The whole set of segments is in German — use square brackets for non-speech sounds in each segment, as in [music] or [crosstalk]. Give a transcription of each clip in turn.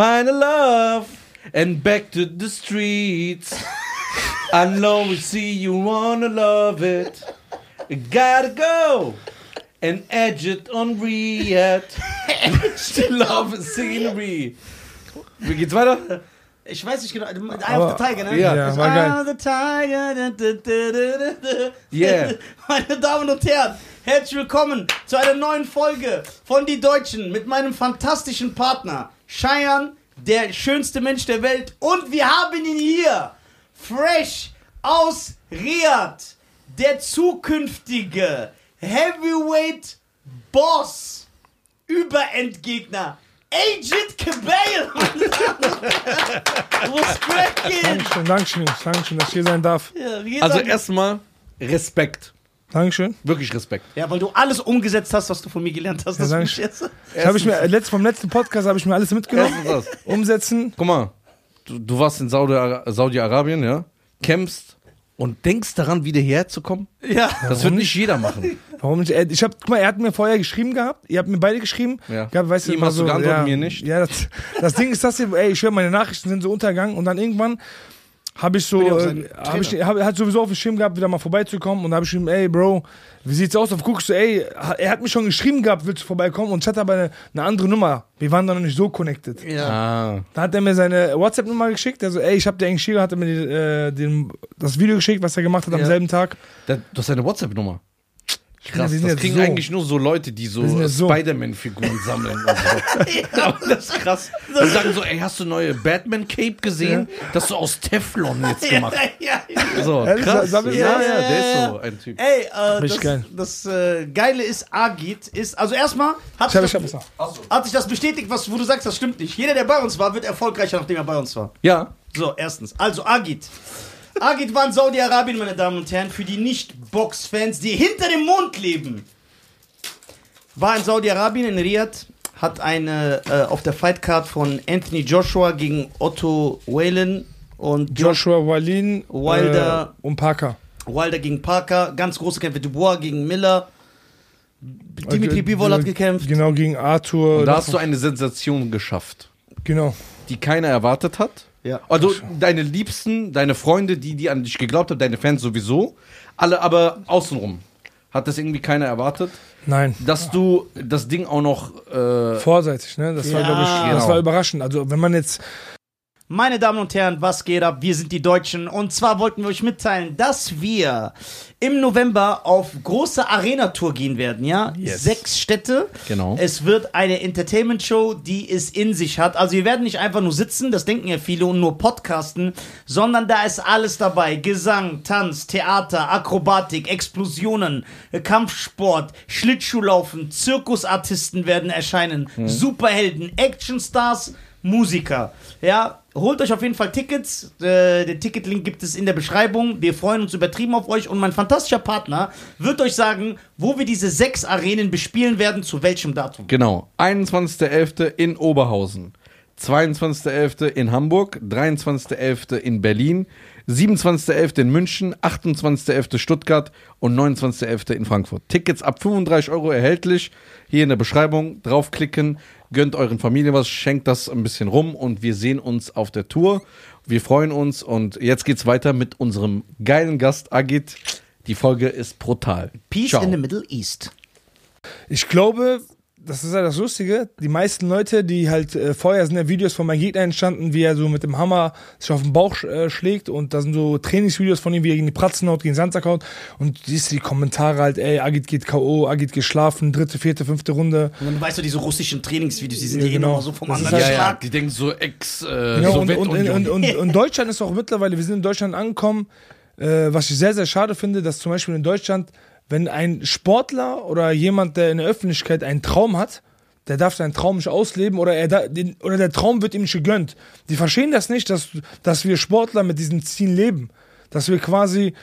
find a love and back to the streets. [laughs] I know we see you wanna love it. Gotta go and edge it on Riyadh. Still love scenery. Wie geht's weiter? Ich weiß nicht genau. Eye of the Tiger, ne? Ja. Das war Eye of the Tiger. da, da, da, da, da. Yeah. [laughs] Meine Damen und Herren, herzlich willkommen zu einer neuen Folge von Die Deutschen mit meinem fantastischen Partner Cheyenne, der schönste Mensch der Welt. Und wir haben ihn hier, fresh aus Riyadh, der zukünftige Heavyweight Boss, Überendgegner. Agent Cabale! Was cracking? Dankeschön, Dankeschön, Dankeschön, dass ich hier sein darf. Ja, Also erstmal Respekt. Dankeschön. Wirklich Respekt. Ja, weil du alles umgesetzt hast, was du von mir gelernt hast. Ja, Das danke. ich habe ich mir, äh, letzt, vom letzten Podcast habe ich mir alles mitgenommen. Erstens das. Umsetzen. Guck mal, du, du warst in Saudi- Saudi-Arabien, ja? Kämpfst und denkst daran, wieder hierher zu kommen? Ja. Das wird nicht jeder machen. Warum nicht? Ich hab, guck mal, er hat mir vorher geschrieben gehabt. Ihr habt mir beide geschrieben. Ja. Gehabt, weißt du, Ihm immer hast du geantwortet, ja, mir nicht. Ja, das, das Ding ist das hier, ey, ich schwör, meine Nachrichten sind so untergegangen und dann irgendwann habe ich so, äh, hab ich, hab, er hat sowieso auf dem Schirm gehabt, wieder mal vorbeizukommen und da habe ich ihm, ey, Bro, wie sieht's aus? Auf guckst du, ey, er hat mir schon geschrieben gehabt, willst du vorbeikommen und ich hatte aber eine, eine andere Nummer. Wir waren da noch nicht so connected. Ja. Ah. Da hat er mir seine WhatsApp-Nummer geschickt. Also, ey, ich hab dir eigentlich hier, hat er mir die, äh, den, das Video geschickt, was er gemacht hat am Ja. selben Tag. Da- Du hast eine WhatsApp-Nummer. Ja, Krass, sind das kriegen so. eigentlich nur so Leute, die so, jetzt so. Spider-Man-Figuren sammeln. Und so. [laughs] Aber das ist krass. Die sagen so, ey, hast du neue Batman-Cape gesehen? Das ist so aus Teflon jetzt gemacht. [laughs] Ja, ja. So, Ja, das- krass. Ja, ja, ja, der ist ja. so ein Typ. Ey, äh, das, geil. das äh, Geile ist, Agit ist, also erstmal hat, Ich ich das, hat sich das bestätigt, was, wo du sagst, das stimmt nicht. Jeder, der bei uns war, wird erfolgreicher, nachdem er bei uns war. Ja, So, erstens. Also, Agit. Agit war in Saudi-Arabien, meine Damen und Herren, für die Nicht-Box-Fans, die hinter dem Mond leben. War in Saudi-Arabien, in Riyadh, hat eine äh, auf der Fightcard von Anthony Joshua gegen Otto Whalen und Joshua Wallin, Wilder. äh, und Parker. Wilder gegen Parker, ganz große Kämpfe, Dubois gegen Miller. Dimitri Äh, Bivol hat gekämpft. Genau, gegen Arthur. und da hast du eine Sensation geschafft, Genau. die keiner erwartet hat. Ja. Also deine Liebsten, deine Freunde, die, die an dich geglaubt haben, deine Fans sowieso, alle aber außenrum. Hat das irgendwie keiner erwartet? Nein. Dass du das Ding auch noch äh, Vorseitig, ne? Das war, Ja. glaube ich, das Genau. war überraschend. Also, wenn man jetzt. Meine Damen und Herren, was geht ab? Wir sind die Deutschen und zwar wollten wir euch mitteilen, dass wir im November auf große Arena-Tour gehen werden, ja? Yes. Sechs Städte. Genau. Es wird eine Entertainment-Show, die es in sich hat. Also wir werden nicht einfach nur sitzen, das denken ja viele, und nur podcasten, sondern da ist alles dabei. Gesang, Tanz, Theater, Akrobatik, Explosionen, Kampfsport, Schlittschuhlaufen, Zirkusartisten werden erscheinen, Superhelden, Actionstars, Musiker. Ja, holt euch auf jeden Fall Tickets. Äh, den Ticketlink gibt es in der Beschreibung. Wir freuen uns übertrieben auf euch und mein fantastischer Partner wird euch sagen, wo wir diese sechs Arenen bespielen werden, zu welchem Datum. Genau. 21.11. in Oberhausen. 22.11. in Hamburg. 23.11. in Berlin. 27.11. in München. 28.11. Stuttgart. Und 29.11. in Frankfurt. Tickets ab 35 Euro erhältlich. Hier in der Beschreibung draufklicken. Gönnt euren Familien was, schenkt das ein bisschen rum und wir sehen uns auf der Tour. Wir freuen uns und jetzt geht's weiter mit unserem geilen Gast Agit. Die Folge ist brutal. Peace Ciao. in the Middle East. Ich glaube, das ist ja das Lustige. Die meisten Leute, die halt äh, vorher sind ja Videos von meinem Gegner entstanden, wie er so mit dem Hammer sich auf den Bauch sch- äh, schlägt und da sind so Trainingsvideos von ihm, wie er gegen die Pratzen haut, gegen den Sandsack haut und siehst die Kommentare halt, ey, Agit geht K.O., Agit geschlafen, dritte, vierte, fünfte Runde. Und dann weißt du, diese russischen Trainingsvideos, die sind Ja, ja, eh genau. nochmal so vom anderen halt- Ja, ja, Schlag. die denken so ex äh, Genau, und, und, und, und, und [laughs] Deutschland ist auch mittlerweile, wir sind in Deutschland angekommen, äh, was ich sehr, sehr schade finde, dass zum Beispiel in Deutschland, wenn ein Sportler oder jemand, der in der Öffentlichkeit einen Traum hat, der darf seinen Traum nicht ausleben oder, er da, den, oder der Traum wird ihm nicht gegönnt. Die verstehen das nicht, dass, dass wir Sportler mit diesen Zielen leben. Dass wir quasi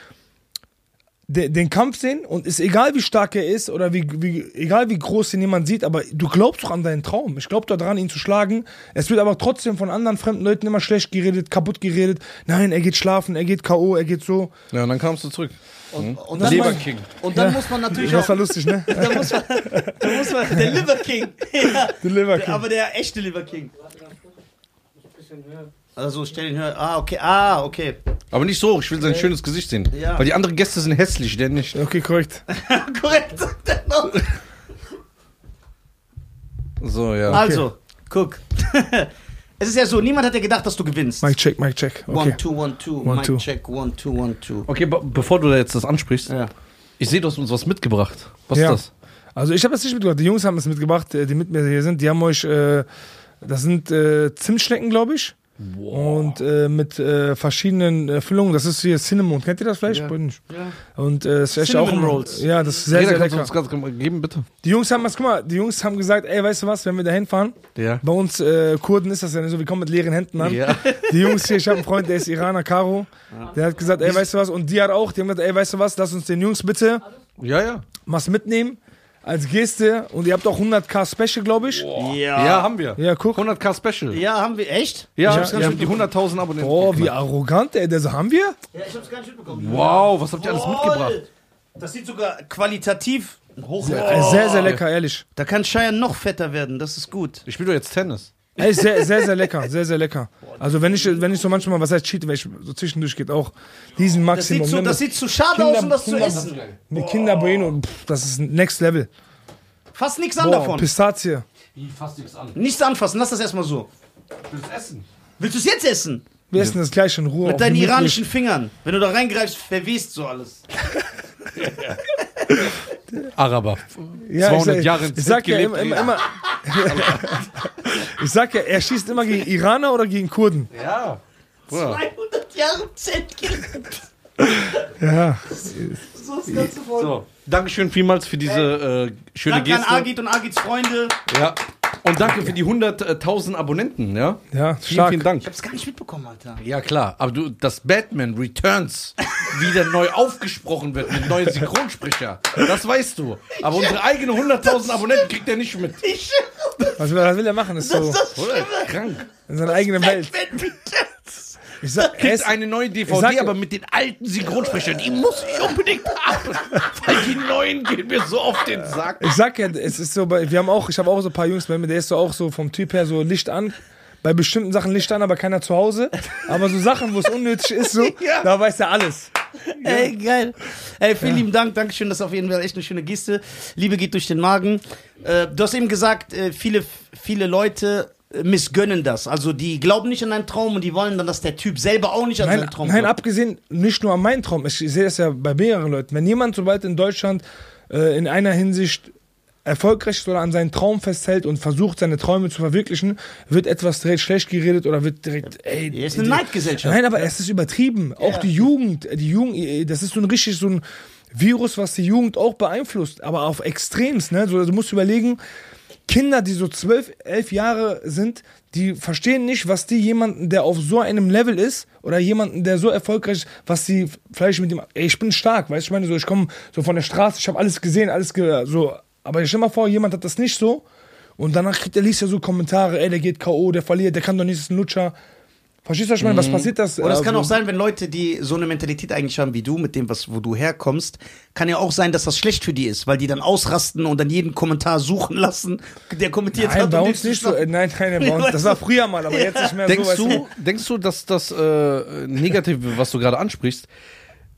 de, den Kampf sehen und ist egal, wie stark er ist oder wie, wie, egal wie groß den jemand sieht, aber du glaubst doch an deinen Traum. Ich glaube daran, ihn zu schlagen. Es wird aber trotzdem von anderen fremden Leuten immer schlecht geredet, kaputt geredet. Nein, er geht schlafen, er geht K.O., er geht so. Ja, und dann kamst du zurück. Und, und, Das dann, Leber mein- King. und dann Ja. muss man natürlich Das auch. war lustig, ne? [laughs] Da muss man, da muss man, der Liver King. Ja, [laughs] Der Liver der, King. aber der echte Liver King. Also stell ihn höher. Ah, okay. Ah, okay. Aber nicht so, ich will sein schönes Gesicht sehen. Ja. Weil die anderen Gäste sind hässlich, der nicht. Okay, korrekt. [laughs] Korrekt. sagt er noch. So, ja. Also, guck. [laughs] es ist ja so, niemand hat ja gedacht, dass du gewinnst. Mic check, Mic check. One, Okay. two, one, two. One, Mic two. check, one, two, one, two. Okay, be bevor du da jetzt das ansprichst, Ja. ich sehe, du hast uns was mitgebracht. Was Ja. ist das? Also ich habe das nicht mitgebracht. Die Jungs haben es mitgebracht, äh, die mit mir hier sind. Die haben euch, äh, das sind äh, Zimtschnecken, glaube ich. Und äh, mit äh, verschiedenen äh, Füllungen. Das ist hier Cinnamon. Kennt ihr das Fleisch? Ja. Ja. Und äh, ist echt Cinnamon auch Rolls. Ja, das ist sehr, Jeder sehr lecker. uns ganz geben, bitte. Die Jungs haben, was, guck mal, die Jungs haben gesagt, ey, weißt du was, wenn wir da hinfahren, Ja. bei uns äh, Kurden ist das ja nicht so, wir kommen mit leeren Händen an. Ja. [laughs] Die Jungs hier, ich habe einen Freund, der ist Iraner, Caro, der hat gesagt, ey, weißt du was, und die hat auch, die haben gesagt, ey, weißt du was, lass uns den Jungs bitte Ja, ja. was mitnehmen als Geste und ihr habt auch 100k Special, glaube ich. Ja. Ja, haben wir. Ja, guck. 100k Special. Ja, Ja, haben wir. Echt? ja, Ja, wir ja. haben die 100.000 Abonnenten. Oh, wie arrogant, ey, der so haben wir? Ja, ich hab's gar nicht mitbekommen. Wow, was habt ihr alles Voll. mitgebracht? Das sieht sogar qualitativ hoch Äh, Sehr, sehr lecker, ehrlich. Da kann Cheyenne noch fetter werden, das ist gut. Ich spiele doch jetzt Tennis. Ey, sehr, sehr, sehr lecker, sehr, sehr lecker. Also wenn ich, wenn ich so manchmal, was heißt cheat, wenn ich so zwischendurch geht auch diesen Das sieht, Maximum. zu, ne, das sieht zu schade Kinder- aus, um das zu Kinder- essen. mit Kinder Bueno, pff, das ist next level. Fast nichts an davon. Pistazie. Wie fasst nichts an? Nichts anfassen, lass das erstmal so. Willst essen? Willst du es jetzt essen? Wir essen das gleich in Ruhe. Mit deinen iranischen Fingern. Wenn du da reingreifst, verwest so alles. [laughs] Araber. Ja, 200 ich, Jahre ich sag ja immer, immer, immer [laughs] ich sag ja, er schießt immer gegen Iraner oder gegen Kurden. Ja. Bruder. 200 Jahre im Zelt gelebt. Ja. So ist das ganze Volk. So, Dankeschön vielmals für diese äh, schöne Danke an Geste. Agit und Agits Freunde. Ja. Und danke für die 100.000 Abonnenten, ja? Ja, Vielen, stark. vielen Dank. Ich hab's gar nicht mitbekommen, Alter. Ja, klar. Aber du, dass Batman Returns wieder neu aufgesprochen wird mit neuen Synchronsprecher, das weißt du. Aber unsere eigene 100.000 Abonnenten kriegt er nicht mit. [laughs] Ich Was will, was will er machen? Ist so das ist Oder? Krank. in seiner eigenen Welt. Batman Returns. Ich sag, er Kriegt ist, eine neue DVD, sag ja- aber mit den alten Synchronsprechern. Die muss ich unbedingt haben. Weil die neuen gehen mir so auf den Sack. ich sag ja, es ist so, wir haben auch, ich habe auch so ein paar Jungs bei mir, der ist so auch so vom Typ her so Licht an. Bei bestimmten Sachen Licht an, aber keiner zu Hause. Aber so Sachen, wo es unnötig ist, so, [laughs] Ja. da weiß er alles. Ey, geil. Ey, vielen lieben Dank. Dankeschön. Das ist auf jeden Fall echt eine schöne Geste. Liebe geht durch den Magen. Äh, du hast eben gesagt, äh, viele, viele Leute missgönnen das. Also die glauben nicht an einen Traum und die wollen dann, dass der Typ selber auch nicht an Nein, seinen Traum nein, glaubt. abgesehen, nicht nur an meinen Traum. Ich sehe das ja bei mehreren Leuten. Wenn jemand sobald in Deutschland äh, in einer Hinsicht erfolgreich ist oder an seinen Traum festhält und versucht, seine Träume zu verwirklichen, wird etwas direkt schlecht geredet oder wird direkt, ey. Hier ist eine Neidgesellschaft. Nein, aber es ist übertrieben. Auch die Jugend, die Jugend, das ist so ein richtig so ein Virus, was die Jugend auch beeinflusst, aber auf Extrems, ne? So, du musst überlegen, Kinder, die so zwölf, elf Jahre sind, die verstehen nicht, was die jemanden, der auf so einem Level ist, oder jemanden, der so erfolgreich ist, was sie vielleicht mit dem, ey, ich bin stark, weißt du, ich meine, so, ich komme so von der Straße, ich habe alles gesehen, alles ge so, aber stell mal vor, jemand hat das nicht so, und danach kriegt er liest er so Kommentare, ey, der geht K.O., der verliert, der kann doch nicht, das ist ein Lutscher. Verstehst du, was ich meine? Was passiert das? Oder es kann äh, auch sein, wenn Leute, die so eine Mentalität eigentlich haben wie du, mit dem, was, wo du herkommst, kann ja auch sein, dass das schlecht für die ist, weil die dann ausrasten und dann jeden Kommentar suchen lassen, der kommentiert Nein, hat. bei und uns nicht so. Äh, nein, nein, bei [laughs] uns. Das war früher mal, aber jetzt nicht mehr Denkst so. weißt du, denkst du, dass das äh, Negative, was du gerade ansprichst,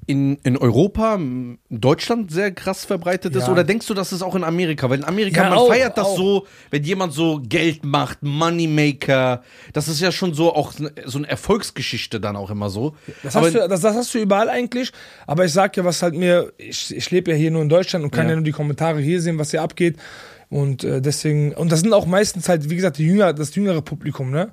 in, in Europa, in Deutschland sehr krass verbreitet ist? Ja. Oder denkst du, dass es auch in Amerika? Weil in Amerika, Ja, man auch, feiert das auch. so, wenn jemand so Geld macht, Moneymaker. Das ist ja schon so auch so eine Erfolgsgeschichte dann auch immer so. Das hast, du, das, das hast du überall eigentlich, aber ich sag ja, was halt mir, ich, ich lebe ja hier nur in Deutschland und kann ja. Ja. nur die Kommentare hier sehen, was hier abgeht. Und äh, deswegen, und das sind auch meistens halt, wie gesagt, die Jünger, das jüngere Publikum, ne?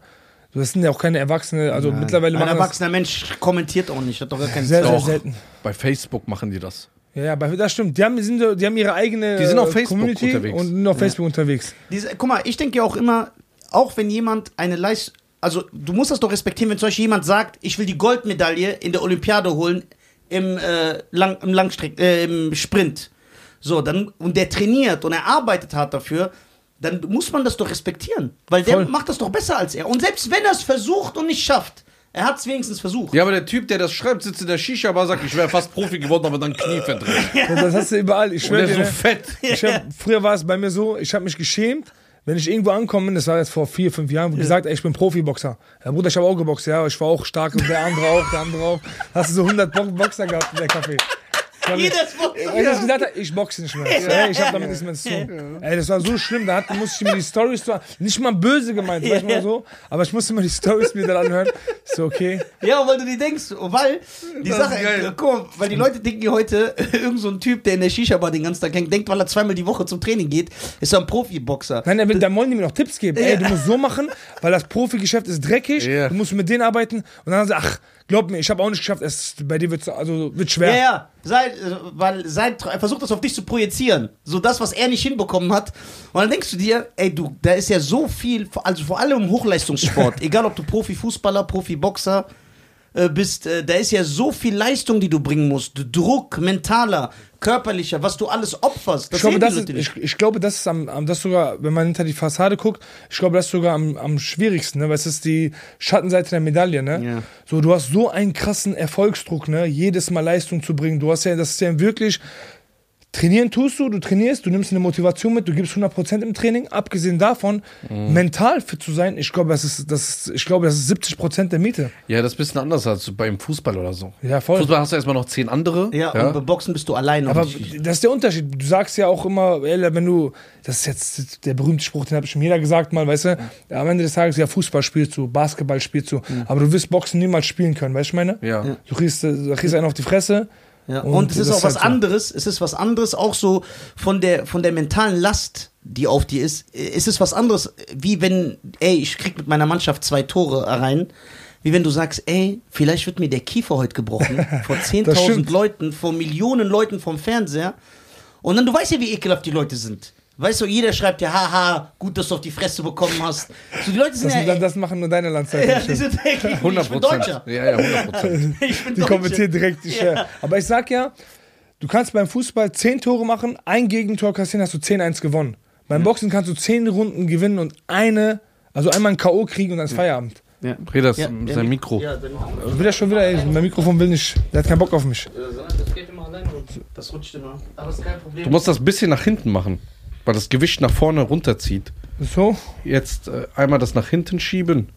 Das sind ja auch keine Erwachsene, also mittlerweile Ein machen das erwachsener Mensch kommentiert auch nicht, hat doch gar keinen sehr, sehr Doch. selten. bei Facebook machen die das. Ja, ja, aber das stimmt. Die haben, sind, so- die haben ihre eigene Die sind auf äh, Facebook Community unterwegs. und sind auf Facebook unterwegs. Diese, guck mal, ich denke ja auch immer, auch wenn jemand eine Leistung, also du musst das doch respektieren, wenn zum Beispiel jemand sagt, ich will die Goldmedaille in der Olympiade holen im, äh, Lang, im Langstreck, äh, im Sprint. So, dann, und der trainiert und er arbeitet hart dafür, dann muss man das doch respektieren. Weil der Voll. macht das doch besser als er. Und selbst wenn er es versucht und nicht schafft, er hat es wenigstens versucht. Ja, aber der Typ, der das schreibt, sitzt in der Shisha-Bar, sagt, ich wäre fast Profi geworden, aber dann Knie verdreht. Ja, das hast du überall. Ich Und der schwöre ist so ne? fett. Ich hab, früher war es bei mir so, ich habe mich geschämt, wenn ich irgendwo ankomme, das war jetzt vor vier, fünf Jahren, wo gesagt, ey, ich bin Profiboxer. Ja, Bruder, ich habe auch geboxt, ja, ich war auch stark und der andere auch, der andere auch. Hast du so 100 Bo Boxer gehabt in der Café? Jedes Weil Wort. ich das gesagt habe, ich boxe nicht mehr. Ey, ich habe damit nichts mehr zu tun. Ey, das war so schlimm, da hat, musste ich mir die Stories so, nicht mal böse gemeint, weißt du mal so, aber ich musste mir die Stories wieder anhören. So, okay. Ja, weil du die denkst, weil die Das Sache, ist guck mal, weil die Leute denken heute, [laughs] irgend so ein Typ, der in der Shisha-Bar den ganzen Tag hängt, denkt, weil er zweimal die Woche zum Training geht, ist er ein Profiboxer. Nein, er will, da wollen die mir noch Tipps geben. Ey, du musst so machen, weil das Profigeschäft ist dreckig, Ja. du musst mit denen arbeiten und dann sagen sie, ach, glaub mir, ich habe auch nicht geschafft, es, bei dir wird's, also, wird schwer. Ja, ja, sei, äh, weil sein, er versucht das auf dich zu projizieren. So das, was er nicht hinbekommen hat. Und dann denkst du dir, ey, du, da ist ja so viel, also vor allem im Hochleistungssport, [laughs] egal ob du Profifußballer, Profiboxer äh, bist, äh, da ist ja so viel Leistung, die du bringen musst. Druck, mentaler, körperlicher, was du alles opferst. Das Ich glaube, das ist, ich, ich glaube, das ist am, am, das sogar, wenn man hinter die Fassade guckt, ich glaube, das ist sogar am, am schwierigsten, ne? weil es ist die Schattenseite der Medaille, ne? Ja. So, du hast so einen krassen Erfolgsdruck, ne? Jedes Mal Leistung zu bringen. Du hast ja, das ist ja wirklich, trainieren tust du, du trainierst, du nimmst eine Motivation mit, du gibst 100% im Training. Abgesehen davon, Mhm. mental fit zu sein, ich glaube, das ist, das ist, ich glaube, das ist 70% der Miete. Ja, das ist ein bisschen anders als beim Fußball oder so. Ja, voll. Fußball hast du erstmal noch zehn andere. ja, und beim Boxen bist du alleine. Aber das ist der Unterschied. Du sagst ja auch immer, ey, wenn du, das ist jetzt der berühmte Spruch, den habe schon jeder gesagt mal, weißt du, am Ende des Tages, ja, Fußball spielst du, Basketball spielst du, aber du wirst Boxen niemals spielen können, weißt du, ich meine? Ja. Ja. Du kriegst, du kriegst einen auf die Fresse. Ja, und, es ist auch was halt anderes, es ist was anderes, auch so von der, von der mentalen Last, die auf dir ist, es ist was anderes, wie wenn, ey, ich krieg mit meiner Mannschaft zwei Tore rein, wie wenn du sagst, ey, vielleicht wird mir der Kiefer heute gebrochen, [laughs] vor Das 10.000 stimmt. Leuten, vor Millionen Leuten vom Fernseher, und dann, du weißt ja, wie ekelhaft die Leute sind. Weißt du, jeder schreibt ja, haha, gut, dass du auf die Fresse bekommen hast. So, die Leute sind Das, ja, das, das machen nur deine Landzeichen. ja, die sind eklig. 100 Ich bin. Deutscher. Ja, ja, 100 Prozent. [laughs] Ich bin Die kommentieren direkt die Share. Aber ich sag ja, du kannst beim Fußball 10 Tore machen, ein Gegentor kassieren, hast du 10-1 gewonnen. Beim Boxen kannst du 10 Runden gewinnen und eine, also einmal ein K.O. kriegen und dann ist Feierabend. Ja. Reda, das Ja, sein Mik- Mikro. Ja, dann, Will er schon wieder, ey, mein Mikrofon will nicht, der hat keinen Bock auf mich. Das geht immer alleine. das rutscht immer. Aber ist kein Problem. Du musst das ein bisschen nach hinten machen, weil das Gewicht nach vorne runterzieht. So, Jetzt äh, einmal das nach hinten schieben.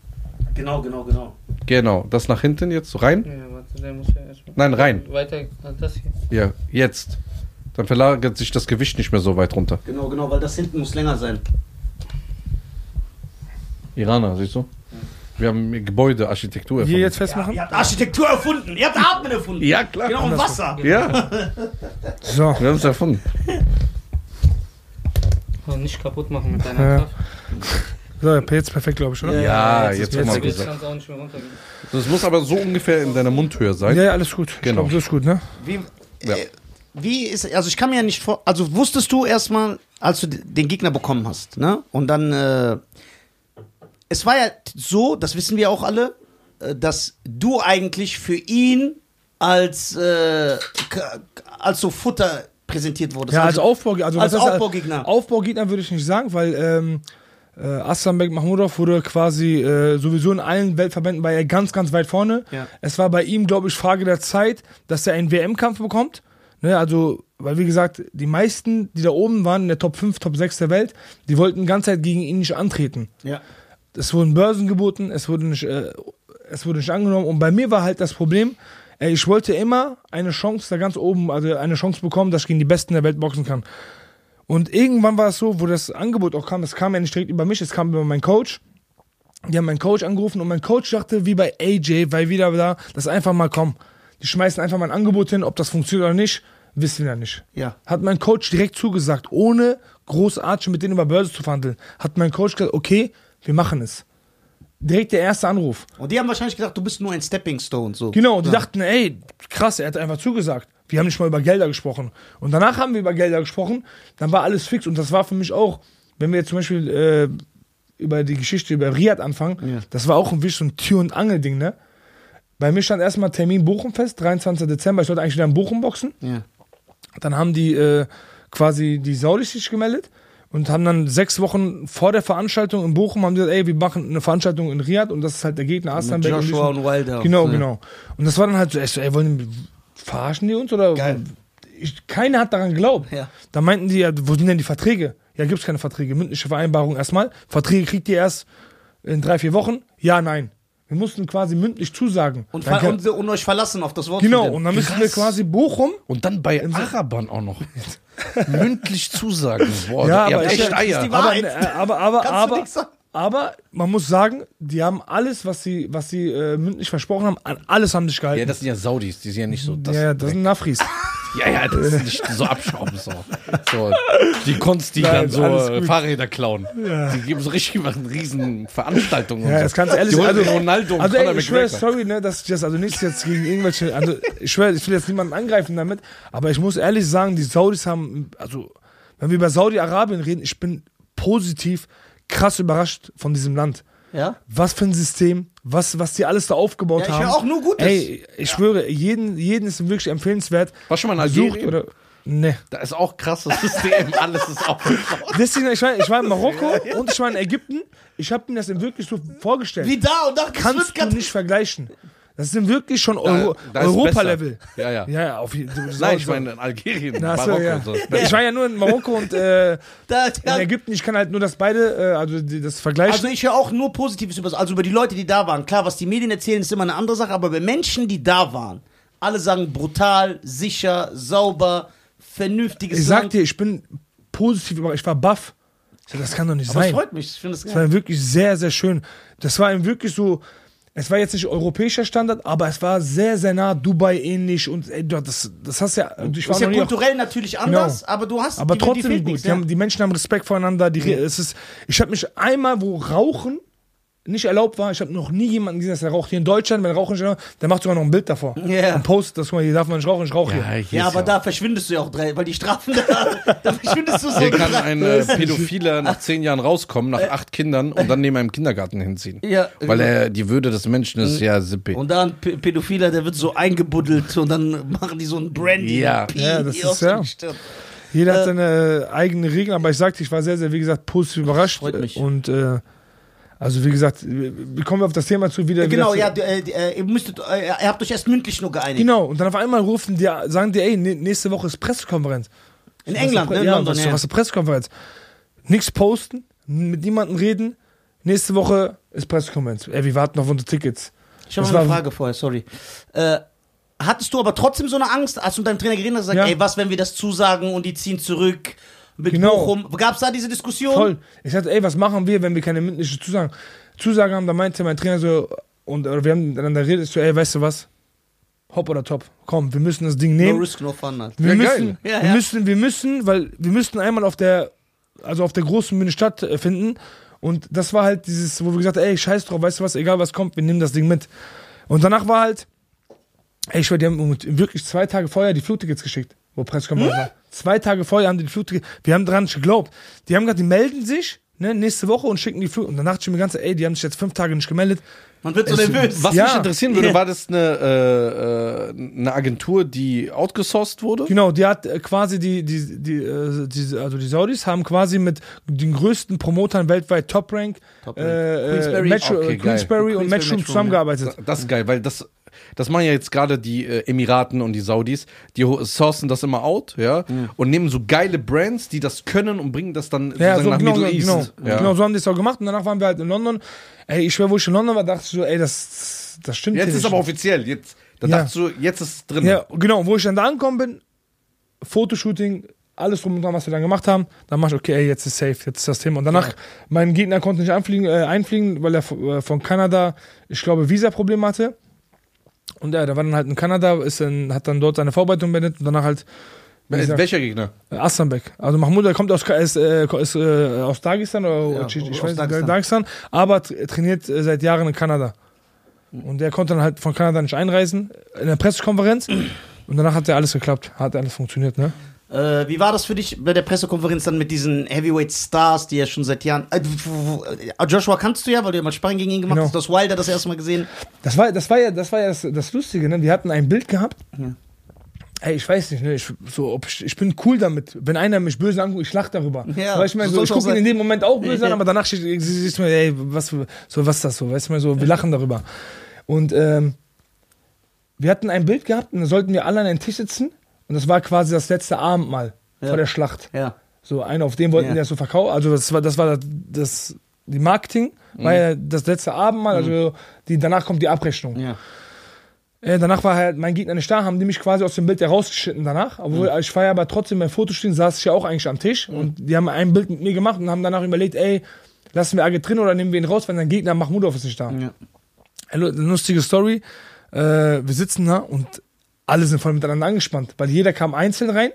Genau, genau, genau. Genau, das nach hinten jetzt so rein. Ja, warte, der muss ja erstmal. Nein, rein. Weiter, das hier. Ja, jetzt. Dann verlagert sich das Gewicht nicht mehr so weit runter. Genau, genau, weil das hinten muss länger sein. Iraner, siehst du? Wir haben Gebäude, Architektur hier jetzt Ja, festmachen. ihr habt Architektur erfunden. Ihr habt Atmen erfunden. Ja, klar. Genau, und Wasser. Ja, [laughs] So, wir haben es erfunden. Oh, nicht kaputt machen mit deiner Ja. Kraft. so jetzt perfekt, glaube ich, oder? Ja. Ja, jetzt jetzt Jetzt gesagt. kannst du auch nicht mehr runtergehen. Das muss aber so ungefähr in deiner Mundhöhe sein. Ja, ja, alles gut. Genau. glaub, so ist gut, ne? Wie, Ja. äh, wie ist, also ich kann mir ja nicht vor, also wusstest du erstmal, als du den Gegner bekommen hast, ne? Und dann, äh, es war ja so, das wissen wir auch alle, äh, dass du eigentlich für ihn als, äh, als so Futter präsentiert wurdest. Ja, als Aufbau, also als Aufbaugegner. Aufbaugegner würde ich nicht sagen, weil ähm, äh, Aslanbek Mahmudov wurde quasi äh, sowieso in allen Weltverbänden war er ganz, ganz weit vorne. Ja. Es war bei ihm, glaube ich, Frage der Zeit, dass er einen WM-Kampf bekommt. Ne, also, weil wie gesagt, die meisten, die da oben waren, in der Top 5, Top 6 der Welt, die wollten die ganze Zeit gegen ihn nicht antreten. Ja. Es wurden Börsen geboten, es wurde nicht, äh, es wurde nicht angenommen. Und bei mir war halt das Problem, ich wollte immer eine Chance da ganz oben, also eine Chance bekommen, dass ich gegen die Besten der Welt boxen kann. Und irgendwann war es so, wo das Angebot auch kam, es kam ja nicht direkt über mich, es kam über meinen Coach. Die haben meinen Coach angerufen und mein Coach dachte, wie bei AJ, weil wieder da, das einfach mal kommen. Die schmeißen einfach mal ein Angebot hin, ob das funktioniert oder nicht, wissen wir ja nicht. Ja. Hat mein Coach direkt zugesagt, ohne großartig mit denen über Börse zu verhandeln. Hat mein Coach gesagt, okay, wir machen es. Direkt der erste Anruf. Und die haben wahrscheinlich gedacht, du bist nur ein Stepping Stone. So. Genau, und die dachten, ey, krass, er hat einfach zugesagt. Wir haben nicht mal über Gelder gesprochen. Und danach haben wir über Gelder gesprochen, dann war alles fix. Und das war für mich auch, wenn wir jetzt zum Beispiel äh, über die Geschichte über Riyadh anfangen, Ja. das war auch ein wirklich so ein Tür- und Angel-Ding, ne? Bei mir stand erstmal Termin Bochum fest, 23. Dezember. Ich sollte eigentlich wieder in Bochum boxen. Ja. Dann haben die äh, quasi die Saulich sich gemeldet und haben dann sechs Wochen vor der Veranstaltung in Bochum haben gesagt, ey, wir machen eine Veranstaltung in Riyadh und das ist halt der Gegner Aslan Mit Joshua und Wilder. Genau, Ja. genau. Und das war dann halt so, ey, wollen die, verarschen die uns oder? Geil. Ich, keiner hat daran geglaubt. Ja. Da meinten die ja, wo sind denn die Verträge? Ja, gibt's keine Verträge. Mündliche Vereinbarung erstmal. Verträge kriegt ihr erst in drei, vier Wochen. Ja, nein. Wir mussten quasi mündlich zusagen. Und, Dann und, und euch verlassen auf das Wort. genau, und dann müssen wir quasi Bochum. Und dann bei Arabern auch noch. [laughs] Mündlich zusagen. Boah, Ja, ihr aber echt ja- Eier. ist die Aber, äh, aber, aber, aber, aber man muss sagen, die haben alles, was sie, was sie äh, mündlich versprochen haben, an alles haben sich gehalten. Ja, das sind ja Saudis, die sind ja nicht so. Das ja, ja, das sind Nafris. [laughs] ja, ja, das ist nicht so abschrauben. So. so die Kunst, die Nein, dann so. Fahrräder klauen. Die geben so richtig machen riesen Veranstaltungen. Ja, und das so. kannst du ehrlich holen also, Ronaldo also ey, ich schwöre, sorry, ne, dass ich das, also nichts jetzt gegen irgendwelche, also ich schwöre, ich will jetzt niemanden angreifen damit, aber ich muss ehrlich sagen, die Saudis haben, also wenn wir über Saudi-Arabien reden, ich bin positiv krass überrascht von diesem Land. Ja? Was für ein System, was, was die alles da aufgebaut Ja, ich haben. höre auch nur Gutes. Ey, ich schwöre, jeden, jeden ist wirklich empfehlenswert. Warst du schon mal in Algerien? oder. Ne. Da ist auch krasses System, [laughs] alles ist aufgebaut. Deswegen, ich war, ich war in Marokko und ich war in Ägypten. Ich habe mir das wirklich so vorgestellt. Wie da und da. das Kannst du nicht vergleichen. Das sind wirklich schon Euro, Europa-Level. Ja, ja. Ja, ja, auf jeden Fall. [laughs] Nein, ich meine in Algerien, Na, so, Marokko ja. und so. Ich war ja nur in Marokko und äh, [laughs] Da, in da, Ägypten. Ich kann halt nur das beide, äh, also die, das vergleichen. Also ich höre auch nur Positives über, also über die Leute, die da waren. Klar, was die Medien erzählen, ist immer eine andere Sache, aber bei Menschen, die da waren, alle sagen brutal, sicher, sauber, vernünftiges ich sag Land. dir, ich bin positiv, aber ich war baff. Das kann doch nicht aber sein. freut mich. Ich finde Es geil. war wirklich sehr, sehr schön. Das war ihm wirklich so. Es war jetzt nicht europäischer Standard, aber es war sehr, sehr nah Dubai ähnlich und ey, das, das hast ja. Ich war Ist ja kulturell natürlich anders, Genau. aber du hast aber die, die trotzdem fehlt gut. nichts, die, ja. haben, die Menschen haben Respekt voreinander. Die, es ist, ich habe mich einmal, wo Rauchen nicht erlaubt war, ich habe noch nie jemanden gesehen, dass er raucht. Hier in Deutschland, wenn Rauchen nicht erlaubt der macht sogar noch ein Bild davor. Ja. Und postet das, guck mal, hier darf man nicht rauchen, ich rauche hier. hier Ja, aber da verschwindest du ja auch drei, weil die Strafen da, [laughs] da verschwindest du so. Hier kann ein äh, Pädophiler nach zehn Jahren rauskommen, nach acht Kindern und dann neben einem Kindergarten hinziehen. Ja, Weil er die Würde des Menschen ist ja sippe. Und da ein P- Pädophiler, der wird so eingebuddelt und dann machen die so ein Brandy. Ja. Ja, das ist ja-. Jeder Äh, hat seine äh, eigenen Regeln, aber ich sagte, ich war sehr, sehr, wie gesagt, positiv überrascht. Freut mich. Und äh, also wie gesagt, wir wir kommen auf das Thema zu wieder. Genau, wieder ja, zu, du, äh, äh, ihr müsstet, äh, ihr habt euch erst mündlich nur geeinigt. Genau, und dann auf einmal rufen die, sagen die, ey, nä- nächste Woche ist Pressekonferenz. In Was England, ne? Ja, London, was, ja. was ist Pressekonferenz? Nichts posten, mit niemandem reden. Nächste Woche ist Pressekonferenz. Ey, wir warten auf unsere Tickets. Ich habe eine Frage vorher, sorry. Äh, hattest du aber trotzdem so eine Angst? Hast du mit deinem Trainer geredet und gesagt, Ja. ey, was, wenn wir das zusagen und die ziehen zurück mit Genau. Bochum? Gab es da diese Diskussion? Voll. Ich sagte, ey, was machen wir, wenn wir keine mündliche Zusagen, Zusage haben? Da meinte mein Trainer so, und oder wir haben miteinander geredet, ich so, ey, weißt du was? Hopp oder top. Komm, wir müssen das Ding No nehmen. risk, no fun halt. Wir Ja, müssen, Ja, wir ja. müssen, wir müssen, weil wir müssten einmal auf der, also auf der großen Bühne stattfinden. Und das war halt dieses, wo wir gesagt haben, ey, scheiß drauf, weißt du was, egal was kommt, wir nehmen das Ding mit. Und danach war halt, ey, ich schwör, die haben wirklich zwei Tage vorher die Flugtickets geschickt, wo Pressekonferenz war. Zwei Tage vorher haben die die Flugtickets, wir haben dran nicht geglaubt. Die haben gesagt, die melden sich, ne, nächste Woche und schicken die Flug. Und dann dachte ich mir ganz, ey, die haben sich jetzt fünf Tage nicht gemeldet. Man wird so Es- nervös. Was Ja. mich interessieren würde, war das eine, äh, äh, eine Agentur, die outgesourced wurde? Genau, die hat äh, quasi die, die, die, äh, die, also die Saudis haben quasi mit den größten Promotern weltweit Top Rank, Top Rank. äh, Queensberry. Metro, Okay, Queensberry und Matchroom, zusammengearbeitet. Das ist geil, weil das, das machen ja jetzt gerade die äh, Emiraten und die Saudis, die sourcen das immer out, ja, und nehmen so geile Brands, die das können und bringen das dann Ja, so nach genau, Middle genau, East. genau, ja. genau so haben die es auch gemacht und danach waren wir halt in London. Ey, ich schwör, wo ich in London war, dachte ich so, ey, das, das stimmt Jetzt ist nicht. aber offiziell, jetzt, da Ja. dachtest du, jetzt ist es drin. Ja, genau, wo ich dann da angekommen bin, Fotoshooting, alles drum und dran, was wir dann gemacht haben, dann mach ich, okay, ey, jetzt ist safe, jetzt ist das Thema. Und danach, mein Gegner konnte nicht einfliegen, äh, einfliegen, weil er von, äh, von Kanada, ich glaube, Visa-Problem hatte. Und ja, der war dann halt in Kanada, ist dann, hat dann dort seine Vorbereitung beendet und danach halt gesagt, Welcher Gegner? Astanbek. Also Mahmoud, der kommt aus, ist, äh, ist, äh, aus Dagestan oder Ja, ich, ich weiß nicht, Dagestan. Dagestan, aber tra- trainiert äh, seit Jahren in Kanada. Und der konnte dann halt von Kanada nicht einreisen, in der Pressekonferenz. Und danach hat ja alles geklappt, hat alles funktioniert, ne? Äh, wie war das für dich bei der Pressekonferenz dann mit diesen Heavyweight Stars, die ja schon seit Jahren. Äh, w- Joshua kannst du ja, weil du ja mal Sparring gegen ihn gemacht Genau. hast. Das Wilder das erste Mal gesehen. Das war, das war ja, das, war ja das, das Lustige, ne? Wir hatten ein Bild gehabt. Ja. Ey, ich weiß nicht, ne? Ich, so, ob ich, ich bin cool damit. Wenn einer mich böse anguckt, ich lach darüber. Ja, Weil ich meine, so ich gucke ihn in dem Moment auch böse an, aber danach sie- sie- siehst du mir, ey, was, so, was ist das so? Weißt du mal so, wir lachen darüber. Und ähm, wir hatten ein Bild gehabt und da sollten wir alle an einen Tisch sitzen und das war quasi das letzte Abendmahl Ja. vor der Schlacht. Ja. So einer, auf den wollten Ja. die das so verkaufen. Also das war das, war das, das die Marketing, war ja das letzte Abendmahl, also die, danach kommt die Abrechnung. Ja. Äh, danach war halt mein Gegner nicht da, haben die mich quasi aus dem Bild herausgeschnitten danach. Obwohl ich war ja aber trotzdem beim Fotostehen, saß ich ja auch eigentlich am Tisch und die haben ein Bild mit mir gemacht und haben danach überlegt, ey, lassen wir Agit drin oder nehmen wir ihn raus, wenn dein Gegner Mahmudov ist nicht da. Ja. Eine lustige Story. Äh, wir sitzen da und alle sind voll miteinander angespannt, weil jeder kam einzeln rein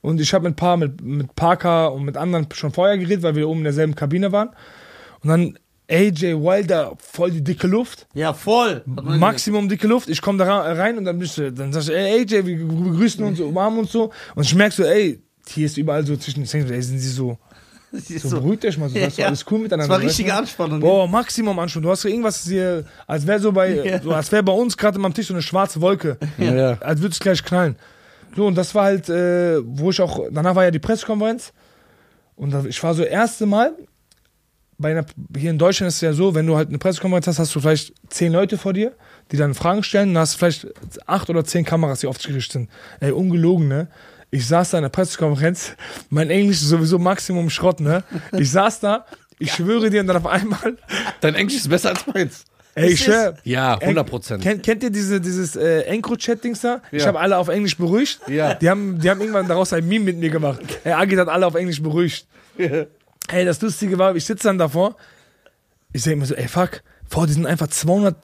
und ich habe mit ein paar, mit, mit Parker und mit anderen schon vorher geredet, weil wir oben in derselben Kabine waren. Und dann AJ Wilder, voll die dicke Luft. ja, voll. Maximum dicke Luft. Ich komme da rein und dann bist du, dann sagst du, ey AJ, wir begrüßen uns, umarmen uns so. Und ich merk so, ey, hier ist überall so zwischen den Zähnen, ey, sind sie so, gesehen. so beruhigt euch mal so, das ist [laughs] Ja. alles cool miteinander. Das war richtige? Anspannung. Boah, Maximum Anspannung. Du hast so irgendwas hier, als wäre so bei, [laughs] Ja. so, als wäre bei uns gerade am Tisch so eine schwarze Wolke. Ja. Als würde es gleich knallen. So, und das war halt, äh, wo ich auch, danach war ja die Pressekonferenz. Und da, ich war so erste Mal, bei einer, hier in Deutschland ist es ja so, wenn du halt eine Pressekonferenz hast, hast du vielleicht zehn Leute vor dir, die dann Fragen stellen, dann hast du vielleicht acht oder zehn Kameras, die auf dich gerichtet sind. Ey, ungelogen, ne? Ich saß da in der Pressekonferenz, mein Englisch ist sowieso Maximum Schrott, ne? Ich saß da, ich schwöre dir, und dann auf einmal, [laughs] Dein Englisch ist besser als meins. ey, ich schwör, Ja, 100 Prozent. Kennt, kennt ihr diese, dieses äh, Encro-Chat-Dings da? Ich Ja. habe alle auf Englisch beruhigt. Ja. Die haben, die haben irgendwann daraus ein Meme mit mir gemacht. Ey, Agit hat alle auf Englisch beruhigt. Ey, das Lustige war, ich sitze dann davor. Ich denke mir so, ey, fuck, vor, die sind einfach 200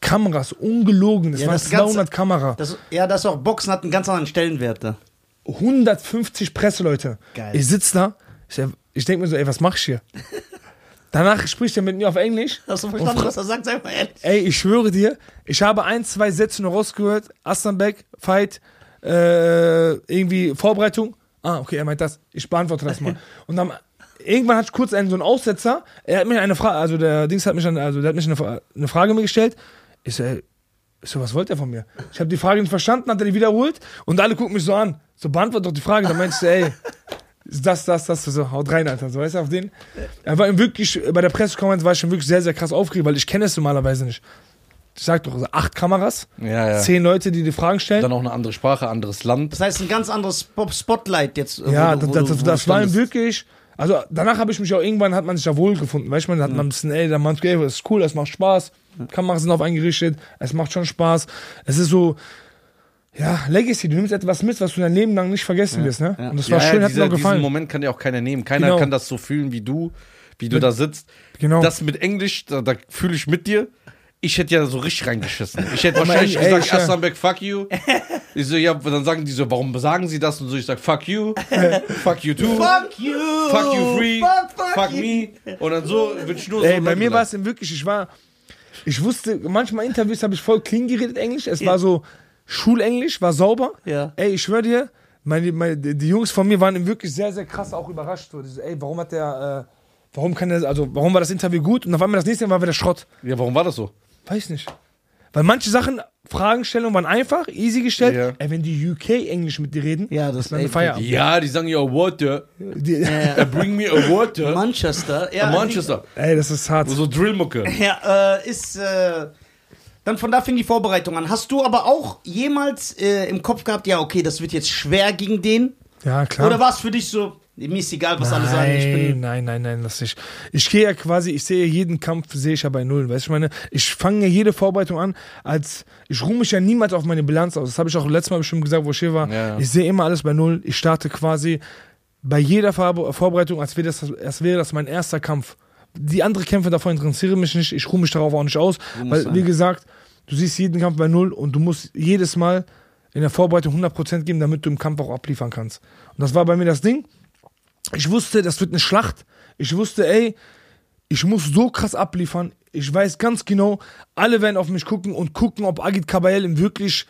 Kameras, ungelogen. Das Ja, waren das Ganze- 200 Kameras. Ja, das auch Boxen hat einen ganz anderen Stellenwert da. 150 Presseleute. Geil. Ich sitze da, ich, ich denke mir so, ey, was mach ich hier? [laughs] Danach spricht er mit mir auf Englisch. Hast du verstanden, was er sagt? Sag mal ehrlich. Ey, ich schwöre dir, ich habe ein, zwei Sätze nur rausgehört. Aslanbeck, Fight, äh, irgendwie Vorbereitung. Ah, okay, er meint das. Ich beantworte das mal. [laughs] Und dann irgendwann hatte ich kurz einen so einen Aussetzer. Er hat mir eine Frage, also der Dings hat mich dann, also der hat mich eine, eine Frage mir gestellt. Ich so, ey, ich so, was wollte er von mir? Ich habe die Frage nicht verstanden, hat er die wiederholt und alle gucken mich so an. So, beantworte doch die Frage. Dann ich so, ey, das, das, das, so, haut rein, Alter. So, weißt du, auf den. Er war ihm wirklich, bei der Pressekonferenz war ich schon wirklich sehr, sehr krass aufgeregt, weil ich kenne es normalerweise nicht. Ich sag doch, also acht Kameras, Ja, ja. zehn Leute, die die Fragen stellen. Dann auch eine andere Sprache, anderes Land. Das heißt, ein ganz anderes Spot- Spotlight jetzt. äh, ja, wo du- wo das, du- das, wo das du war wirklich. Also danach habe ich mich auch irgendwann hat man sich ja wohl gefunden, weißt du, man hat man ein bisschen, ey, der Mann, ey, das ist cool, es macht Spaß, Kameras sind auf eingerichtet, es macht schon Spaß. Es ist so, ja, Legacy, du nimmst etwas mit, was du dein Leben lang nicht vergessen wirst, ne? Und das war ja, schön, ja, hat mir dieser, auch gefallen. Diesen Moment kann dir auch keiner nehmen. Keiner Genau. kann das so fühlen wie du, wie du Mit- da sitzt. Genau. Das mit Englisch, da, da fühle ich mit dir. Ich hätte ja so richtig reingeschissen. Ich hätte wahrscheinlich ey, gesagt, ich, ja. Aslanbeck, fuck you. Ich so, ja, dann sagen die so, warum sagen sie das? Und so, ich sag, fuck you, fuck you too, Fuck you! fuck you free, Fuck, fuck, fuck you. me. Und dann so, bin ich nur so. Ey, bei mir war es eben wirklich, ich war, ich wusste, manchmal Interviews habe ich voll clean geredet Englisch, es war so Schulenglisch, war sauber. Ja. Ey, ich schwöre dir, meine, meine, die Jungs von mir waren wirklich sehr, sehr krass auch überrascht. So, die so, ey, warum hat der, äh, warum kann der, also warum war das Interview gut? Und auf einmal das nächste Mal war wieder Schrott. Ja, warum war das so? Weiß nicht. Weil manche Sachen, Fragestellungen waren einfach, easy gestellt. Ja. Ey, wenn die UK Englisch mit dir reden, Ja, das ist dann Feierabend. Ja, die sagen ja Water. Die, Uh, bring me a water. Manchester. Ja, A Manchester. ey, das ist hart. So Drillmucke. Ja, äh, ist. Äh, dann von da fing die Vorbereitung an. Hast du aber auch jemals äh, im Kopf gehabt, ja, okay, das wird jetzt schwer gegen den? Ja, klar. Oder war es für dich so, mir ist egal, was alle sagen, ich bin. Nein, nein, nein, das nicht. Ich gehe ja quasi, ich sehe jeden Kampf, sehe ich ja bei Null. Weißt du, ich meine, ich fange ja jede Vorbereitung an, als ich ruhe mich ja niemals auf meine Bilanz aus. Das habe ich auch letztes Mal bestimmt gesagt, wo ich hier war. Ja, ja. Ich sehe immer alles bei Null. Ich starte quasi bei jeder Vor Vorbereitung, als wäre das, als wäre das mein erster Kampf. Die anderen Kämpfe davon interessieren mich nicht. Ich ruhe mich darauf auch nicht aus. musst Weil, wie gesagt, du siehst jeden Kampf bei Null und du musst jedes Mal in der Vorbereitung 100% geben, damit du im Kampf auch abliefern kannst. Und das war bei mir das Ding. Ich wusste, das wird eine Schlacht. Ich wusste, ey, ich muss so krass abliefern. Ich weiß ganz genau, alle werden auf mich gucken und gucken, ob Agit Kabayel ihm wirklich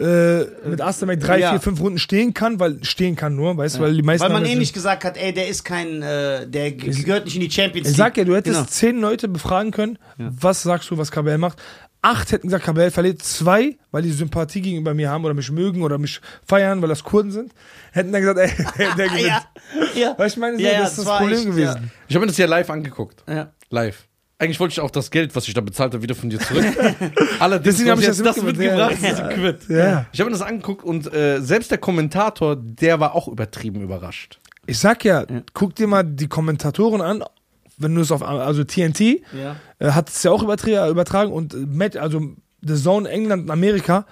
äh, mit Astamek drei, Ja. vier, fünf Runden stehen kann, weil stehen kann nur, weißt du, weil die meisten Weil man eh nicht gesagt hat, ey, der ist kein, äh, der gehört nicht in die Champions Ich League. sag ja, du hättest Genau. zehn Leute befragen können, was sagst du, was Kabel macht. Acht hätten gesagt, Kabel verliert. Zwei, weil die Sympathie gegenüber mir haben oder mich mögen oder mich feiern, weil das Kurden sind, hätten dann gesagt, ey, der, [laughs] der gewinnt. [laughs] ja, ja. Weißt du, ich meine, so, Ja, ja, das ist das das Problem echt, gewesen. Ich habe mir das ja live angeguckt. ja. Live. Eigentlich wollte ich auch das Geld, was ich da bezahlt habe, wieder von dir zurück. [laughs] Allerdings Deswegen hab ich das das mitgebracht. Ja. Ich habe mir das angeguckt und äh, selbst der Kommentator, der war auch übertrieben überrascht. Ich sag ja, guck dir mal die Kommentatoren an, wenn du es auf, also TNT Ja. äh, hat es ja auch übertra übertragen und äh, Matt, also The Zone England und Amerika.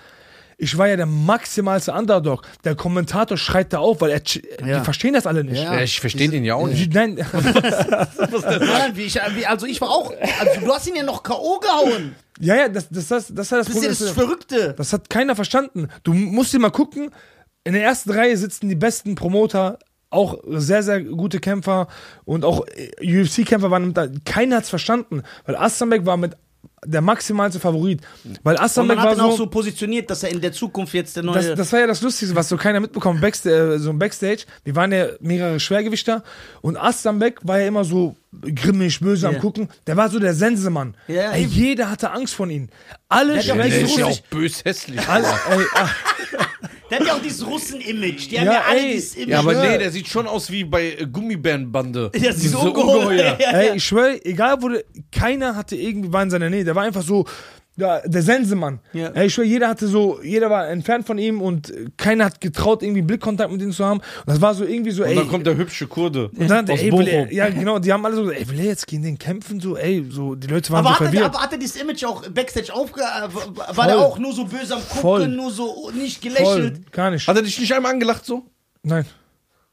Ich war ja der maximalste Underdog. Der Kommentator schreit da auf, weil er, Ja. die verstehen das alle nicht. Ja. Ich verstehe den ja auch nicht. Nein, also ich war auch. Also du hast ihn ja noch K.O. gehauen. ja, ja, das, das, das, das war das Das ist ja Problem. das Verrückte. Das hat keiner verstanden. Du musst dir mal gucken, in der ersten Reihe sitzen die besten Promoter, auch sehr, sehr gute Kämpfer und auch äh, UFC-Kämpfer waren da. Keiner hat's verstanden, weil Astanbek war mit der maximalste Favorit. Weil Und Astanbek man hat war ihn auch so, so positioniert, dass er in der Zukunft jetzt der neue. das, das war ja das Lustigste, was so keiner mitbekommen, Backsta äh, so ein Backstage. Wir waren ja mehrere Schwergewichter und Astanbek war ja immer so grimmig, böse Ja. am Gucken. Der war so der Sensemann. Ja, Ey, jeder hatte Angst von ihm. Alle hat auch Der ist ja Schwergewichter. auch bös hässlich. Alle, ey, ah, der hat ja auch dieses Russen-Image. Die haben Ja, ja alle ey. dieses Image. Ja, aber nee, der sieht schon aus wie bei äh, Gummibärenbande. Ja, diese Ungeheuer. Ja, ja. Ey, ich schwöre, egal wo der, keiner hatte irgendwie war in seiner Nähe. Der war einfach so, ja, der Sensemann. Ja. Ey, ich schwöre, jeder hatte so, jeder war entfernt von ihm und keiner hat getraut, irgendwie Blickkontakt mit ihm zu haben. Und das war so irgendwie so, Und ey. dann kommt der hübsche Kurde und dann, aus ey, will er, Bochum. ja, genau, die haben alle so, ey, will er jetzt gegen den kämpfen? So, ey, so, die Leute waren Aber so hat, er, verwirrt. aber hat er dieses Image auch Backstage aufge... äh, War der auch nur so böse am Gucken, Voll. nur so nicht Voll, gelächelt? gar nicht. Hat er dich nicht einmal angelacht so? Nein.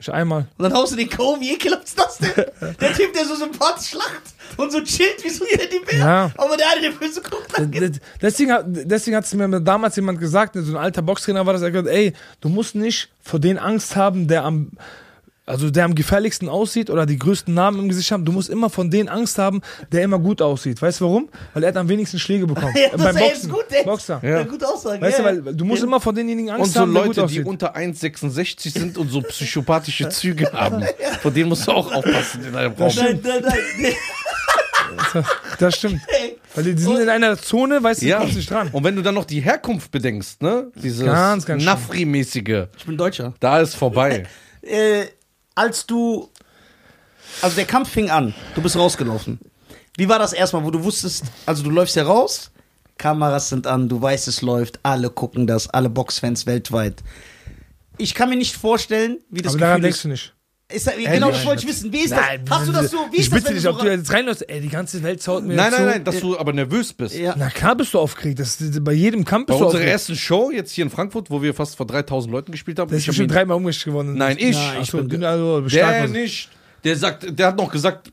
Ich einmal. Und dann haust du den K.O. Wie ekelhaft ist das denn? Der Typ, der so sympathisch lacht und so chillt wie so ein Teddybär. Ja. Aber der eine, der böse guckt. D- d- Deswegen hat, deswegen hat es mir damals jemand gesagt, so ein alter Boxtrainer war das, er hat gesagt, ey, du musst nicht vor den Angst haben, der am, also der am gefährlichsten aussieht oder die größten Namen im Gesicht haben. Du musst immer von denen Angst haben, der immer gut aussieht. Weißt du warum? Weil er hat am wenigsten Schläge bekommen. [laughs] Ja, das ey, ist gut, ey. Boxer. Ja. Gut aussagen. Weißt ja. du, weil du musst immer von denjenigen Angst Und so haben, der gut Leute, die unter 1,66 sind und so psychopathische [laughs] Züge haben. Von denen musst du auch aufpassen in einem Raum. Nein, nein, nein. Das stimmt. Weil die, die sind in einer Zone, weißt du, Ja. kommst nicht dran. Und wenn du dann noch die Herkunft bedenkst, ne? Dieses Ganz, ganz schlimm. Nafri-mäßige, Ich bin Deutscher. da ist vorbei. [laughs] Äh, als du. Also der Kampf fing an, du bist rausgelaufen. Wie war das erstmal, wo du wusstest, also du läufst ja raus, Kameras sind an, du weißt, es läuft, alle gucken das, alle Boxfans weltweit. Ich kann mir nicht vorstellen, wie das Aber daran Gefühl denkst ist. du nicht. Ist da, genau, das wollte ich wissen. Wie ist das? Hast du das so? Wie ist das, bitte wenn dich, du ob du jetzt reinläufst, ey, die ganze Welt zaut mir Nein, zu. nein, nein, dass du aber nervös bist. Ja. Na klar bist du aufgeregt. Das, das, bei jedem Kampf Bei bist du unserer aufgeregt. ersten Show jetzt hier in Frankfurt, wo wir fast vor 3000 Leuten gespielt haben, ist ich hab bestimmt ihn- dreimal umgeschickt geworden. Nein, ich. Ach Ich bin- also, der was- nicht. Der sagt, der hat noch gesagt,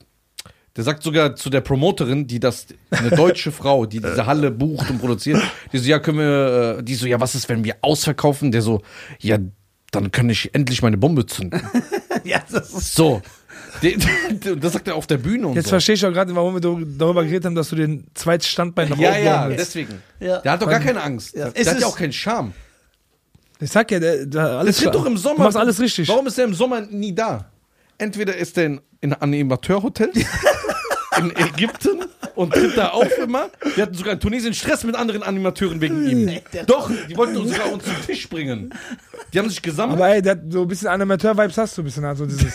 der sagt sogar zu der Promoterin, die das, eine deutsche [laughs] Frau, die diese Halle bucht und produziert, die so, ja, können wir, äh, die so, ja, was ist, wenn wir ausverkaufen? Der so, ja, dann kann ich endlich meine Bombe zünden. [laughs] ja, das ist, So. Das sagt er auf der Bühne und Jetzt so. verstehe ich auch gerade, warum wir darüber geredet haben, dass du den zweiten Standbein noch Ja, ja, willst. deswegen. Ja. Der hat doch gar keine Angst. Ja. Der Es hat ja ist- auch keinen Charme. Ich sag ja, der, der Der alles tritt doch im Sommer. Du machst alles richtig. Warum ist der im Sommer nie da? Entweder ist der in, in Animateurhotel [laughs] in Ägypten und tritt da auf immer. Wir hatten sogar in Tunesien Stress mit anderen Animateuren wegen ihm. Doch, die wollten uns sogar uns zum Tisch bringen. Die haben sich gesammelt. Aber ey, der so ein bisschen Animateur-Vibes hast du ein bisschen, also dieses. [laughs]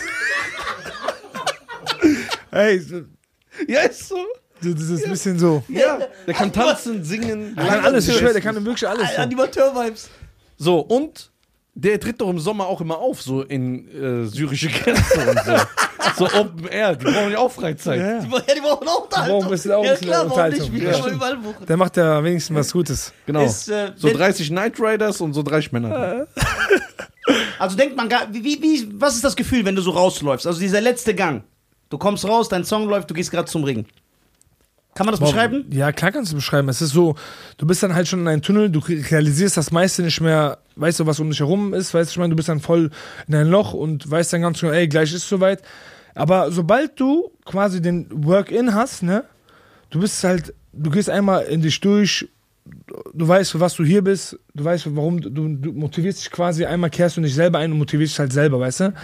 ey, so, ja, ist so. so dieses bisschen so. Ja, der kann tanzen, singen. Der kann alles, ich schwöre, der kann wirklich alles. So. Animateur-Vibes. So, und der tritt doch im Sommer auch immer auf, so in äh, syrische Grenze und so. [laughs] So Open Air, die brauchen ja auch Freizeit. Ja. Die, ja, die brauchen auch Unterhaltung. brauchen ein bisschen auch ja, klar, warum nicht? Unterhaltung. Wir Ja, können stimmt. überall buchen. Der macht ja wenigstens was Gutes. Genau. Ist, äh, so wenn- 30 Night Riders und so 30 Männer. [laughs] Also denkt man gar, wie, wie, was ist das Gefühl, wenn du so rausläufst? Also dieser letzte Gang. Du kommst raus, dein Song läuft, du gehst gerade zum Ring. Kann man das beschreiben? Ja, klar kannst du beschreiben. Es ist so, du bist dann halt schon in einem Tunnel, du realisierst das meiste nicht mehr, weißt du, was um dich herum ist, weißt du, ich meine, du bist dann voll in ein Loch und weißt dann ganz genau, ey, gleich ist es soweit. Aber sobald du quasi den Work-In hast, ne, du bist halt, du gehst einmal in dich durch, du weißt, für was du hier bist, du weißt, warum, du, du motivierst dich quasi, einmal kehrst du dich selber ein und motivierst dich halt selber, weißt du?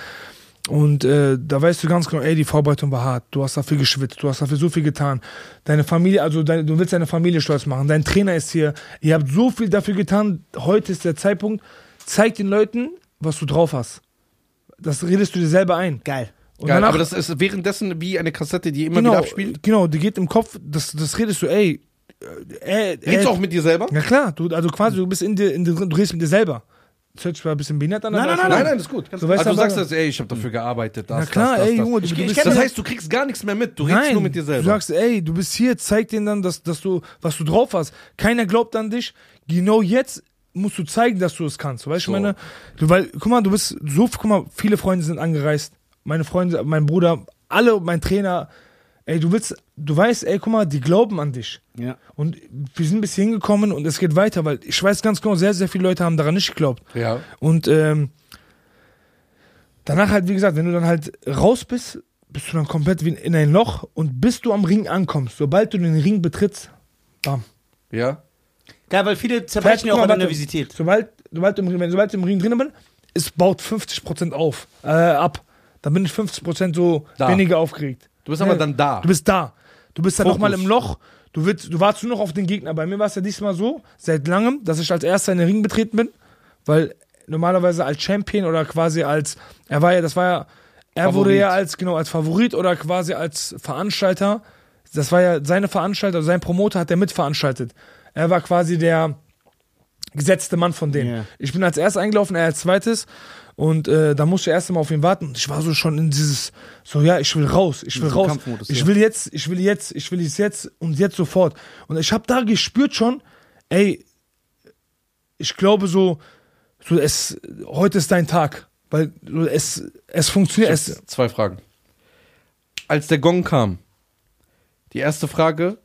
Und äh, da weißt du ganz genau, ey, die Vorbereitung war hart. Du hast dafür geschwitzt, du hast dafür so viel getan. Deine Familie, also deine, du willst deine Familie stolz machen. Dein Trainer ist hier. Ihr habt so viel dafür getan. Heute ist der Zeitpunkt. Zeig den Leuten, was du drauf hast. Das redest du dir selber ein. Geil. Und Geil, danach, aber das ist währenddessen wie eine Kassette, die immer genau, wieder abspielt. genau, die geht im Kopf. Das, das redest du, ey. Äh, äh, Redst du auch mit dir selber? ja klar, du, also quasi du bist in dir, in dir drin, du redest mit dir selber. Sich mal ein bisschen behindert an. Nein, aber nein, ich- Nein, nein, das ist gut. Du weißt also du sagst das, ey, ich habe dafür gearbeitet, das, Na klar, das, das, ey. Junge, du, du bist Das heißt, du kriegst gar nichts mehr mit, du redest Nein, nur mit dir du selber. sagst, ey, du bist hier, zeig denen dann, dass, dass du, was du drauf hast. Keiner glaubt an dich. Genau jetzt musst du zeigen, dass du es kannst. Weißt du, So. ich meine, du, weil, guck mal, du bist so, guck mal, viele Freunde sind angereist. Meine Freunde, mein Bruder, alle, mein Trainer. Ey, du willst, du weißt, ey, guck mal, die glauben an dich. Ja. Und wir sind bis hier hingekommen und es geht weiter, weil ich weiß ganz genau, sehr, sehr viele Leute haben daran nicht geglaubt. ja. Und ähm, danach halt, wie gesagt, wenn du dann halt raus bist, bist du dann komplett wie in ein Loch und bis du am Ring ankommst, sobald du den Ring betrittst, bam. Ja. Geil, weil viele zerbrechen ja auch an mal, der. Nervosität. Sobald, sobald, du im, Ring- wenn, sobald du im Ring drin bist, es baut 50% auf, äh, ab. Dann bin ich 50% so Da. weniger aufgeregt. Du bist aber dann da. Du bist da. Du bist dann Fokus. nochmal im Loch. Du, willst, du wartest nur noch auf den Gegner. Bei mir war es ja diesmal so, seit langem, dass ich als erster in den Ring betreten bin, weil normalerweise als Champion oder quasi als, er war ja, das war ja, er Favorit. wurde ja als, genau, als Favorit oder quasi als Veranstalter, das war ja seine Veranstalter, sein Promoter hat er mitveranstaltet. Er war quasi der gesetzte Mann von denen. Ja. Ich bin als erstes eingelaufen, er als zweites. Und äh, da musste ich erst mal auf ihn warten. Ich war so schon in dieses, so ja, ich will raus, ich will raus. Ich will jetzt, ich will jetzt, ich will es jetzt und jetzt sofort. Und ich habe da gespürt schon, ey, ich glaube so, so es, heute ist dein Tag. Weil so, es, es funktioniert. Es, zwei Fragen. Als der Gong kam, die erste Frage,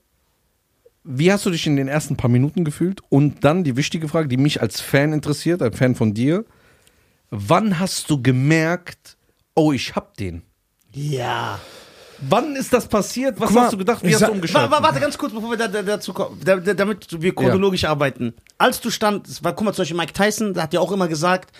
wie hast du dich in den ersten paar Minuten gefühlt? Und dann die wichtige Frage, die mich als Fan interessiert, ein Fan von dir. Wann hast du gemerkt, oh, ich hab den? Ja. Wann ist das passiert? Was mal, hast du gedacht? Wie hast du wa- Warte ganz kurz, bevor wir da, da, dazu kommen, da, da, damit wir chronologisch arbeiten. Als du standst, guck mal, zum Beispiel Mike Tyson, der hat ja auch immer gesagt,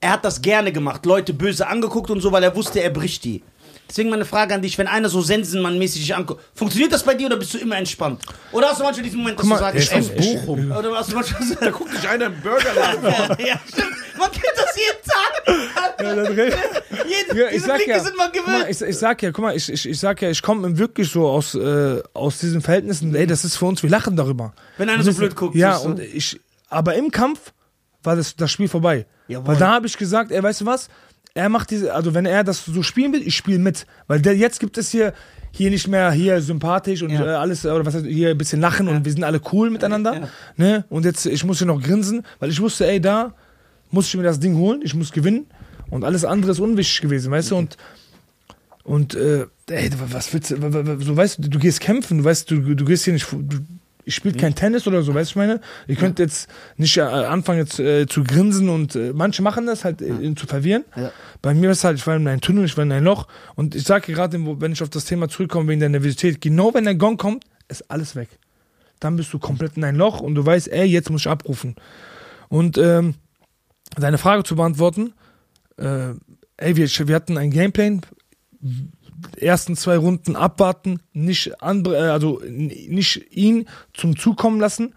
er hat das gerne gemacht, Leute böse angeguckt und so, weil er wusste, er bricht die. Deswegen meine Frage an dich, wenn einer so Sensenmann-mäßig dich anguckt, funktioniert das bei dir oder bist du immer entspannt? Oder hast du manchmal diesen Moment, dass Guck du mal, sagst, ich- ich- Bochum? Oder hast du manchmal so, da guckt dich einer im Burgerladen an. ja, stimmt. Man kennt das jeden Tag. Ja, dann red- [laughs] Jeden, Ja, ich diese Blicke ja, sind man guck mal, gewöhnt. ich, ich sag ja, guck mal, ich, ich, ich sag ja, ich komme wirklich so aus, äh, aus diesen Verhältnissen, ey, das ist für uns, wir lachen darüber. Wenn einer Und so das- blöd guckt, Ja, und ich, aber im Kampf war das, das Spiel vorbei. Jawohl. Weil da habe ich gesagt, ey, weißt du was? Er macht diese, also wenn er das so spielen will, ich spiele mit. Weil der, jetzt gibt es hier, hier nicht mehr hier sympathisch und Ja. äh, alles, oder was heißt, hier ein bisschen lachen und wir sind alle cool miteinander. Ja. Ne? Und jetzt, ich muss hier noch grinsen, weil ich wusste, ey, da muss ich mir das Ding holen, ich muss gewinnen. Und alles andere ist unwichtig gewesen, weißt du? Und, und äh, ey, was willst du, so weißt du, du gehst kämpfen, du weißt, du, du gehst hier nicht, du, ich spiele kein Tennis oder so, weißt du, ich meine? Ihr könnt jetzt nicht äh, anfangen jetzt äh, zu grinsen und äh, manche machen das halt, äh, ihn zu verwirren. Ja. Bei mir ist halt, ich war in einem Tunnel, ich war in einem Loch und ich sage gerade, wenn ich auf das Thema zurückkomme wegen der Nervosität, genau wenn der Gong kommt, ist alles weg. Dann bist du komplett in ein Loch und du weißt, ey, jetzt muss ich abrufen. Und ähm, deine Frage zu beantworten, äh, ey, wir, wir hatten ein Gameplan, ersten zwei Runden abwarten, nicht andere, äh, also nicht ihn zum Zug kommen lassen.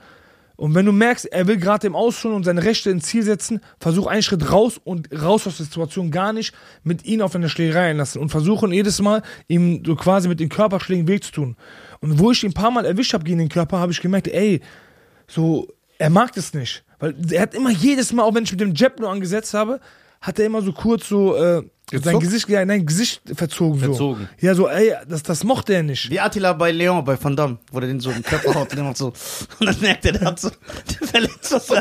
Und wenn du merkst, er will gerade im Ausholen und seine Rechte ins Ziel setzen, versuch einen Schritt raus und raus aus der Situation gar nicht mit ihm auf eine Schlägerei einlassen und versuchen jedes Mal ihm so quasi mit den Körperschlägen weh zu tun. Und wo ich ihn ein paar Mal erwischt habe gegen den Körper, habe ich gemerkt, ey, so, er mag das nicht. Weil er hat immer jedes Mal, auch wenn ich mit dem Jab nur angesetzt habe, hat er immer so kurz so äh, sein? Gesicht, ja, nein, Gesicht verzogen. Verzogen. So. Ja, so, ey, das, das mochte er nicht. Wie Attila bei Leon, bei Van Damme, wo der den so im Körper haut und der macht so. Und dann merkt er, der hat so, der verletzt was. Und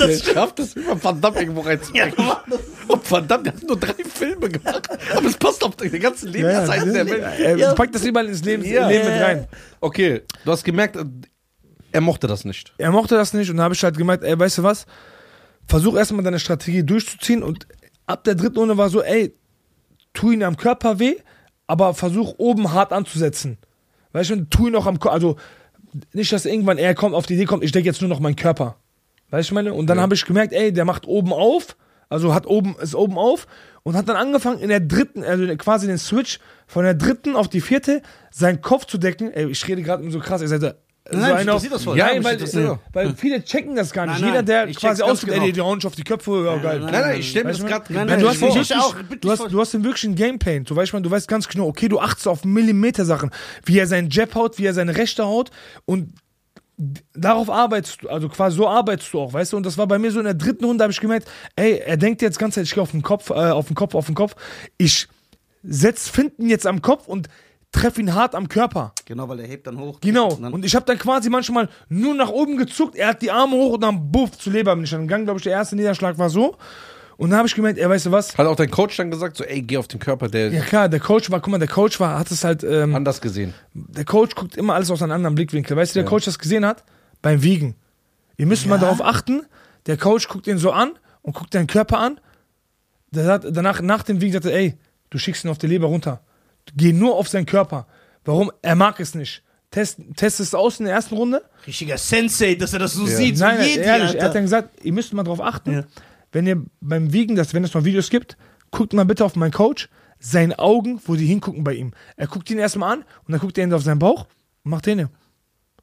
das schafft es immer verdammt irgendwo reinzubringen. Ja, Mann, das- Und verdammt, der hat nur drei Filme gemacht. Aber es passt auf die ganzen Lebenszeiten der Welt. Er Ja. packt das überall ins Leben, Ja. Leben mit rein. Okay, du hast gemerkt, er mochte das nicht. Er mochte das nicht und da habe ich halt gemerkt, ey, weißt du was? Versuch erstmal deine Strategie durchzuziehen und ab der dritten Runde war so, ey, tu ihn am Körper weh, aber versuch oben hart anzusetzen. Weißt du, tu ihn auch am Körper, also nicht, dass irgendwann er kommt, auf die Idee kommt, ich denke jetzt nur noch meinen Körper. Weißt du, ich meine? Und dann habe ich gemerkt, ey, der macht oben auf, also hat oben, ist oben auf und hat dann angefangen in der dritten, also quasi den Switch von der dritten auf die vierte, seinen Kopf zu decken. Ey, ich rede gerade so krass, seid da. Nein, so das voll. Ja, Ja, mich weil, das. weil viele checken das gar nicht. Nein, nein, Jeder, der quasi ausgeht, genau. ey, die hauen auf die Köpfe, ja, geil. nein, Nein, nein, ich stelle mir das gerade Nein, Nein, nein, du, hast vor. wirklich, auch, du, hast, du hast den wirklich einen Gameplan. Du weißt, man, du weißt ganz genau, okay, du achtest auf Millimeter Sachen, wie er seinen Jab haut, wie er seine Rechte haut und darauf arbeitest du, also quasi so arbeitest du auch, weißt du? Und das war bei mir so in der dritten Runde, habe ich gemerkt, ey, er denkt jetzt ganz Zeit, ich gehe auf den Kopf, äh, auf den Kopf, auf den Kopf. Ich setz Finden jetzt am Kopf und treffe ihn hart am Körper. Genau, weil er hebt dann hoch. Genau. Und dann- Und ich habe dann quasi manchmal nur nach oben gezuckt, er hat die Arme hoch und dann buff zu Leber bin ich dann gegangen. Glaube ich, der erste Niederschlag war so. Und dann habe ich gemerkt, ey, weißt du was? Hat auch dein Coach dann gesagt, so, ey, geh auf den Körper, der Ja klar, der Coach war, guck mal, der Coach war, hat es halt, ähm, anders gesehen. der Coach guckt immer alles aus einem anderen Blickwinkel. Weißt du, der Coach das gesehen hat? Beim Wiegen. Ihr müsst mal darauf achten, der Coach guckt ihn so an und guckt deinen Körper an. Der sagt, danach, nach dem Wiegen sagt er, ey, du schickst ihn auf die Leber runter. Geh nur auf seinen Körper. Warum? Er mag es nicht. Test, test es aus in der ersten Runde. Richtiger Sensei, dass er das so Ja. sieht. Nein, so nein, Jedi, ehrlich, Alter. er hat dann gesagt, ihr müsst mal darauf achten, Ja. wenn ihr beim Wiegen, das, wenn es noch Videos gibt, guckt mal bitte auf meinen Coach, seine Augen, wo die hingucken bei ihm. Er guckt ihn erstmal an und dann guckt er ihn auf seinen Bauch und macht den hier.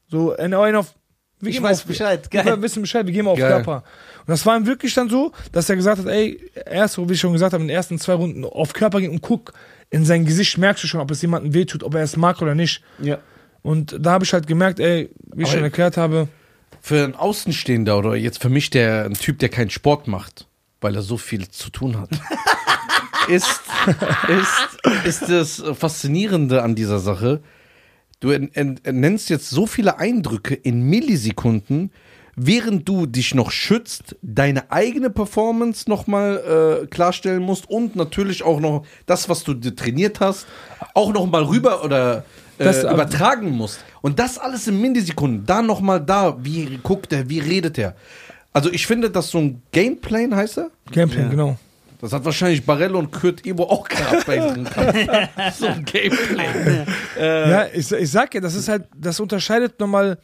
So, einen einen auf. Wir Ich weiß auf, Bescheid, Wir geil. wissen Bescheid, wir gehen mal auf Geil. Körper. Und das war ihm wirklich dann so, dass er gesagt hat, ey, erst, so wie ich schon gesagt habe, in den ersten zwei Runden auf Körper gehen und guck, in sein Gesicht merkst du schon, ob es jemandem wehtut, ob er es mag oder nicht. Ja. Und da habe ich halt gemerkt, ey, wie ich Aber- schon erklärt habe, Für einen Außenstehender oder jetzt für mich der ein Typ, der keinen Sport macht, weil er so viel zu tun hat, [laughs] ist, ist, ist das Faszinierende an dieser Sache. Du en- en- nennst jetzt so viele Eindrücke in Millisekunden, während du dich noch schützt, deine eigene Performance nochmal äh, klarstellen musst und natürlich auch noch das, was du dir trainiert hast, auch nochmal rüber oder äh, Das- übertragen musst. Und das alles in Millisekunden. Da nochmal da, wie guckt er, wie redet er. Also ich finde, dass so ein Gameplan heißt er. Gameplay, genau. Das hat wahrscheinlich Barello und Kurt Ebo auch gehabt bei Kampf. [laughs] So ein Gameplan. Ja, ich, ich sag ja, das ist halt, das unterscheidet nochmal,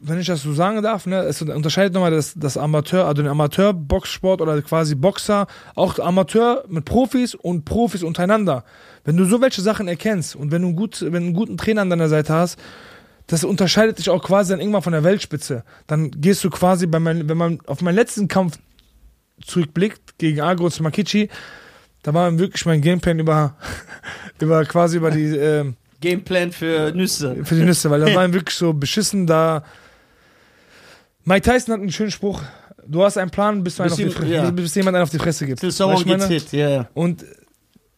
wenn ich das so sagen darf, ne, es unterscheidet nochmal das, das Amateur, also den Amateur-Boxsport oder quasi Boxer, auch Amateur mit Profis und Profis untereinander. Wenn du so welche Sachen erkennst und wenn du, einen gut, wenn du einen guten Trainer an deiner Seite hast, das unterscheidet dich auch quasi dann irgendwann von der Weltspitze. Dann gehst du quasi bei mein, wenn man auf meinen letzten Kampf zurückblickt gegen Agro Smakichi, da war wirklich mein Gameplan über, [laughs] über quasi über die ähm, Gameplan für Nüsse. für die Nüsse, weil da [laughs] war ihm wirklich so beschissen, da. Mike Tyson hat einen schönen Spruch. Du hast einen Plan, bis, du einen Bis auf die Fresse, ja. bis jemand einen auf die Fresse gibt. Till someone gets hit, ja, ja. Und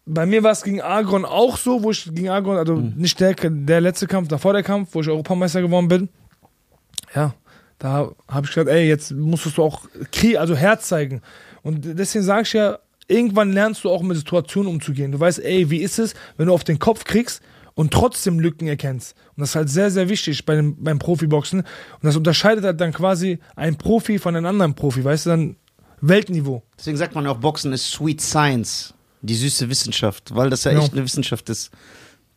bei mir war es gegen Agron auch so, wo ich gegen Agron, also Mhm. nicht der, der letzte Kampf, davor der Kampf, wo ich Europameister geworden bin. Ja, da habe ich gesagt, ey, jetzt musstest du auch Krieg, also Herz zeigen. Und deswegen sage ich ja, irgendwann lernst du auch mit Situationen umzugehen. Du weißt, ey, wie ist es, wenn du auf den Kopf kriegst und trotzdem Lücken erkennst. Und das ist halt sehr, sehr wichtig bei dem, beim Profiboxen. Und das unterscheidet halt dann quasi einen Profi von einem anderen Profi, weißt du, dann Weltniveau. Deswegen sagt man auch, Boxen ist Sweet Science. Die süße Wissenschaft, weil das ja Genau. echt eine Wissenschaft ist.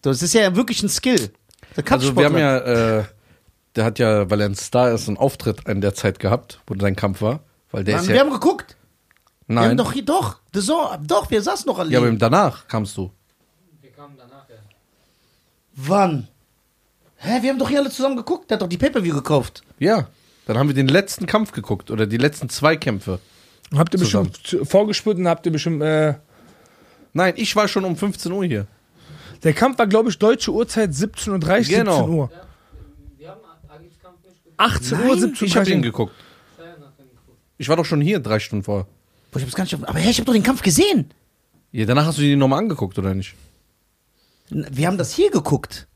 Das ist ja wirklich ein Skill. Der Also wir haben ja, äh, der hat ja, weil er ein Star ist, einen Auftritt in der Zeit gehabt, wo dein Kampf war. Weil der Mann, ist wir ja. haben geguckt. Wir haben Nein. doch hier, doch, doch, wir saßen noch alle. Ja, aber danach kamst du. Wir kamen danach. Wann? Hä, wir haben doch hier alle zusammen geguckt. Der hat doch die Pay-Per-View gekauft. Ja. Dann haben wir den letzten Kampf geguckt oder die letzten zwei Kämpfe. Habt ihr Zusammen. bestimmt vorgespürt und habt ihr bestimmt, äh, Nein, ich war schon um 15 Uhr hier. der Kampf war, glaube ich, deutsche Uhrzeit 17.30 Uhr, Genau. 17 Uhr. Wir haben Agis Kampf nicht geguckt. 18 Uhr, Nein, 17 Ich habe ihn Uhr. geguckt. Ich war doch schon hier drei Stunden vor. Boah, ich hab's gar nicht aber hä, ich hab doch den Kampf gesehen. Ja, danach hast du die nochmal angeguckt, oder nicht? Wir haben das hier geguckt.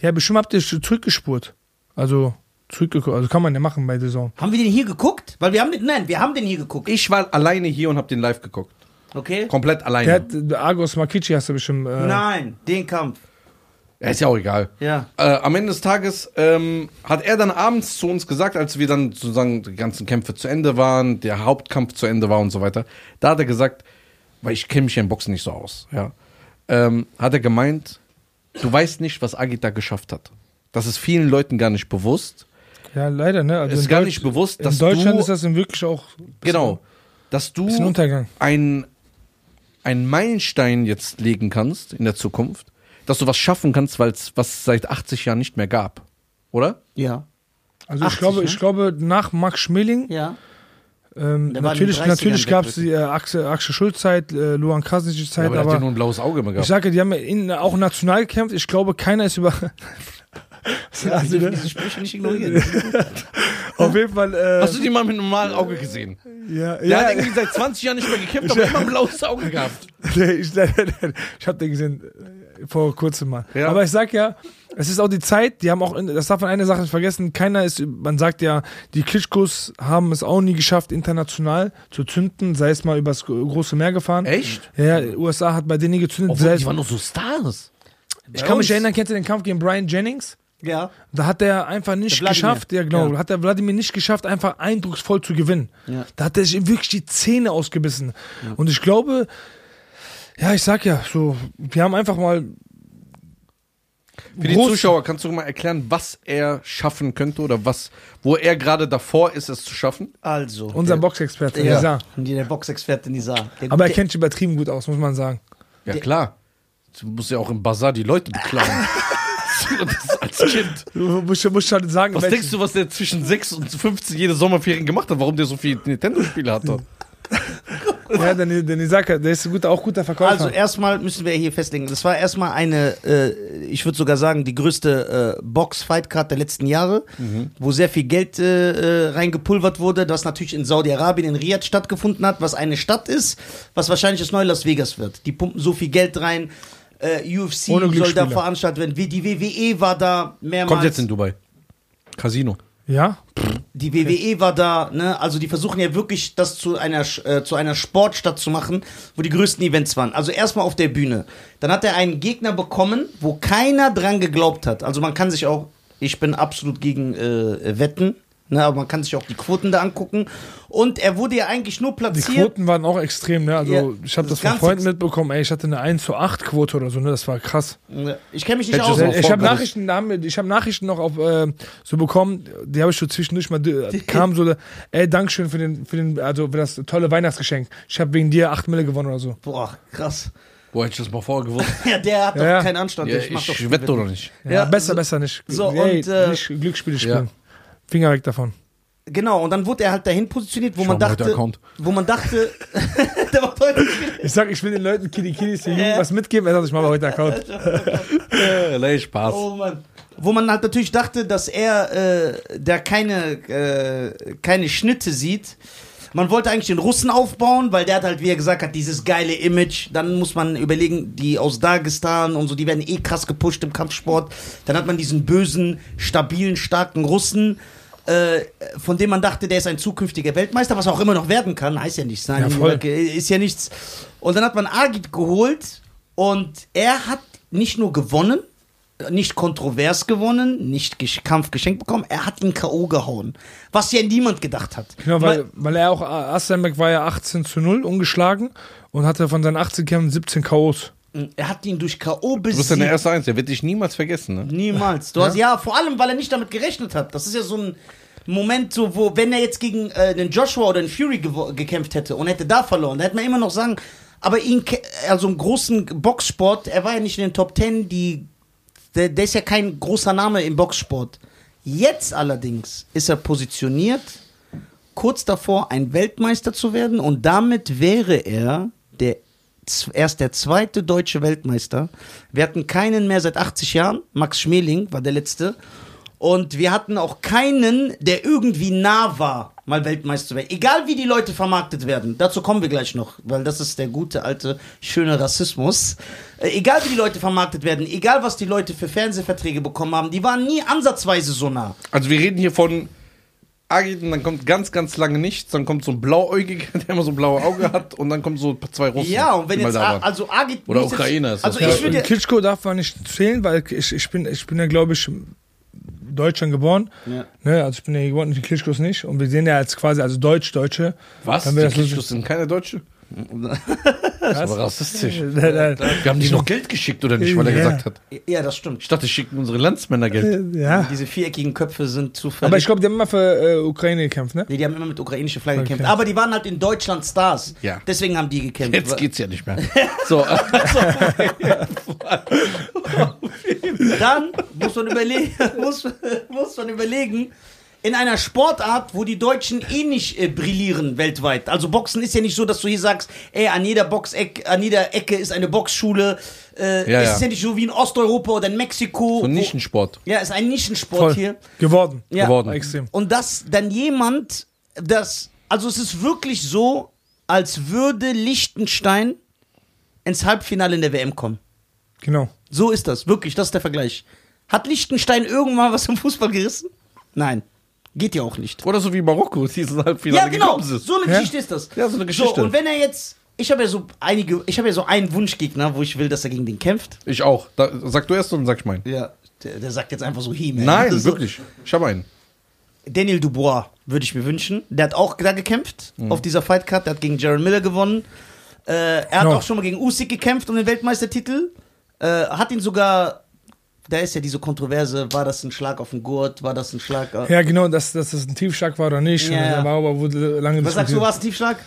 Ja, bestimmt habt ihr zurückgespurt. Also, zurückgeguckt. Also kann man ja machen bei Saison. Haben wir den hier geguckt? Weil wir haben den, nein, wir haben den hier geguckt. Ich war alleine hier und habe den live geguckt. Okay? Komplett Der alleine. hat, der Argos Makichi hast du bestimmt. Äh, Nein, den Kampf. Ja, ist ja auch egal. Ja. Äh, am Ende des Tages ähm, hat er dann abends zu uns gesagt, als wir dann sozusagen die ganzen Kämpfe zu Ende waren, der Hauptkampf zu Ende war und so weiter, da hat er gesagt, weil ich kenne mich ja im Boxen nicht so aus, ja, ähm, hat er gemeint, du weißt nicht, was Agit da geschafft hat. Das ist vielen Leuten gar nicht bewusst. Ja, leider, ne? Also Es ist in gar Deutsch- nicht bewusst, dass In Deutschland du- ist das wirklich auch. Genau. Dass du Untergang. ein, einen Meilenstein jetzt legen kannst in der Zukunft, dass du was schaffen kannst, weil es was seit 80 Jahren nicht mehr gab. Oder? Ja. Also 80, ich glaube, ne? ich glaube, nach Max Schmeling, Ja. Ähm, natürlich, 30ern natürlich gab es die äh, Axel, Axel Schulz-Zeit, äh, Luan aber, hat ja aber nur ein blaues Auge immer ich gehabt. sage, die haben ja in, auch national gekämpft. Ich glaube, keiner ist über. [laughs] Ja, Also, [laughs] diese Sprüche nicht ignorieren. Auf jeden Fall. Äh, Hast du die mal mit einem normalen Auge gesehen? ja, Der ja, hat irgendwie seit 20 Jahren nicht mehr gekämpft, aber [laughs] immer ein blaues Auge gehabt. Nee, ich, ich habe den gesehen vor kurzem mal. Ja. Aber ich sag ja, es ist auch die Zeit, die haben auch, das darf man eine Sache nicht vergessen, keiner ist, man sagt ja, die Klitschkos haben es auch nie geschafft, international zu zünden, sei es mal übers große Meer gefahren. Echt? Ja, ja, USA hat bei denen nie gezündet. Obwohl, die waren doch so Stars. ich kann mich erinnern, kennt ihr den Kampf gegen Brian Jennings? Ja. Da hat er einfach nicht geschafft, ja genau, Ja. hat der Wladimir nicht geschafft, einfach eindrucksvoll zu gewinnen. Ja. Da hat er sich wirklich die Zähne ausgebissen. Und ich glaube, ja, ich sag ja, so, wir haben einfach mal. Für die Zuschauer kannst du mal erklären, was er schaffen könnte oder was, wo er gerade davor ist, es zu schaffen? Also. Unser Boxexperte, ja. Nizar. Der Boxexperte Nizar. Der Aber er kennt sich übertrieben gut aus, muss man sagen. Ja, klar. Du musst ja auch im Bazar die Leute beklauen. [laughs] das als Kind. Du musst, musst halt sagen, Was welchen- denkst du, was der zwischen 6 und 15 jede Sommerferien gemacht hat? Warum der so viele Nintendo-Spiele hatte? [laughs] Ja, der, der Nizar, der ist guter, auch guter Verkäufer. Also erstmal müssen wir hier festlegen, das war erstmal eine, äh, ich würde sogar sagen, die größte äh, Box-Fight-Card der letzten Jahre, wo sehr viel Geld äh, äh, reingepulvert wurde, das natürlich in Saudi-Arabien, in Riyadh stattgefunden hat, was eine Stadt ist, was wahrscheinlich das neue Las Vegas wird. Die pumpen so viel Geld rein, äh, UFC soll da veranstaltet werden, wie die WWE war da mehrmals. Kommt jetzt in Dubai. Casino. Ja? Die WWE war da, ne? Also die versuchen ja wirklich das zu einer äh, zu einer Sportstadt zu machen, wo die größten Events waren. Also erstmal auf der Bühne. Dann hat er einen Gegner bekommen, wo keiner dran geglaubt hat. Also man kann sich auch, ich bin absolut gegen äh, Wetten, ne? Aber man kann sich auch die Quoten da angucken. Und er wurde ja eigentlich nur Die platziert. Quoten waren auch extrem, ne? Also Ja, ich habe das das von Freunden mitbekommen, ey, ich hatte eine 1 zu 8 Quote oder so, ne? Das war krass. Ich kenne mich nicht Hätte aus. ich auch ich habe. Nachrichten, ich habe Nachrichten noch auf äh, so bekommen, die habe ich so zwischendurch mal äh, [laughs] kam so, ey, Dankeschön für den für den also für das tolle Weihnachtsgeschenk. Ich habe wegen dir 8 Mille gewonnen oder so. Boah, krass. Wo hätte ich das mal vorher gewusst? [laughs] Ja, der hat doch Ja. keinen Anstand. Ja, ich mach doch ich wette oder nicht. Ja, Ja, besser, so- besser nicht. so, ey, und, äh, nicht Glücksspiele spielen. Finger weg davon. Genau, und dann wurde er halt dahin positioniert, wo Schau man mal, heute dachte, Account. wo man dachte, [laughs] der macht heute. Ich sag, ich will den Leuten Kitty Kitties, den Jungen Ja. was mitgeben. Er sagt, ich mache heute Account. [laughs] Nee, Spaß. Oh Mann. Wo man halt natürlich dachte, dass er äh, da keine, äh, keine Schnitte sieht. Man wollte eigentlich den Russen aufbauen, weil der hat halt, wie er gesagt hat, dieses geile Image. Dann muss man überlegen, die aus Dagestan und so, die werden eh krass gepusht im Kampfsport. Dann hat man diesen bösen, stabilen, starken Russen, äh, von dem man dachte, der ist ein zukünftiger Weltmeister, was auch immer noch werden kann. Heißt ja nichts. Nein, Ja, voll. ist ja nichts. Und dann hat man Agit geholt und er hat nicht nur gewonnen, nicht kontrovers gewonnen, nicht Gesch- Kampf geschenkt bekommen, er hat ihn K.O. gehauen. Was ja niemand gedacht hat. Genau, weil, weil er auch, Asterbeck war ja 18 zu 0 ungeschlagen und hatte von seinen 18 Kämpfen 17 K.O.s. er hat ihn durch K.O. Du bist ja der besiegt. erste Eins, der wird dich niemals vergessen, ne? Niemals. Du hast, ja, vor allem, weil er nicht damit gerechnet hat. Das ist ja so ein Moment, so, wo, wenn er jetzt gegen äh, den Joshua oder den Fury gekämpft hätte und hätte da verloren, dann hätte man immer noch sagen, aber ihn, also im großen Boxsport, er war ja nicht in den Top Ten, die, der, der ist ja kein großer Name im Boxsport. Jetzt allerdings ist er positioniert, kurz davor, ein Weltmeister zu werden und damit wäre er der erst der zweite deutsche Weltmeister. Wir hatten keinen mehr seit 80 Jahren. Max Schmeling war der letzte. Und wir hatten auch keinen, der irgendwie nah war, mal Weltmeister zu werden. Egal wie die Leute vermarktet werden. Dazu kommen wir gleich noch, weil das ist der gute alte schöne Rassismus. Äh, egal wie die Leute vermarktet werden, egal was die Leute für Fernsehverträge bekommen haben, die waren nie ansatzweise so nah. Also wir reden hier von Agiten, dann kommt ganz, ganz lange nichts, dann kommt so ein Blauäugiger, [laughs] der immer so ein blaues Auge hat und dann kommen so zwei Russen. Ja, und wenn jetzt, A- also Agit Oder Ukrainer ist das. Also Ja, ich würde, Klitschko darf man nicht zählen, weil ich, ich, bin, ich bin ja, glaube ich, in Deutschland geboren. Ja. Ne, also ich bin ja hier geboren, die Klitschkos nicht. Und wir sehen ja als quasi, also Deutsch-Deutsche. Was? Die Klitschkos sind keine Deutsche? Das ist aber rassistisch. [laughs] Nein, nein. Wir haben die noch Geld geschickt, oder nicht, weil er Ja. gesagt hat. ja, das stimmt. Ich dachte, schicken unsere Landsmänner Geld. Ja. Diese viereckigen Köpfe sind zufällig. Aber ich glaube, die haben immer für äh, Ukraine gekämpft, ne? Nee, die haben immer mit ukrainischer Flagge Okay. gekämpft. Aber die waren halt in Deutschland Stars. Ja. Deswegen haben die gekämpft. Jetzt geht's ja nicht mehr. [laughs] So, [laughs] Dann muss man überlegen, muss, muss man überlegen, in einer Sportart, wo die Deutschen eh nicht äh, brillieren weltweit. Also Boxen ist ja nicht so, dass du hier sagst, ey, an jeder Boxeck, an jeder Ecke ist eine Boxschule. Äh, Ja, es ja. ist ja nicht so wie in Osteuropa oder in Mexiko. So ein wo- Nischensport. Ja, ist ein Nischensport Voll. hier. Geworden. Ja. Geworden. Extrem. Und dass dann jemand, das, also es ist wirklich so, als würde Liechtenstein ins Halbfinale in der WM kommen. Genau. So ist das, wirklich, das ist der Vergleich. Hat Liechtenstein irgendwann was im Fußball gerissen? Nein. Geht ja auch nicht. Oder so wie Marokko, dieses Halbfinale Ja, genau. sind. So eine Ja? Geschichte ist das. Ja, so eine Geschichte. So, und wenn er jetzt. Ich habe ja so einige, ich habe ja so einen Wunschgegner, wo ich will, dass er gegen den kämpft. Ich auch. Da, sag du erst und sag ich meinen. Ja, der, der sagt jetzt einfach so he Nein, so, wirklich. Ich habe einen. Daniel Dubois würde ich mir wünschen. Der hat auch da gekämpft Mhm. auf dieser Fightcard. Der hat gegen Jaron Miller gewonnen. Äh, er hat Genau. auch schon mal gegen Usyk gekämpft um den Weltmeistertitel. Äh, hat ihn sogar. Da ist ja diese Kontroverse, war das ein Schlag auf den Gurt, war das ein Schlag auf... Ja, genau, dass, dass das ein Tiefschlag war oder nicht. Ja, ja. War aber wurde lange Was sagst du, war es ein Tiefschlag?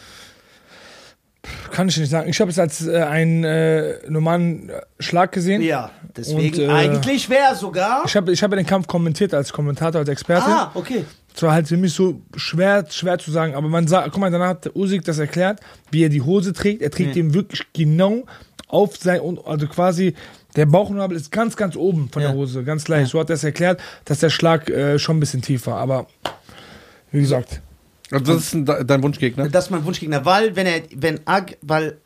Kann ich nicht sagen. Ich habe es als äh, einen äh, normalen äh, Schlag gesehen. Ja, deswegen Und, äh, eigentlich wäre sogar... Ich habe ich hab den Kampf kommentiert als Kommentator, als Experte. Ah, okay. Es war halt für mich so schwer, schwer zu sagen. Aber man sagt, guck mal, danach hat Usyk das erklärt, wie er die Hose trägt. Er trägt Ja. den wirklich genau auf sein, und- also quasi der Bauchnabel ist ganz, ganz oben von Ja. der Hose, ganz gleich. So hat er es erklärt, dass der Schlag äh, schon ein bisschen tief war. Aber wie gesagt, Also das ist ein, dein Wunschgegner. Das ist mein Wunschgegner, weil wenn er, wenn Ag, weil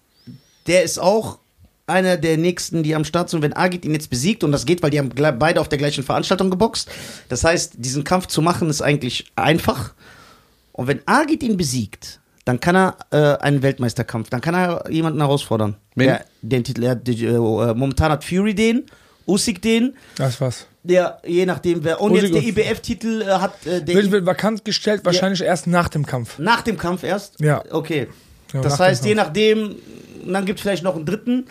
der ist auch einer der nächsten, die am Start sind. Wenn Agit ihn jetzt besiegt, und das geht, weil die haben beide auf der gleichen Veranstaltung geboxt, das heißt, diesen Kampf zu machen ist eigentlich einfach. Und wenn Agit ihn besiegt, dann kann er äh, einen Weltmeisterkampf, dann kann er jemanden herausfordern. Wen? Der, den Titel, er, die, äh, momentan hat Fury den, Usyk den, das war's. der, je nachdem wer, und Usyk jetzt der IBF-Titel äh, hat äh, der Wird, wird vakant gestellt, wahrscheinlich erst nach dem Kampf. nach dem Kampf erst? Ja. Okay. Ja, das nach heißt, je nachdem, dann gibt es vielleicht noch einen dritten.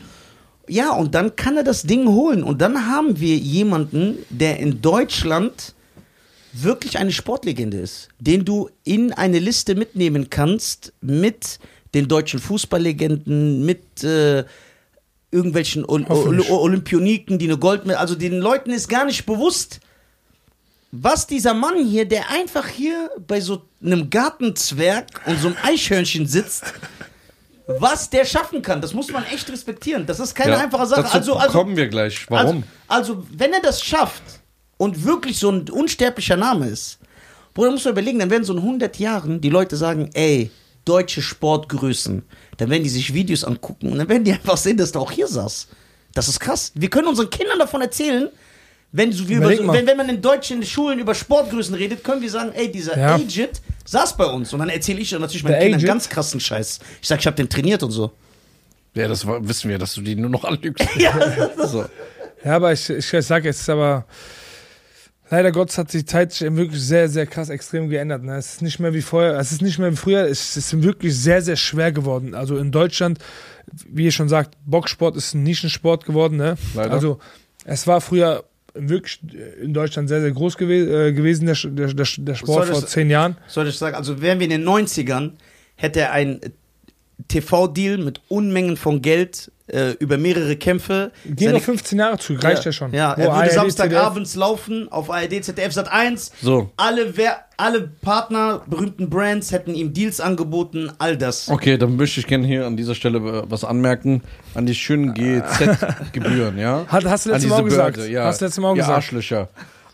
Ja, und dann kann er das Ding holen. Und dann haben wir jemanden, der in Deutschland wirklich eine Sportlegende ist, den du in eine Liste mitnehmen kannst mit den deutschen Fußballlegenden, mit äh, irgendwelchen Ol Ol. Olympioniken, die eine Goldmedaille, also den Leuten ist gar nicht bewusst, was dieser Mann hier, der einfach hier bei so einem Gartenzwerg und so einem Eichhörnchen sitzt, was der schaffen kann. Das muss man echt respektieren. Das ist keine Ja, einfache Sache. Dazu Also, also, kommen wir gleich. Warum? also, also, wenn er das schafft und wirklich so ein unsterblicher Name ist, Bruder, musst du überlegen, dann werden so in 100 Jahren die Leute sagen, ey, deutsche Sportgrößen. Dann werden die sich Videos angucken und dann werden die [laughs] einfach sehen, dass du auch hier saß. Das ist krass. Wir können unseren Kindern davon erzählen, wenn, so, wir über, wenn, wenn man in deutschen Schulen über Sportgrößen redet, können wir sagen, ey, dieser Ja. Aged saß bei uns. Und dann erzähle ich dann natürlich meinen Der Kindern ganz krassen Scheiß. Ich sag, ich habe den trainiert und so. ja, das wissen wir, dass du die nur noch anlügst. [laughs] so. Ja, aber ich, ich sage, es ist aber. Leider Gottes hat sich die Zeit wirklich sehr, sehr krass extrem geändert. Ne? Es ist nicht mehr wie vorher, es ist nicht mehr wie früher, es ist wirklich sehr, sehr schwer geworden. Also in Deutschland, wie ihr schon sagt, Boxsport ist ein Nischensport geworden. Ne? Leider. Also es war früher wirklich in Deutschland sehr, sehr groß gewe äh, gewesen, der, der, der, der Sport Soll vor zehn Jahren. soll ich sagen, also wären wir in den 90ern, hätte ein TV-Deal mit Unmengen von Geld äh, über mehrere Kämpfe. Gehen Seine- noch 15 Jahre zurück, reicht ja, schon. Ja, Wo er würde ARD, Samstagabends laufen auf ARD, ZDF Sat 1. So. Alle, wer, alle Partner, berühmten Brands hätten ihm Deals angeboten, all das. Okay, dann möchte ich gerne hier an dieser Stelle äh, was anmerken. An die schönen GEZ-Gebühren, ja? Hat- hast du letztes Mal gesagt. Ja. Hast du letztes Mal gesagt. Arschlöcher.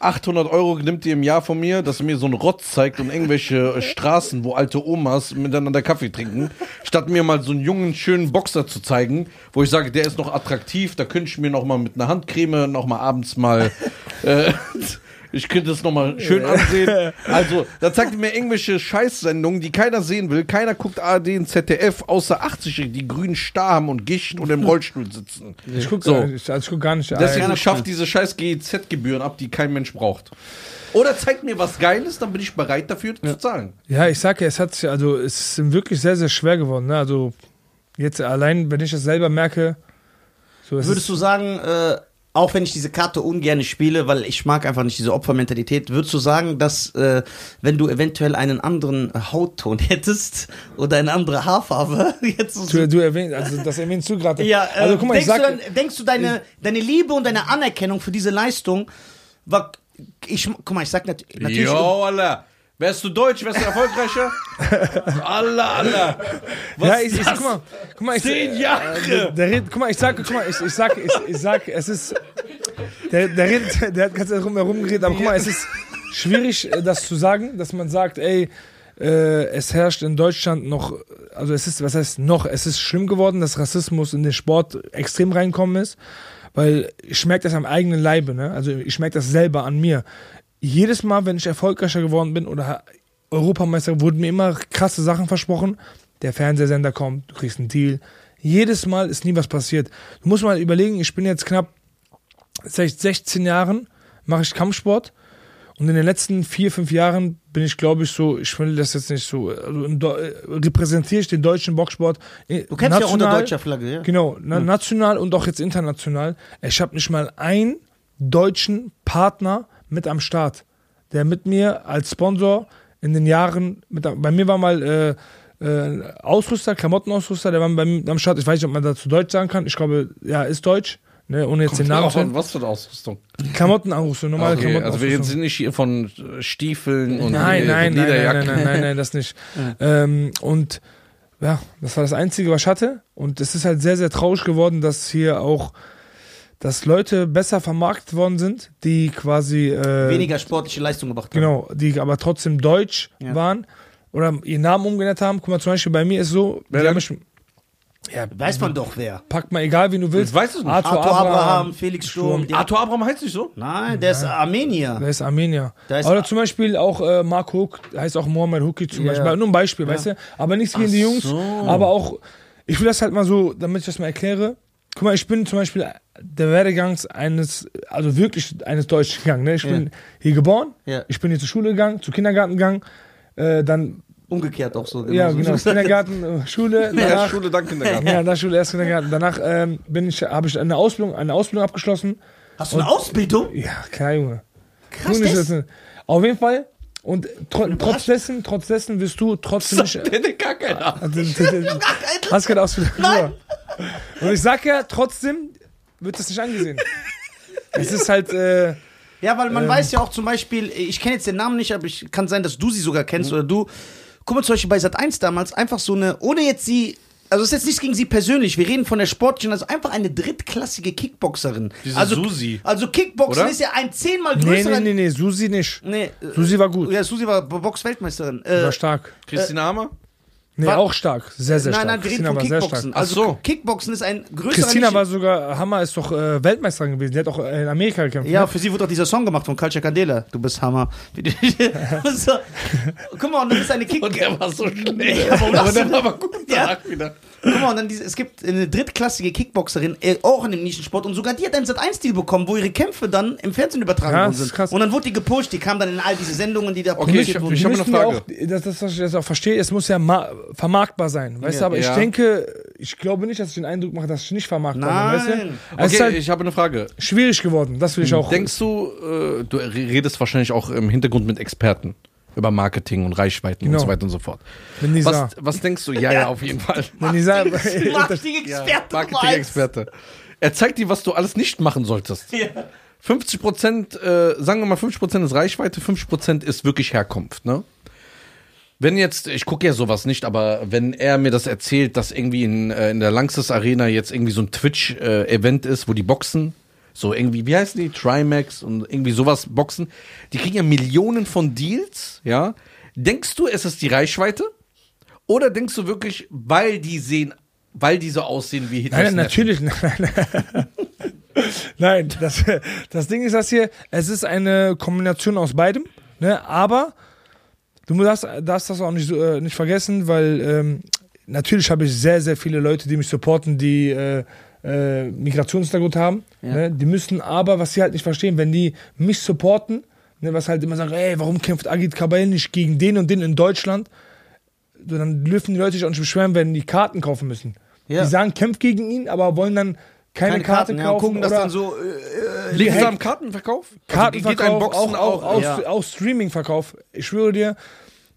800 Euro nimmt ihr im Jahr von mir, dass ihr mir so einen Rotz zeigt und irgendwelche äh, Straßen, wo alte Omas miteinander Kaffee trinken, statt mir mal so einen jungen, schönen Boxer zu zeigen, wo ich sage, der ist noch attraktiv, da könnte ich mir noch mal mit einer Handcreme noch mal abends mal äh, ich könnte es noch mal schön ansehen. [laughs] Also, da zeigt ihr mir irgendwelche Scheißsendungen, die keiner sehen will. Keiner guckt ARD und ZDF, außer 80 die grünen Star haben und Gicht und im [laughs] Rollstuhl sitzen. Ich gucke So. also ich guck gar nicht. Deswegen ARD. schafft diese scheiß GEZ-Gebühren ab, die kein Mensch braucht. Oder zeigt mir was Geiles, dann bin ich bereit dafür zu zahlen. Ja, ich sag ja, es hat sich, also es ist wirklich sehr, sehr schwer geworden. Ne? Also jetzt allein, wenn ich das selber merke, so es Würdest du sagen, äh, auch wenn ich diese Karte ungern spiele, weil ich mag einfach nicht diese Opfermentalität, würdest du sagen, dass äh, wenn du eventuell einen anderen Hautton [laughs] hättest oder eine andere Haarfarbe, [laughs] jetzt du, du erwähnst, also das erwähnst du gerade. Ja, äh, also guck mal, ich denkst, sag, du dann, denkst du, deine, deine Liebe und deine Anerkennung für diese Leistung war. Ich, guck mal, ich sag nat natürlich. Jo, Alter. Wärst du deutsch, wärst du erfolgreicher? [laughs] Allah, Allah. Was ja, ich, ich, guck mal, guck mal, ich, Zehn äh, Jahre. Der, der redet, guck mal, ich sag, guck mal, ich, ich sag, ich, ich sag, es ist, der, der redet, der hat ganz herum herum geredet, aber guck mal, es ist schwierig, äh, das zu sagen, dass man sagt, ey, äh, es herrscht in Deutschland noch, also es ist, was heißt noch, es ist schlimm geworden, dass Rassismus in den Sport extrem reinkommen ist, weil ich merke das am eigenen Leibe, ne? Also ich merke das selber an mir. Jedes Mal, wenn ich erfolgreicher geworden bin oder Europameister, wurden mir immer krasse Sachen versprochen. Der Fernsehsender kommt, du kriegst einen Deal. Jedes Mal ist nie was passiert. Du musst mal überlegen, ich bin jetzt knapp seit 16 Jahren, mache ich Kampfsport. Und in den letzten vier, fünf Jahren bin ich, glaube ich, so, ich will das jetzt nicht so, also äh, repräsentiere ich den deutschen Boxsport. Du kennst ja auch unter deutscher Flagge, ja? Genau, na, national und auch jetzt international. Ich habe nicht mal einen deutschen Partner mit am Start, der mit mir als Sponsor in den Jahren, mit, bei mir war mal äh, äh, Ausrüster, Klamottenausrüster, der war bei mir am Start. Ich weiß nicht, ob man dazu Deutsch sagen kann. Ich glaube, ja, ist Deutsch. Ne, ohne jetzt den Namen Auch zu von nennen. was für eine Ausrüstung? Klamottenausrüstung, normale Okay, also wir sind nicht hier von äh, Stiefeln und Nein, äh, nein, nein, nein, nein, nein, nein, das nicht. [laughs] Ähm, und ja, das war das Einzige, was ich hatte. Und es ist halt sehr, sehr traurig geworden, dass hier auch, dass Leute besser vermarktet worden sind, die quasi äh, Weniger sportliche Leistung gebracht haben. genau, die aber trotzdem deutsch Ja. waren oder ihren Namen umgeändert haben. Guck mal, zum Beispiel bei mir ist so, Wer die haben denn? mich, ja, Weiß man doch wer. pack mal egal, wie du willst. Weiß es nicht. Arthur, Arthur Abraham, Abraham, Felix Sturm. der- Arthur Abraham heißt nicht so? Nein, der ist Armenier. Der ist Armenier. Da ist- Oder zum Beispiel auch äh, Mark Hook, der heißt auch Mohammed Hooki zum Ja. Beispiel. Nur ein Beispiel, weißt du? Aber nichts gegen die Jungs. Aber auch, ich will das halt mal so, damit ich das mal erkläre. Guck mal, ich bin zum Beispiel der Werdegang eines, also wirklich eines Deutschen gegangen. Ne? Ich Ja. bin hier geboren, Ja. ich bin hier zur Schule gegangen, zu Kindergarten gegangen, äh, dann, Umgekehrt auch so. ja so. genau, Kindergarten, [laughs] äh, Schule, Ja, danach, Schule, dann Kindergarten. ja, nach Schule, erst Kindergarten. Danach ähm, bin ich, habe ich eine Ausbildung, eine Ausbildung abgeschlossen. Hast du eine Ausbildung? Ja, klar, Junge. Krass, wissen. Auf jeden Fall. Und tro trotz dessen, trotz dessen wirst du trotzdem nicht. Hat gar keine Ahnung. [laughs] Also, Hast keine Ausbildung. Nein. Und ich sag ja, trotzdem wird das nicht angesehen. Es ist halt, äh, Ja, weil man Ähm. weiß ja auch zum Beispiel, ich kenne jetzt den Namen nicht, aber ich kann sein, dass du sie sogar kennst oder du. Guck mal, zum Beispiel bei Sat 1 damals, einfach so eine, ohne jetzt sie. Also es ist jetzt nichts gegen sie persönlich, wir reden von der sportlichen, also einfach eine drittklassige Kickboxerin. Diese also, Susi. Also Kickboxen Oder? ist ja ein zehnmal nee, größerer... nee, nee, nee, Susi nicht. Nee, äh, Susi war gut. Ja, Susi war Box-Weltmeisterin. Äh, War stark. Christine Hammer? Nee, war- auch stark. Sehr, sehr nein, stark. nein, wir reden Christina von war sehr stark. Kickboxen. Also so. Kickboxen ist ein größerer... Christina war sogar, Hammer ist doch äh, Weltmeisterin gewesen. Die hat auch in Amerika gekämpft. Ja, ne? für sie wurde auch dieser Song gemacht von Culture Candela. Du bist Hammer. [laughs] so. Guck mal, und dann ist eine Kick... Und der war so [laughs] schnell. Aber aber der war aber gut Ja. wieder. Guck mal, und dann diese, es gibt eine drittklassige Kickboxerin, äh, auch in dem Nischensport, und sogar die hat einen Sat1-Deal bekommen, wo ihre Kämpfe dann im Fernsehen übertragen Ja, worden das ist sind. krass. Und dann wurde die gepusht, die kam dann in all diese Sendungen, die da Okay, produziert ich- wurden. ich Die hab eine Frage. Auch, das, das, was ich jetzt auch verstehe, es muss ja ma- vermarktbar sein. Weißt du, Ja. aber ich Ja. denke, ich glaube nicht, dass ich den Eindruck mache, dass ich nicht vermarktbar bin. Weißt du? Nein. Ist Okay, halt ich habe eine Frage. schwierig geworden. Das will ich auch. Denkst du, äh, du redest wahrscheinlich auch im Hintergrund mit Experten über Marketing und Reichweiten Genau. und so weiter und so fort. Was, was denkst du? Ja, ja, auf jeden Fall. wenn die sagen, Marketing-Experte. Marketing-Experte. Er zeigt dir, was du alles nicht machen solltest. Ja. 50 Prozent, äh, sagen wir mal 50 Prozent ist Reichweite, 50 Prozent ist wirklich Herkunft, ne? Wenn jetzt, ich gucke ja sowas nicht, aber wenn er mir das erzählt, dass irgendwie in, äh, in der Lanxess Arena jetzt irgendwie so ein Twitch-Event ist, wo die boxen, so irgendwie, wie heißen die? Trimax und irgendwie sowas boxen, die kriegen ja Millionen von Deals, ja? Denkst du, es ist die Reichweite? Oder denkst du wirklich, weil die sehen, weil die so aussehen wie Hitler? Nein, natürlich. Nein. [laughs] nein das, das Ding ist das hier, es ist eine Kombination aus beidem, ne? aber du darfst, darfst das auch nicht, äh, nicht vergessen, weil ähm, natürlich habe ich sehr, sehr viele Leute, die mich supporten, die äh, äh, Migrationshintergrund haben. Ja. Ne? Die müssen aber, was sie halt nicht verstehen, wenn die mich supporten, ne, was halt immer sagen, ey, warum kämpft Agit Kabayel nicht gegen den und den in Deutschland? Dann dürfen die Leute sich auch nicht beschweren, wenn die Karten kaufen müssen. Ja. Die sagen, kämpft gegen ihn, aber wollen dann keine, Keine Karte Karten, ja, kaufen gucken, dass oder dann so. Äh, Liegen sie Hack- am Kartenverkauf? Kartenverkauf, Also Boxen auch, auch, auch, ja. auch Streaming-Verkauf. Ich schwöre dir,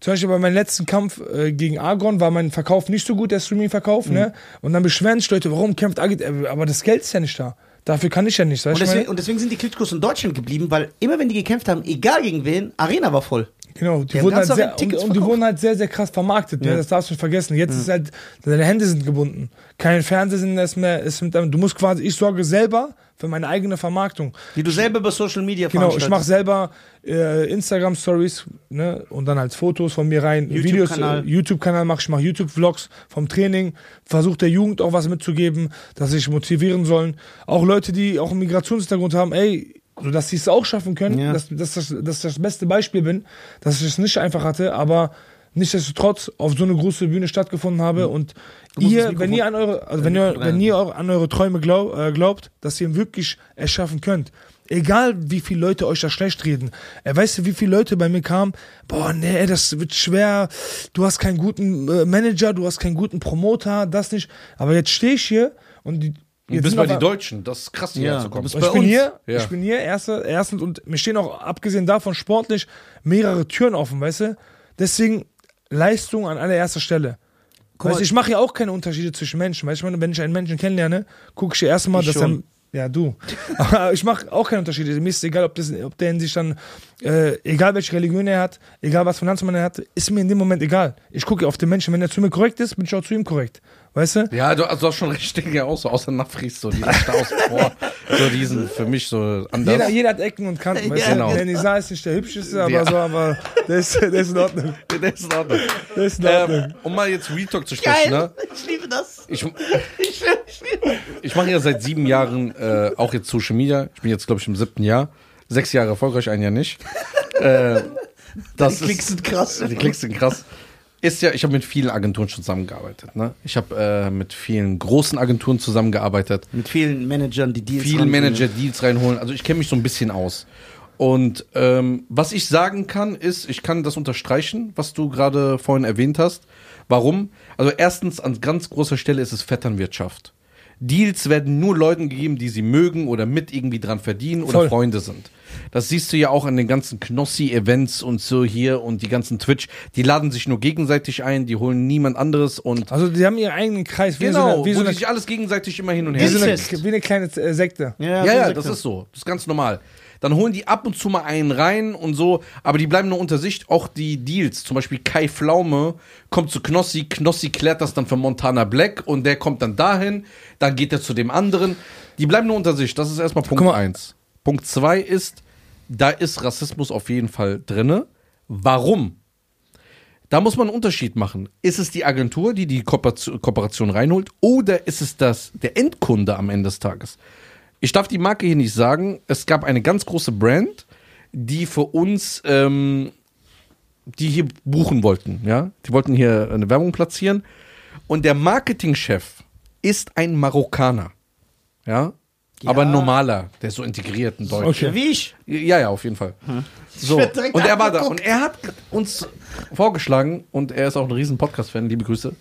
zum Beispiel bei meinem letzten Kampf äh, gegen Argon war mein Verkauf nicht so gut, der Streaming-Verkauf, Mhm. ne? Und dann beschweren sich Leute, warum kämpft Agit? Äh, Aber das Geld ist ja nicht da. Dafür kann ich ja nicht, und, deswegen, und deswegen sind die Klitschkos in Deutschland geblieben, weil immer wenn die gekämpft haben, egal gegen wen, Arena war voll. Genau, die haben wurden halt sehr, und, die wurden halt sehr, sehr krass vermarktet. Ne? Das darfst du nicht vergessen. Jetzt ist halt, deine Hände sind gebunden. Kein Fernsehsender ist mehr, ist mit, du musst quasi, ich sorge selber für meine eigene Vermarktung. Die du selber über Social Media Genau, ich mache selber äh, Instagram Stories ne, und dann halt Fotos von mir rein, Videos, YouTube-Kanal. äh, YouTube-Kanal mache ich, mache YouTube-Vlogs vom Training, versuche der Jugend auch was mitzugeben, dass sie sich motivieren sollen. Auch Leute, die auch einen Migrationshintergrund haben, ey, so dass sie es auch schaffen können, Ja. dass, dass, dass, dass ich das beste Beispiel bin, dass ich es nicht einfach hatte, aber nichtsdestotrotz auf so eine große Bühne stattgefunden habe und musst das ihr, wenn ihr an eure, also wenn ihr, wenn ihr an eure Träume glaub, äh, glaubt, dass ihr wirklich es schaffen könnt, egal wie viele Leute euch da schlecht reden, äh, weißt du, wie viele Leute bei mir kamen, boah, nee, das wird schwer, du hast keinen guten äh, Manager, du hast keinen guten Promoter, das nicht, aber jetzt stehe ich hier und die, jetzt bist bei die ein- Deutschen. Das ist krass, Ja, hierher zu du kommen. ich bei bin uns. hier, Ja. ich bin hier, erste, erstens und mir stehen auch, abgesehen davon, sportlich mehrere Türen offen, weißt du? Deswegen Leistung an allererster Stelle. Guck weißt, du, ich mache ja auch keine Unterschiede zwischen Menschen. Weißt du, ich meine, wenn ich einen Menschen kennenlerne, gucke ich ja erstmal, Ich dass schon. er. Ja, du. [laughs] Aber ich mache auch keine Unterschiede. Mir ist egal, ob, das, ob der in sich dann, äh, egal welche Religion er hat, egal was für Landsmann er hat, ist mir in dem Moment egal. Ich gucke auf den Menschen. Wenn er zu mir korrekt ist, bin ich auch zu ihm korrekt. Weißt du? Ja, du, also du hast schon recht, Dinge ja auch so, außer Nafris, so diesen Staus vor, so diesen für mich so anders. Jeder, jeder hat Ecken und Kanten. Weißt Ja, du? genau. Der Nisa ist nicht der hübscheste, aber Ja. so, aber der ist, der ist in Ordnung. [laughs] Der ist in Ordnung. Der ist in Ordnung. Ähm, um mal jetzt Retalk zu sprechen, ne? Ich liebe das. Ich, [laughs] Ich, ich ich mache ja seit sieben Jahren äh, auch jetzt Social Media. Ich bin jetzt, glaube ich, im siebten Jahr. Sechs Jahre erfolgreich, ein Jahr nicht. äh, [laughs] das Die Klicks ist, sind krass. Die Klicks sind krass. Ist ja, ich habe mit vielen Agenturen schon zusammengearbeitet. Ne? Ich habe äh, mit vielen großen Agenturen zusammengearbeitet. Mit vielen Managern, die Deals Viele ranbringen. Manager Deals reinholen. Also ich kenne mich so ein bisschen aus. Und ähm, was ich sagen kann, ist, ich kann das unterstreichen, was du gerade vorhin erwähnt hast. Warum? Also erstens, an ganz großer Stelle ist es Vetternwirtschaft. Deals werden nur Leuten gegeben, die sie mögen oder mit irgendwie dran verdienen oder Voll. Freunde sind. Das siehst du ja auch an den ganzen Knossi-Events und so hier und die ganzen Twitch. Die laden sich nur gegenseitig ein, die holen niemand anderes und Also die haben ihren eigenen Kreis, wie genau, so eine, wie so wo die eine, sich alles gegenseitig immer hin und wie her so eine, wie eine kleine äh, Sekte. ja, so ja, sagt das ist so. Das ist ganz normal. Dann holen die ab und zu mal einen rein und so, aber die bleiben nur unter sich. Auch die Deals, zum Beispiel Kai Pflaume kommt zu Knossi, Knossi klärt das dann für Montana Black und der kommt dann dahin, dann geht er zu dem anderen. Die bleiben nur unter sich. Das ist erstmal Punkt Guck mal. eins. Punkt zwei ist, da ist Rassismus auf jeden Fall drinne. Warum? Da muss man einen Unterschied machen. Ist es die Agentur, die die Kooperation Kooperation reinholt, oder ist es das, der Endkunde am Ende des Tages? Ich darf die Marke hier nicht sagen. Es gab eine ganz große Brand, die für uns, ähm, die hier buchen wollten. Ja, die wollten hier eine Werbung platzieren. Und der Marketingchef ist ein Marokkaner. Ja, aber ein normaler, der so integriert in Deutsch. Okay. Wie ich. Ja, ja, auf jeden Fall. So. werd direkt Und er war da. Und er hat uns vorgeschlagen, und er ist auch ein riesen Podcast-Fan, liebe Grüße.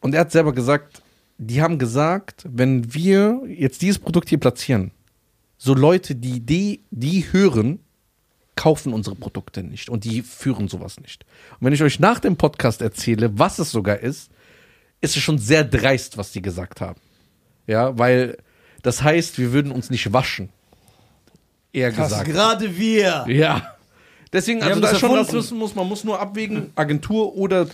Und er hat selber gesagt, die haben gesagt, wenn wir jetzt dieses Produkt hier platzieren, so Leute, die die, die hören, kaufen unsere Produkte nicht und die führen sowas nicht. Und wenn ich euch nach dem Podcast erzähle, was es sogar ist, ist es schon sehr dreist, was die gesagt haben. Ja, weil das heißt, wir würden uns nicht waschen. Eher gesagt. Gerade wir. Ja. Deswegen, Wir also das schon erfunden. Rassismus, man muss nur abwägen, Agentur oder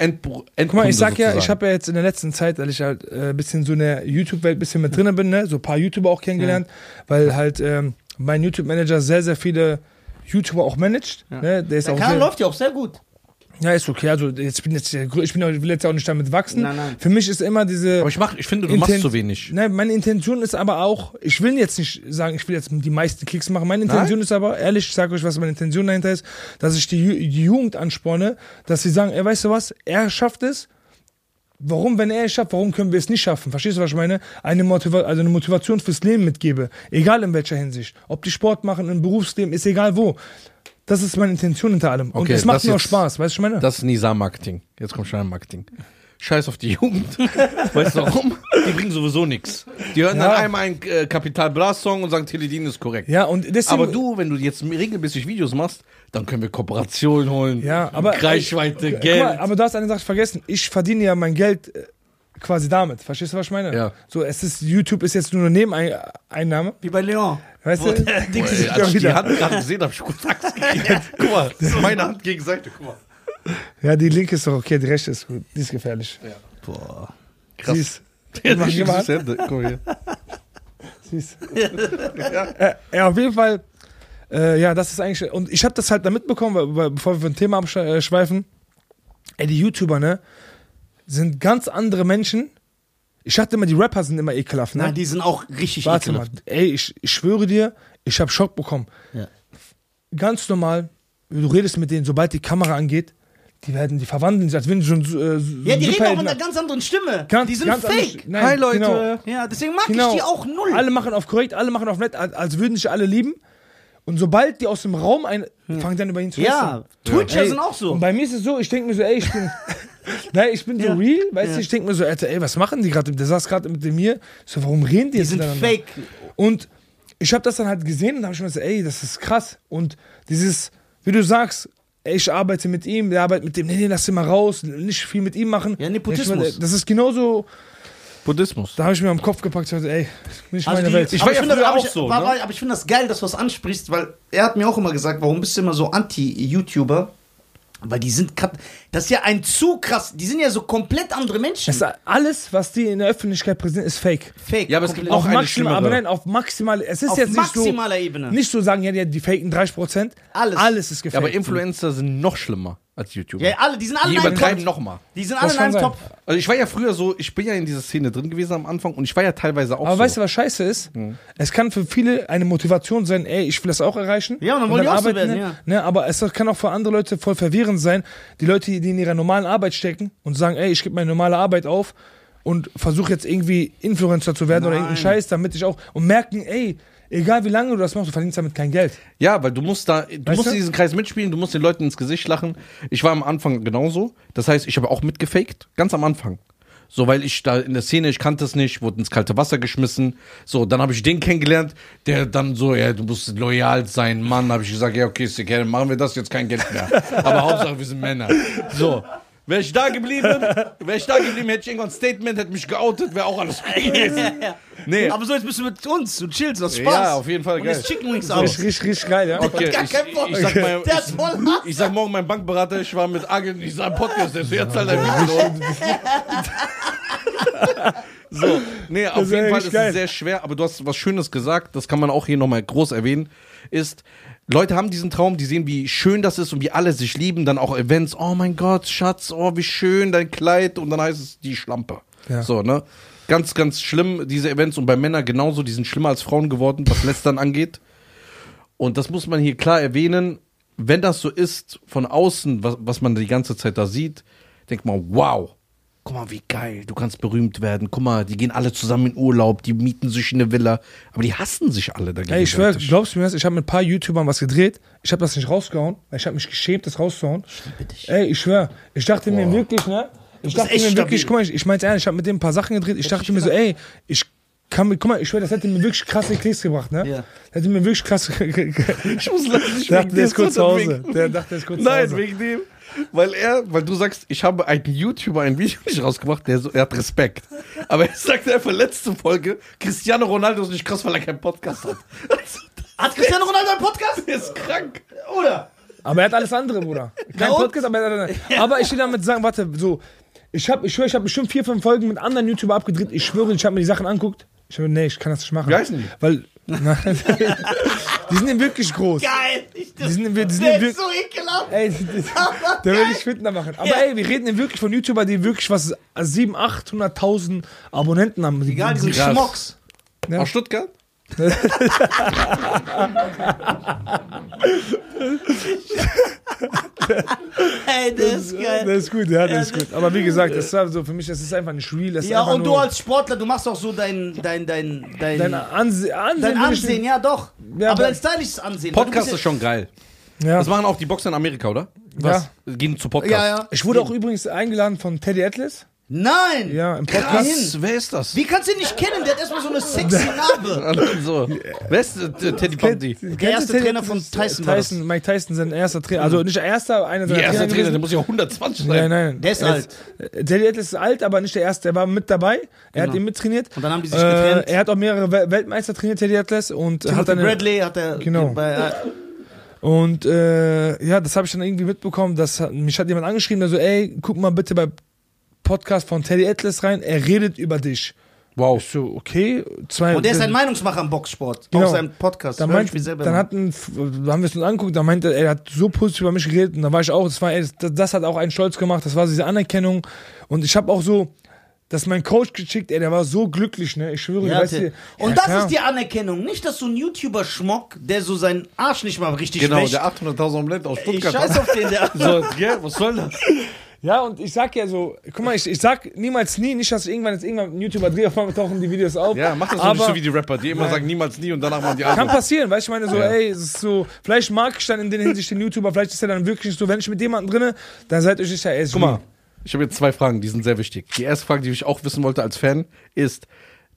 Endkunde Guck mal, ich sag ja, sozusagen. ich habe ja jetzt in der letzten Zeit, weil ich halt äh, ein bisschen so in der YouTube-Welt ein bisschen mit drin bin, ne, so ein paar YouTuber auch kennengelernt, weil halt ähm, mein YouTube-Manager sehr, sehr viele YouTuber auch managt. Ne, der ist Der auch Kanal sehr, läuft ja auch sehr gut. Ja, ist okay. Also jetzt bin jetzt, ich bin, will jetzt auch nicht damit wachsen. Nein, nein. Für mich ist immer diese. Aber ich mach, ich finde, du machst Inten- zu wenig. Ne, meine Intention ist aber auch, ich will jetzt nicht sagen, ich will jetzt die meisten Klicks machen. Meine Intention ist aber, ehrlich, ich sage euch, was meine Intention dahinter ist, dass ich die, die Jugend ansporne, dass sie sagen, ey, weißt du was, er schafft es. Warum, wenn er es schafft, warum können wir es nicht schaffen? Verstehst du, was ich meine? Eine, Motiva also eine Motivation fürs Leben mitgebe. Egal in welcher Hinsicht. Ob die Sport machen, im Berufsleben, ist egal wo. Das ist meine Intention hinter allem. Und Okay, es macht mir auch Spaß, weißt du, was ich meine? Das ist Nisa-Marketing. Jetzt kommt schon ein Marketing. Scheiß auf die Jugend. [laughs] weißt du warum? Die bringen sowieso nichts. Die hören Ja. dann einmal einen äh, Kapital Bras Song und sagen, Teledin ist korrekt. ja, und deswegen. Aber du, wenn du jetzt regelmäßig Videos machst, dann können wir Kooperationen holen. Ja, aber- Reichweite, Geld. Mal, aber du hast eine Sache vergessen. Ich verdiene ja mein Geld äh, quasi damit. Verstehst du, was ich meine? Ja. So, es ist, YouTube ist jetzt nur eine Nebeneinnahme. Wie bei Leon. Weißt Wo du? der Dings Ey, ist als ich die. Hand gerade gesehen habe, ich kurz Angst gekriegt. [laughs] Guck mal, das ist meine Hand gegen Seite. Guck mal. Ja, die linke ist doch okay, die rechte ist gut. Die ist gefährlich. Boah. Krass. Sie ist, [laughs] Mach ich mal. Hände. Guck mal hier. sie ist. [laughs] äh, ja, auf jeden Fall. Äh, ja, das ist eigentlich. Und ich habe das halt da mitbekommen, weil, weil, bevor wir von Thema abschweifen. Ey, die YouTuber, ne? Sind ganz andere Menschen. Ich dachte immer, die Rapper sind immer ekelhaft, ne? Nein, die sind auch richtig Warte mal, ekelhaft. ey, ich, ich schwöre dir, ich habe Schock bekommen. Ja. Ganz normal, du redest mit denen, sobald die Kamera angeht, die werden, die verwandeln sich, als wenn sie schon äh, Ja, die reden auch mit einer ganz anderen Stimme. Ganz- die sind fake. Nein, Hi, Leute. Genau, Ja, deswegen mag genau. ich die auch null. Alle machen auf korrekt, alle machen auf nett, als, würden sich alle lieben. Und sobald die aus dem Raum ein, fangen dann über ihn zu ja. Twitcher Ey, sind auch so. Und bei mir ist es so, ich denke mir so, ey, ich bin, [laughs] nein, ich bin so Ja. real, weißt Ja. du, ich denke mir so, Alter, ey, was machen die gerade? Der saß gerade mit mir. Ich So, warum reden die, die jetzt sind fake. Und ich habe das dann halt gesehen und habe schon gesagt, ey, das ist krass. Und dieses, wie du sagst, ey, ich arbeite mit ihm, der arbeitet mit dem, nee, nee, lass ihn mal raus, nicht viel mit ihm machen. Ja, Nepotismus. Ich, das ist genauso, Buddhismus. da habe ich mir am Kopf gepackt, und gesagt, ey, nicht Also meine die, Welt. Ich aber war ja aber auch ich, so, war, ne? war, aber ich finde das geil, dass du das ansprichst, weil er hat mir auch immer gesagt, warum bist du immer so anti-YouTuber? Weil die sind, das ist ja ein zu krass, die sind ja so komplett andere Menschen. Es, alles, was die in der Öffentlichkeit präsentieren, ist fake. Fake. Ja, aber es gibt Auf eine maximal, aber nein, auf maximal, es ist auf jetzt nicht so, maximaler Ebene. nicht so sagen, ja, die, die faken 30%. Alles. Alles ist Ja, gefaked. aber Influencer sind noch schlimmer als YouTuber. ja, alle, die sind alle die in einem übertreiben Topf. noch mal. Die sind Das alle in kann einem sein. Topf. Also ich war ja früher so, ich bin ja in dieser Szene drin gewesen am Anfang und ich war ja teilweise auch Aber so. weißt du, was scheiße ist? Es kann für viele eine Motivation sein, ey, ich will das auch erreichen. Ja, und dann wollen die auch so werden, ne? ja. Ne, aber es kann auch für andere Leute voll verwirrend sein, die Leute, die in ihrer normalen Arbeit stecken und sagen, ey, ich gebe meine normale Arbeit auf und versuche jetzt irgendwie Influencer zu werden oder irgendeinen Scheiß, damit ich auch und merken, ey, egal wie lange du das machst, du verdienst damit kein Geld. Ja, weil du musst da, du Weißt musst du? in diesen Kreis mitspielen, du musst den Leuten ins Gesicht lachen. Ich war am Anfang genauso. Das heißt, ich habe auch mitgefaked, ganz am Anfang. So, weil ich da in der Szene, ich kannte es nicht, wurde ins kalte Wasser geschmissen. So, dann habe ich den kennengelernt, der dann so, ja, du musst loyal sein, Mann. Habe ich gesagt, ja, okay, ist okay, dann machen wir das jetzt kein Geld mehr. [laughs] Aber Hauptsache, wir sind Männer. So. Wäre ich da geblieben, wäre ich da geblieben, hätte ich irgendwann ein Statement, hätte mich geoutet, wäre auch alles okay gewesen. Nee. Aber so, jetzt bist du mit uns, du chillst, das ist Spaß. Ja, auf jeden Fall Und geil. jetzt Chicken Wings Richtig, aus. richtig, richtig geil, ja. Okay, gar ich, keinen Bock. ich, sag mal, Der ist voll Hass. ich sag morgen meinem Bankberater, ich war mit Agel in diesem Podcast, der so jetzt halt ein Video. [laughs] So, nee, auf ist jeden Fall eigentlich ist geil. es sehr schwer, aber du hast was Schönes gesagt, das kann man auch hier nochmal groß erwähnen, ist, Leute haben diesen Traum, die sehen, wie schön das ist und wie alle sich lieben, dann auch Events, oh mein Gott, Schatz, oh, wie schön dein Kleid und dann heißt es die Schlampe. Ja. So, ne? Ganz, ganz schlimm, diese Events und bei Männern genauso, die sind schlimmer als Frauen geworden, was Lästern [laughs] angeht. Und das muss man hier klar erwähnen. Wenn das so ist, von außen, was, was man die ganze Zeit da sieht, denkt man, wow, guck mal, wie geil, du kannst berühmt werden. Guck mal, die gehen alle zusammen in Urlaub, die mieten sich eine Villa, aber die hassen sich alle dagegen. Ey, ich schwör, glaubst du mir das? Ich habe mit ein paar YouTubern was gedreht. Ich habe das nicht rausgehauen, ich habe mich geschämt, das rauszuhauen. Ey, ich schwör, ich dachte mir wirklich, ne? Ich dachte mir wirklich, stabil. guck mal, ich, ich meinte ehrlich, ich habe mit dem ein paar Sachen gedreht. Ich dachte mir so, ey, ich kann mit, guck mal, ich schwör, das hätte mir wirklich krasse Klicks gebracht, ne? Ja. Das hätte mir wirklich krasse. [laughs] ich muss nicht Der dachte, der ist kurz zu Hause. Der dachte, der ist kurz zu Nein, Hause. wegen dem. Weil er, weil du sagst, ich habe einen YouTuber ein Video nicht rausgebracht, der so, er hat Respekt. Aber er sagt einfach letzte Folge, Cristiano Ronaldo ist nicht krass, weil er keinen Podcast hat. Also, Hat Cristiano Ronaldo einen Podcast? der ist krank. Oder? Aber er hat alles andere, Bruder. Kein? Podcast, aber er hat Aber ich will damit sagen, warte, so. Ich hab, ich schwöre, ich habe bestimmt vier, fünf Folgen mit anderen YouTuber abgedreht. Ich schwöre, ich habe mir die Sachen anguckt. Ich schwöre, nee, ich kann das nicht machen. Wie heißen die? Weil, [laughs] nein, die sind wirklich groß. Geil. Ich, Die sind, die sind der ist wirklich, so ekelhaft. ey, die- die- [laughs] der will ich Fitner machen. Aber Ja. ey, wir reden wirklich von YouTuber, die wirklich was, 700.000, 800.000 Abonnenten haben. Egal, die sind. Schmocks. Ja. Aus Stuttgart? Ey, der ist geil. Das ist gut, ja, das Ja, ist gut. Aber wie gesagt, das ist also für mich, das ist einfach nicht real. Das ist Ja, einfach und du nur als Sportler, du machst auch so dein, dein, dein, dein, dein Anse Ansehen. dein Ansehen, ja doch. Ja, aber dein stylisches Ansehen. Podcast ist schon geil. Ja. Das machen auch die Boxer in Amerika, oder? Was? Gehen zu Podcast. Ja, ja. Ich wurde auch übrigens eingeladen von Teddy Atlas. Nein! Ja, im Krass. Podcast. Wer ist das? Wie kannst du ihn nicht kennen? Der hat erstmal so eine sexy [laughs] Narbe. so. Wer ist äh, Teddy Bundy? Der erste Trainer von Tyson war das. Tyson Mike Tyson, sein erster Trainer. Also nicht der erste, einer seiner erste Trainer Trainer, der muss ja 120 Nein, sein. nein. Der ist alt. Teddy Atlas ist alt, aber nicht der erste. Er war mit dabei. Er hat Genau. ihn mittrainiert. Und dann haben die sich Äh, getrennt. er hat auch mehrere Wel- Weltmeister trainiert, Teddy Atlas. Und hat Timothy dann Bradley hat er Genau. bei, äh, Und äh, ja, das habe ich dann irgendwie mitbekommen. Dass, hat- mich hat jemand angeschrieben, der so, ey, guck mal bitte bei Podcast von Teddy Atlas rein. Er redet über dich. Wow. Ich so, okay. Zwei, und der ist ein Meinungsmacher im Boxsport. Genau. Auf seinem Podcast. Dann, meint, ich dann hatten, da haben wir es uns angeguckt, da meinte er, er hat so positiv über mich geredet und da war ich auch, das, war, das, hat auch einen stolz gemacht, das war diese Anerkennung und ich habe auch so, dass mein Coach geschickt, ey, der war so glücklich, ne, ich schwöre, Ja, weißt du, und ja, das klar. ist die Anerkennung. Nicht, dass so ein YouTuber-Schmock, der so seinen Arsch nicht mal richtig Genau, wäscht. der 800.000 Omelette aus ich Stuttgart. scheiß auf den, der. [laughs] so, gell, was soll das? Ja, und ich sag ja so, guck mal, ich, ich sag niemals nie, nicht, dass ich irgendwann jetzt irgendwann einen YouTuber drehe, auf einmal tauchen die Videos auf. Ja, mach das aber nicht so wie die Rapper, die immer sagen niemals nie und danach machen die Kann Album. passieren, weißt du, ich meine so, Ja. ey, es ist so, vielleicht mag ich dann in der Hinsicht den YouTuber, vielleicht ist er dann wirklich so, wenn ich mit jemandem drinne, dann seid euch sicher, ey, ist Guck mal, ich habe jetzt zwei Fragen, die sind sehr wichtig. Die erste Frage, die ich auch wissen wollte als Fan, ist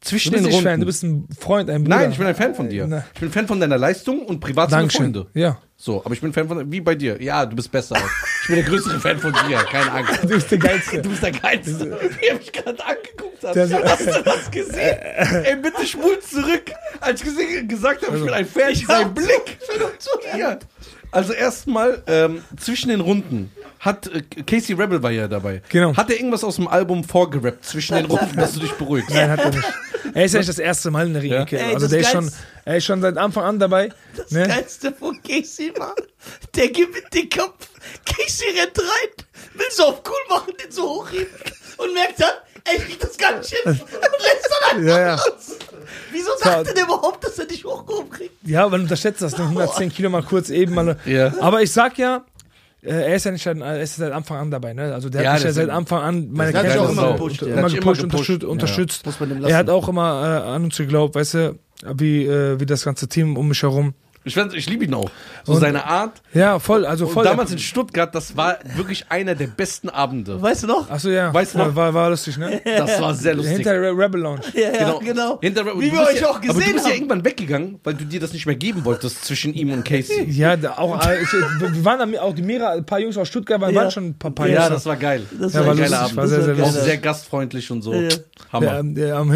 zwischen den Runden. Fan, du bist ein Freund, ein Bruder. Nein, ich bin ein Fan von dir. Na. Ich bin Fan von deiner Leistung und privat sind wir Dankeschön. Freunde. Ja. So, aber ich bin Fan von, wie bei dir. Ja, du bist besser. Ich bin der größere Fan von dir, keine Angst. [laughs] Du bist der Geilste. Du bist der Geilste. Wie er mich gerade angeguckt hat. Hast du das gesehen? [laughs] Ey, bitte spul zurück. Als ich gesehen, gesagt habe, ich bin ein Fan, sein Blick. Also erstmal, ähm, zwischen den Runden hat, äh, Casey Rebel war ja dabei. Genau. Hat er irgendwas aus dem Album vorgerappt zwischen den Runden, dass du dich beruhigst? Nein, hat er nicht. Er ist ja nicht das erste Mal in der Ja. Ecke. Ey, also der ist schon, er ist schon seit Anfang an dabei. Das Ne? Geilste von Casey war, der gewinnt den Kampf. Casey rennt rein, will so auf cool machen, den so hochheben und merkt dann, ey, ich krieg das gar nicht hin und lässt dann einfach Ja, ja. los. Wieso dachte der überhaupt, dass er dich hochgehoben kriegt? Ja, du unterschätzt das, ne? 110 Kilo mal kurz eben mal. Ja. Aber ich sag ja, er ist ja nicht, seit- er ist seit Anfang an dabei, ne? Also der Ja, hat mich ja seit Anfang an meine dich auch immer gepusht, ja. immer gepusht, immer gepusht. unterstützt, Ja. Er hat auch immer äh, an uns geglaubt, weißt du, wie, äh, wie das ganze Team um mich herum. Ich, ich liebe ihn auch. So Und- seine Art. Ja, voll, also Und voll. damals in Stuttgart, das war wirklich einer der besten Abende. Weißt du noch? Achso, ja. Weißt du noch? war, war, lustig, ne? [laughs] Das war sehr lustig. Hinter der Rebel Lounge. Ja, ja, genau. Hinter, Wie wir euch ja, auch Aber du gesehen bist ja haben. irgendwann weggegangen, weil du dir das nicht mehr geben wolltest zwischen ihm und Casey. [laughs] Ja, da, auch, äh, ich, wir waren da auch die mehrere, ein paar Jungs aus Stuttgart waren, Ja. waren schon ein paar, paar Ja, Jungs. das war geil. Das Ja, war ein lustig, geiler Abend. war sehr, sehr Auch sehr gastfreundlich und so. Ja. Hammer.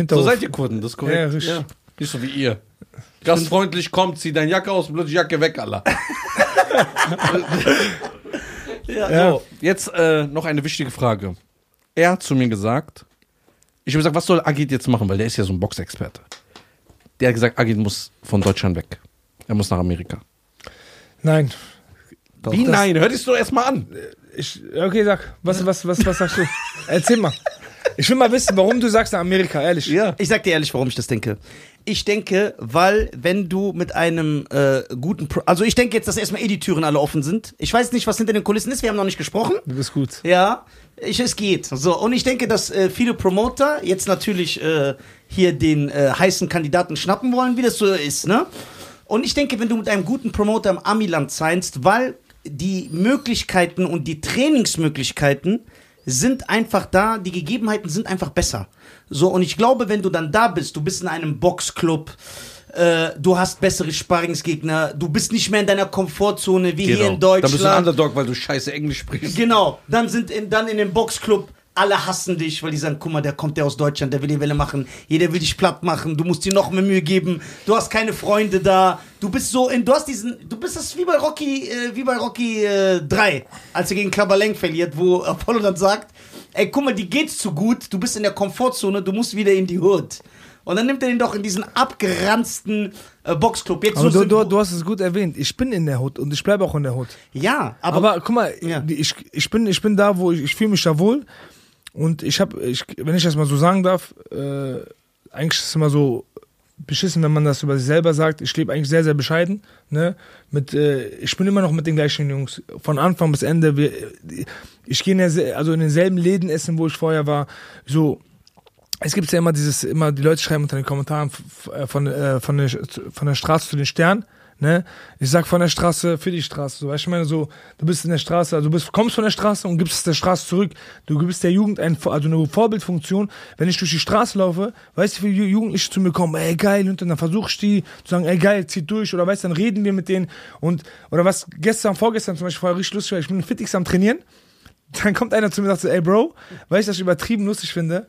So seid ihr Kurden, das ist korrekt. Ja, richtig. Nicht so wie ihr. Gastfreundlich kommt, zieh deine Jacke aus und plötzlich Jacke weg, Allah. [laughs] Ja. So, jetzt äh, noch eine wichtige Frage. Er hat zu mir gesagt, ich habe gesagt, was soll Agit jetzt machen, weil der ist ja so ein Boxexperte. Der hat gesagt, Agit muss von Deutschland weg. Er muss nach Amerika. Nein. Wie das- nein? Hör dich doch erstmal an. Ich, okay, sag. Was, was, was, was sagst du? Erzähl mal. Ich will mal wissen, warum du sagst nach Amerika, ehrlich. Ja. Ich sag dir ehrlich, warum ich das denke. Ich denke, weil wenn du mit einem äh, guten, Pro also ich denke jetzt, dass erstmal eh die Türen alle offen sind. Ich weiß nicht, was hinter den Kulissen ist. Wir haben noch nicht gesprochen. Du bist gut. Ja, ich, es geht. So und ich denke, dass äh, viele Promoter jetzt natürlich äh, hier den äh, heißen Kandidaten schnappen wollen, wie das so ist, ne? Und ich denke, wenn du mit einem guten Promoter im Amiland signst, weil die Möglichkeiten und die Trainingsmöglichkeiten sind einfach da, die Gegebenheiten sind einfach besser. So, und ich glaube, wenn du dann da bist, du bist in einem Boxclub, äh, du hast bessere Sparringsgegner, du bist nicht mehr in deiner Komfortzone wie hier in Dann bist du ein Deutschland. Underdog, weil du scheiße Englisch sprichst. Genau, dann sind in, dann in dem Boxclub alle hassen dich, weil die sagen, guck mal, der kommt der aus Deutschland, der will die Welle machen, jeder will dich platt machen, du musst dir noch mehr Mühe geben, du hast keine Freunde da, du bist so in, du hast diesen, du bist das wie bei Rocky, äh, wie bei Rocky äh, 3, als er gegen Klabaleng verliert, wo Apollo dann sagt, ey, guck mal, die geht's zu gut, du bist in der Komfortzone, du musst wieder in die Hood. Und dann nimmt er ihn doch in diesen abgeranzten äh, Boxclub. Jetzt Aber so du, du, du hast es gut erwähnt. Ich bin in der Hut und ich bleibe auch in der Hut. ja, aber, Aber, guck mal, Ja. ich, ich, bin, ich bin da, wo ich, ich fühle mich da wohl. Und ich habe, ich, wenn ich das mal so sagen darf, äh, eigentlich ist es immer so beschissen, wenn man das über sich selber sagt. Ich lebe eigentlich sehr, sehr bescheiden. Ne? Mit, äh, ich bin immer noch mit den gleichen Jungs. Von Anfang bis Ende. Wir, ich gehe in, der, also in denselben Läden essen, wo ich vorher war. So, es gibt ja immer dieses, immer die Leute schreiben unter den Kommentaren f- von, äh, von, der, von der Straße zu den Sternen. Ne? Ich sag von der Straße für die Straße. So, weißt du, ich meine, so, du bist in der Straße, also du bist, kommst von der Straße und gibst es der Straße zurück. Du gibst der Jugend ein, also eine Vorbildfunktion. Wenn ich durch die Straße laufe, weißt du, wie viele Jugendliche zu mir kommen, ey geil, und dann versuche ich die zu sagen, ey geil, zieht durch, oder weißt du, dann reden wir mit denen und, oder was gestern, vorgestern zum Beispiel war richtig lustig, ich bin fittigst am Trainieren. Dann kommt einer zu mir und sagt so, ey Bro, weißt du, was ich übertrieben lustig finde?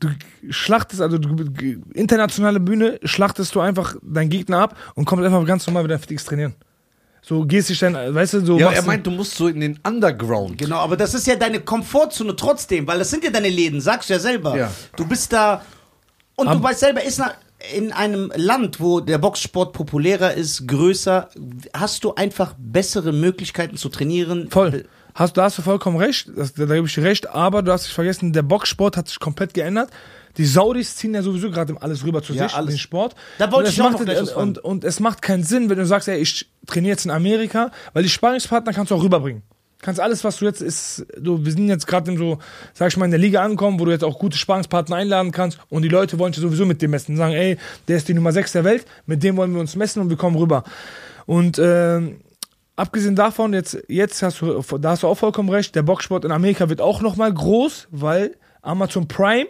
Du schlachtest, also du, internationale Bühne, schlachtest du einfach deinen Gegner ab und kommst einfach ganz normal wieder fittigst trainieren. So gehst dich dann, weißt du, so Ja, er du- meint, du musst so in den Underground. Genau, aber das ist ja deine Komfortzone trotzdem, weil das sind ja deine Läden, sagst du ja selber. Ja. Du bist da und du Am- weißt selber, ist na- in einem Land, wo der Boxsport populärer ist, größer, hast du einfach bessere Möglichkeiten zu trainieren. Voll. Hast, da hast du vollkommen recht, das, da, gebe ich dir recht, aber du hast dich vergessen, der Boxsport hat sich komplett geändert. Die Saudis ziehen ja sowieso gerade alles rüber zu Ja, sich, alles. den Sport. Da wollte Und es ich auch macht noch und, und, es macht keinen Sinn, wenn du sagst, ey, ich trainiere jetzt in Amerika, weil die Sparingspartner kannst du auch rüberbringen. Kannst alles, was du jetzt ist, du, wir sind jetzt gerade in so, sag ich mal, in der Liga angekommen, wo du jetzt auch gute Sparingspartner einladen kannst und die Leute wollen sich sowieso mit dir messen. Sagen, ey, der ist die Nummer 6 der Welt, mit dem wollen wir uns messen und wir kommen rüber. Und ähm, abgesehen davon, jetzt, jetzt hast du, da hast du auch vollkommen recht, der Boxsport in Amerika wird auch nochmal groß, weil Amazon Prime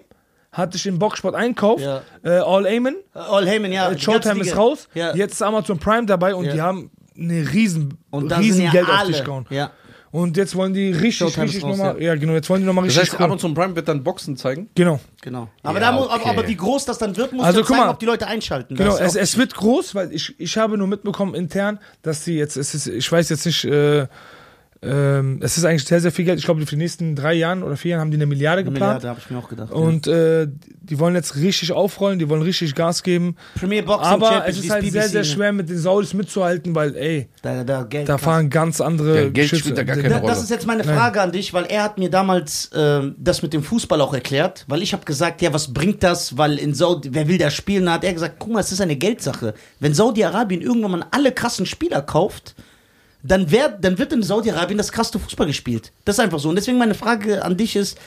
hat sich den Boxsport einkauft, Ja. äh, All Amen, All Heyman, ja. äh, Showtime ist raus, Ja. jetzt ist Amazon Prime dabei und Ja. die haben eine riesen, und riesen sind ja Geld auf dich gehauen. Ja. Und jetzt wollen die richtig, Showtime richtig raus, nochmal, ja. genau, jetzt wollen die nochmal Das richtig heißt, cool. Amazon Prime wird dann Boxen zeigen. Genau. Genau. Aber, Ja, da muss, aber, okay. aber wie groß das dann wird, muss Also, guck zeigen, mal. ob die Leute einschalten. Genau, Das es, es wird groß, weil ich, ich habe nur mitbekommen intern, dass die jetzt, es ist, ich weiß jetzt nicht, äh, ähm, es ist eigentlich sehr, sehr viel Geld. Ich glaube, für die nächsten drei Jahren oder vier Jahren haben die eine Milliarde Eine geplant. Milliarde, habe ich mir auch gedacht. Und äh, die wollen jetzt richtig aufrollen, die wollen richtig Gas geben. ja. Premier Boxing Aber Champions es ist halt sehr, BBC, sehr ne? schwer mit den Saudis mitzuhalten, weil, ey, Da, da, Geld da fahren ganz andere Ja, Geld Geschütze. spielt da gar keine Rolle. das ist jetzt meine Frage an dich, weil er hat mir damals ähm, das mit dem Fußball auch erklärt, weil ich habe gesagt, ja, was bringt das, weil in Saudi, wer will da spielen, da hat er gesagt, guck mal, es ist eine Geldsache. Wenn Saudi-Arabien irgendwann mal alle krassen Spieler kauft, dann, wär, dann wird in Saudi-Arabien das krasse Fußball gespielt. Das ist einfach so. Und deswegen meine Frage an dich ist,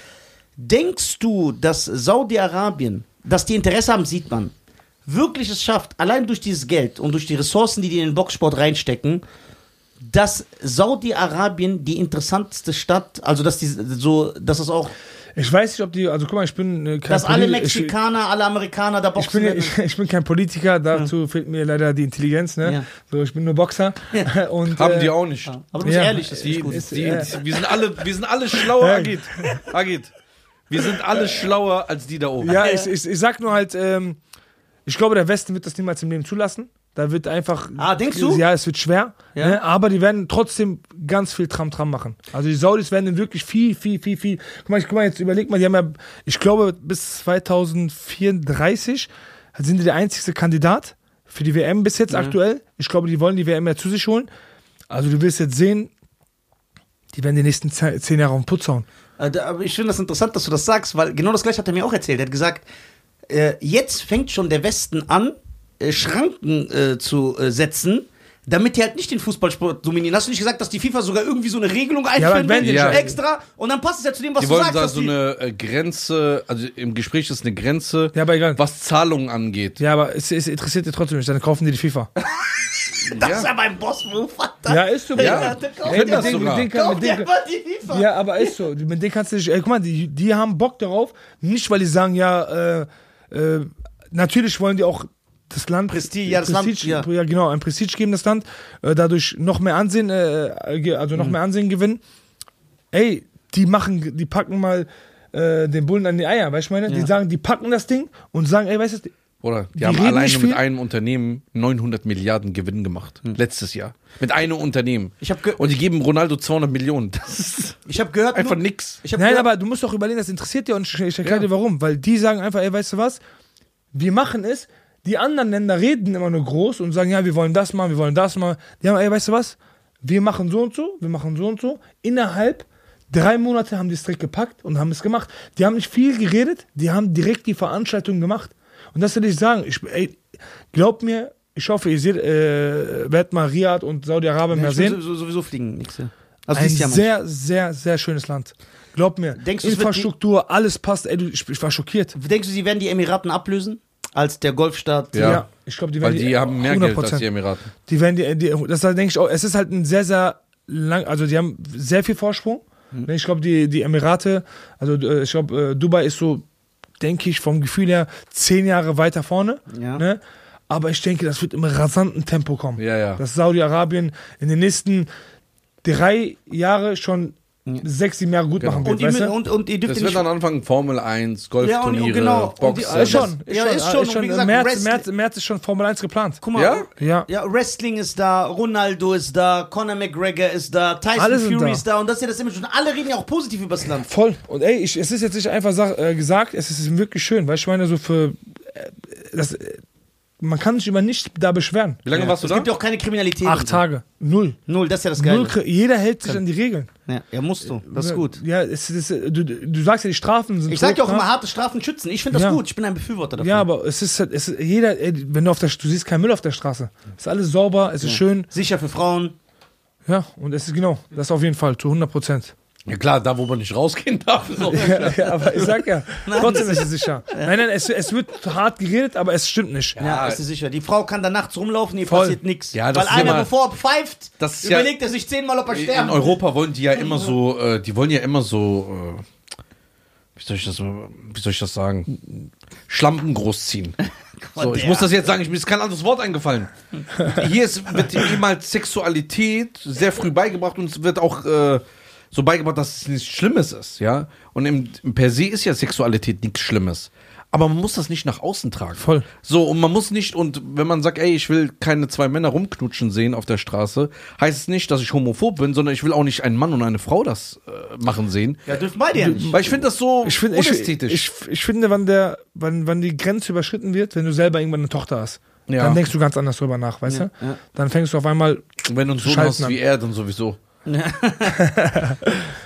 denkst du, dass Saudi-Arabien, dass die Interesse haben, sieht man, wirklich es schafft, allein durch dieses Geld und durch die Ressourcen, die die in den Boxsport reinstecken, dass Saudi-Arabien die interessanteste Stadt, also dass die so, dass es auch, Ich weiß nicht, ob die, also guck mal, ich bin äh, kein dass alle Polit- ich- Mexikaner, alle Amerikaner da Ich boxen bin, ja- werden. ich, ich bin kein Politiker, dazu fehlt mir leider die Intelligenz, ne? Ja. So, ich bin nur Boxer. Ja. [laughs] Und, Haben äh, die auch nicht. Aber du bist Ja. ehrlich, das ist Die, gut. Ist- die, äh, wir, sind alle, wir sind alle schlauer, Ja. Agit. Agit. Wir sind alle schlauer als die da oben. Ja, ich, ich, ich sag nur halt, ähm, ich glaube, der Westen wird das niemals im Leben zulassen. Da wird einfach. Ah, denkst du? Ja, es wird schwer. Ja. Ne? Aber die werden trotzdem ganz viel Tram-Tram machen. Also die Saudis werden dann wirklich viel, viel, viel, viel. Guck mal, ich, guck mal, jetzt überleg mal, die haben ja, ich glaube, bis 2034 sind die der einzigste Kandidat für die WM bis jetzt aktuell. Ich glaube, die wollen die WM ja zu sich holen. Also du wirst jetzt sehen, die werden die nächsten ze- zehn Jahre auf den Putz hauen. Äh, Aber ich finde das interessant, dass du das sagst, weil genau das gleiche hat er mir auch erzählt. Er hat gesagt, äh, jetzt fängt schon der Westen an, Schranken äh, zu äh, setzen, damit die halt nicht den Fußballsport dominieren. Hast du nicht gesagt, dass die FIFA sogar irgendwie so eine Regelung einführen wenn will, die- Ja. extra? Und dann passt es ja zu dem, was Die du wollen sagst. da dass so eine äh, Grenze, also im Gespräch ist eine Grenze, Ja, aber egal. was Zahlungen angeht. Ja, aber es, es interessiert dir trotzdem nicht, dann kaufen die die FIFA. [laughs] das Ja. ist ja mein Boss-Move. Ja, ist so. Ja, Ja, das den- sogar. den kann- den- die FIFA. Ja, aber ist so. Mit denen kannst du nicht. Ey, guck mal, die, die haben Bock darauf. Nicht, weil die sagen, ja, äh, äh, natürlich wollen die auch das Land. Prestige, ja, das Land, Prestige, ja. genau, ein Prestige geben, das Land. Äh, dadurch noch mehr Ansehen, äh, ge- also Mhm. noch mehr Ansehen gewinnen. Ey, die machen, die packen mal äh, den Bullen an die Eier, weißt du, ich meine? Die Ja. sagen, die packen das Ding und sagen, ey, weißt du, Oder? Die, Die haben alleine mit viel. einem Unternehmen 900 Milliarden Gewinn gemacht. Letztes Jahr. Mit einem Unternehmen. Ich hab Und die geben Ronaldo 200 Millionen. Das ist Ich habe gehört, einfach nur, nix. Nein, gehört, aber du musst doch überlegen, das interessiert dir und ich, ich erkläre Ja. dir warum. Weil die sagen einfach, ey, weißt du was? Wir machen es. Die anderen Länder reden immer nur groß und sagen, ja, wir wollen das machen, wir wollen das machen. Die haben, ey, weißt du was? Wir machen so und so, wir machen so und so. Innerhalb drei Monate haben die es direkt gepackt und haben es gemacht. Die haben nicht viel geredet, die haben direkt die Veranstaltung gemacht. Und das will ich sagen. Ich, ey, glaubt mir, ich hoffe, ihr seht, äh, werdet mal Riyadh und Saudi-Arabien Ja, mehr sehen. sowieso, fliegen. Ja. Also Ein sehr, sehr, sehr schönes Land. Glaub mir. Denkst Infrastruktur, alles passt. Ey, ich, ich war schockiert. Denkst du, sie werden die Emiraten ablösen? Als der Golfstaat. Ja. ich glaube, die Weil werden die haben mehr Geld 100%. als die Emiraten. Die werden die, die das denke ich auch, es ist halt ein sehr, sehr lang, also die haben sehr viel Vorsprung. Mhm. Ich glaube, die, die Emirate, also äh, ich glaube, äh, Dubai ist so, denke ich, vom Gefühl her zehn Jahre weiter vorne. Ja. Ne? Aber ich denke, das wird im rasanten Tempo kommen. Ja, ja. Dass Saudi-Arabien in den nächsten drei Jahre schon sechs, sieben Jahre gut Genau. machen wird. Und, die, weißt du? und, und ihr dürft Das wird dann anfangen, Formel 1, Ja, und- und Golfturniere, genau. Und die- Boxen. Ist schon, ist Ja, schon, ist schon. Ist schon gesagt, März, März, März ist schon Formel 1 geplant. Guck mal, Ja? Ja. Ja, Wrestling ist da, Ronaldo ist da, Conor McGregor ist da, Tyson Alle Fury da. ist da und das ist ja das Image. Und alle reden ja auch positiv über das Land. Voll. Und ey, ich, es ist jetzt nicht einfach sag, äh, gesagt, es ist wirklich schön, weil ich meine, so für. Äh, das, äh, man kann sich über nicht da beschweren. Wie lange warst du Es da? gibt ja auch keine Kriminalität. Acht. Tage. Null. Null, das ist ja das Null. Geile. Kri- Jeder hält sich an die Regeln. Ja, ja, musst du. Das ist gut. Ja, es, es, du, du sagst ja, die Strafen sind Ich sag ja auch immer, harte Strafen schützen. Ich finde das Ja. gut. Ich bin ein Befürworter davon. Ja, aber es ist, halt- es ist jeder, ey, wenn du auf der, du siehst keinen Müll auf der Straße. Es ist alles sauber, es ist schön. Sicher für Frauen. Ja, und es ist genau, das auf jeden Fall, zu 100 Prozent. Ja klar, da wo man nicht rausgehen darf. ist auch [laughs] Ja, ja, aber ich sag ja, [laughs] trotzdem ist es sicher. Nein, nein, es, es wird hart geredet, aber es stimmt nicht. Ja, ist sicher. Die Frau kann da nachts rumlaufen, ihr Voll. passiert nichts. Ja, Weil ist einer, immer- bevor er pfeift, Das ist ja- überlegt er sich zehnmal, ob er In sterben Europa wollen die ja immer so, äh, die wollen ja immer so, äh, wie soll ich das, wie soll ich das sagen? Schlampen großziehen. [laughs] So, ich muss das jetzt sagen, ich, mir ist kein anderes Wort eingefallen. Hier ist, wird jemals Sexualität sehr früh beigebracht und es wird auch äh, so beigebracht, dass es nichts Schlimmes ist, ja. Und im, im per se ist ja Sexualität nichts Schlimmes. Aber man muss das nicht nach außen tragen. Voll. So, und man muss nicht, und wenn man sagt, ey, ich will keine zwei Männer rumknutschen sehen auf der Straße, heißt es nicht, dass ich homophob bin, sondern ich will auch nicht einen Mann und eine Frau das äh, machen sehen. Ja, dürfen beide ja nicht. Weil ich finde das so Ich, find, ich, unästhetisch. ich, ich finde, wann, der, wann, wann die Grenze überschritten wird, wenn du selber irgendwann eine Tochter hast, Ja. dann denkst du ganz anders drüber nach, weißt Ja, du? ja. Dann fängst du auf einmal. Und wenn du Schalten hast wie er, dann sowieso. Ja, [laughs]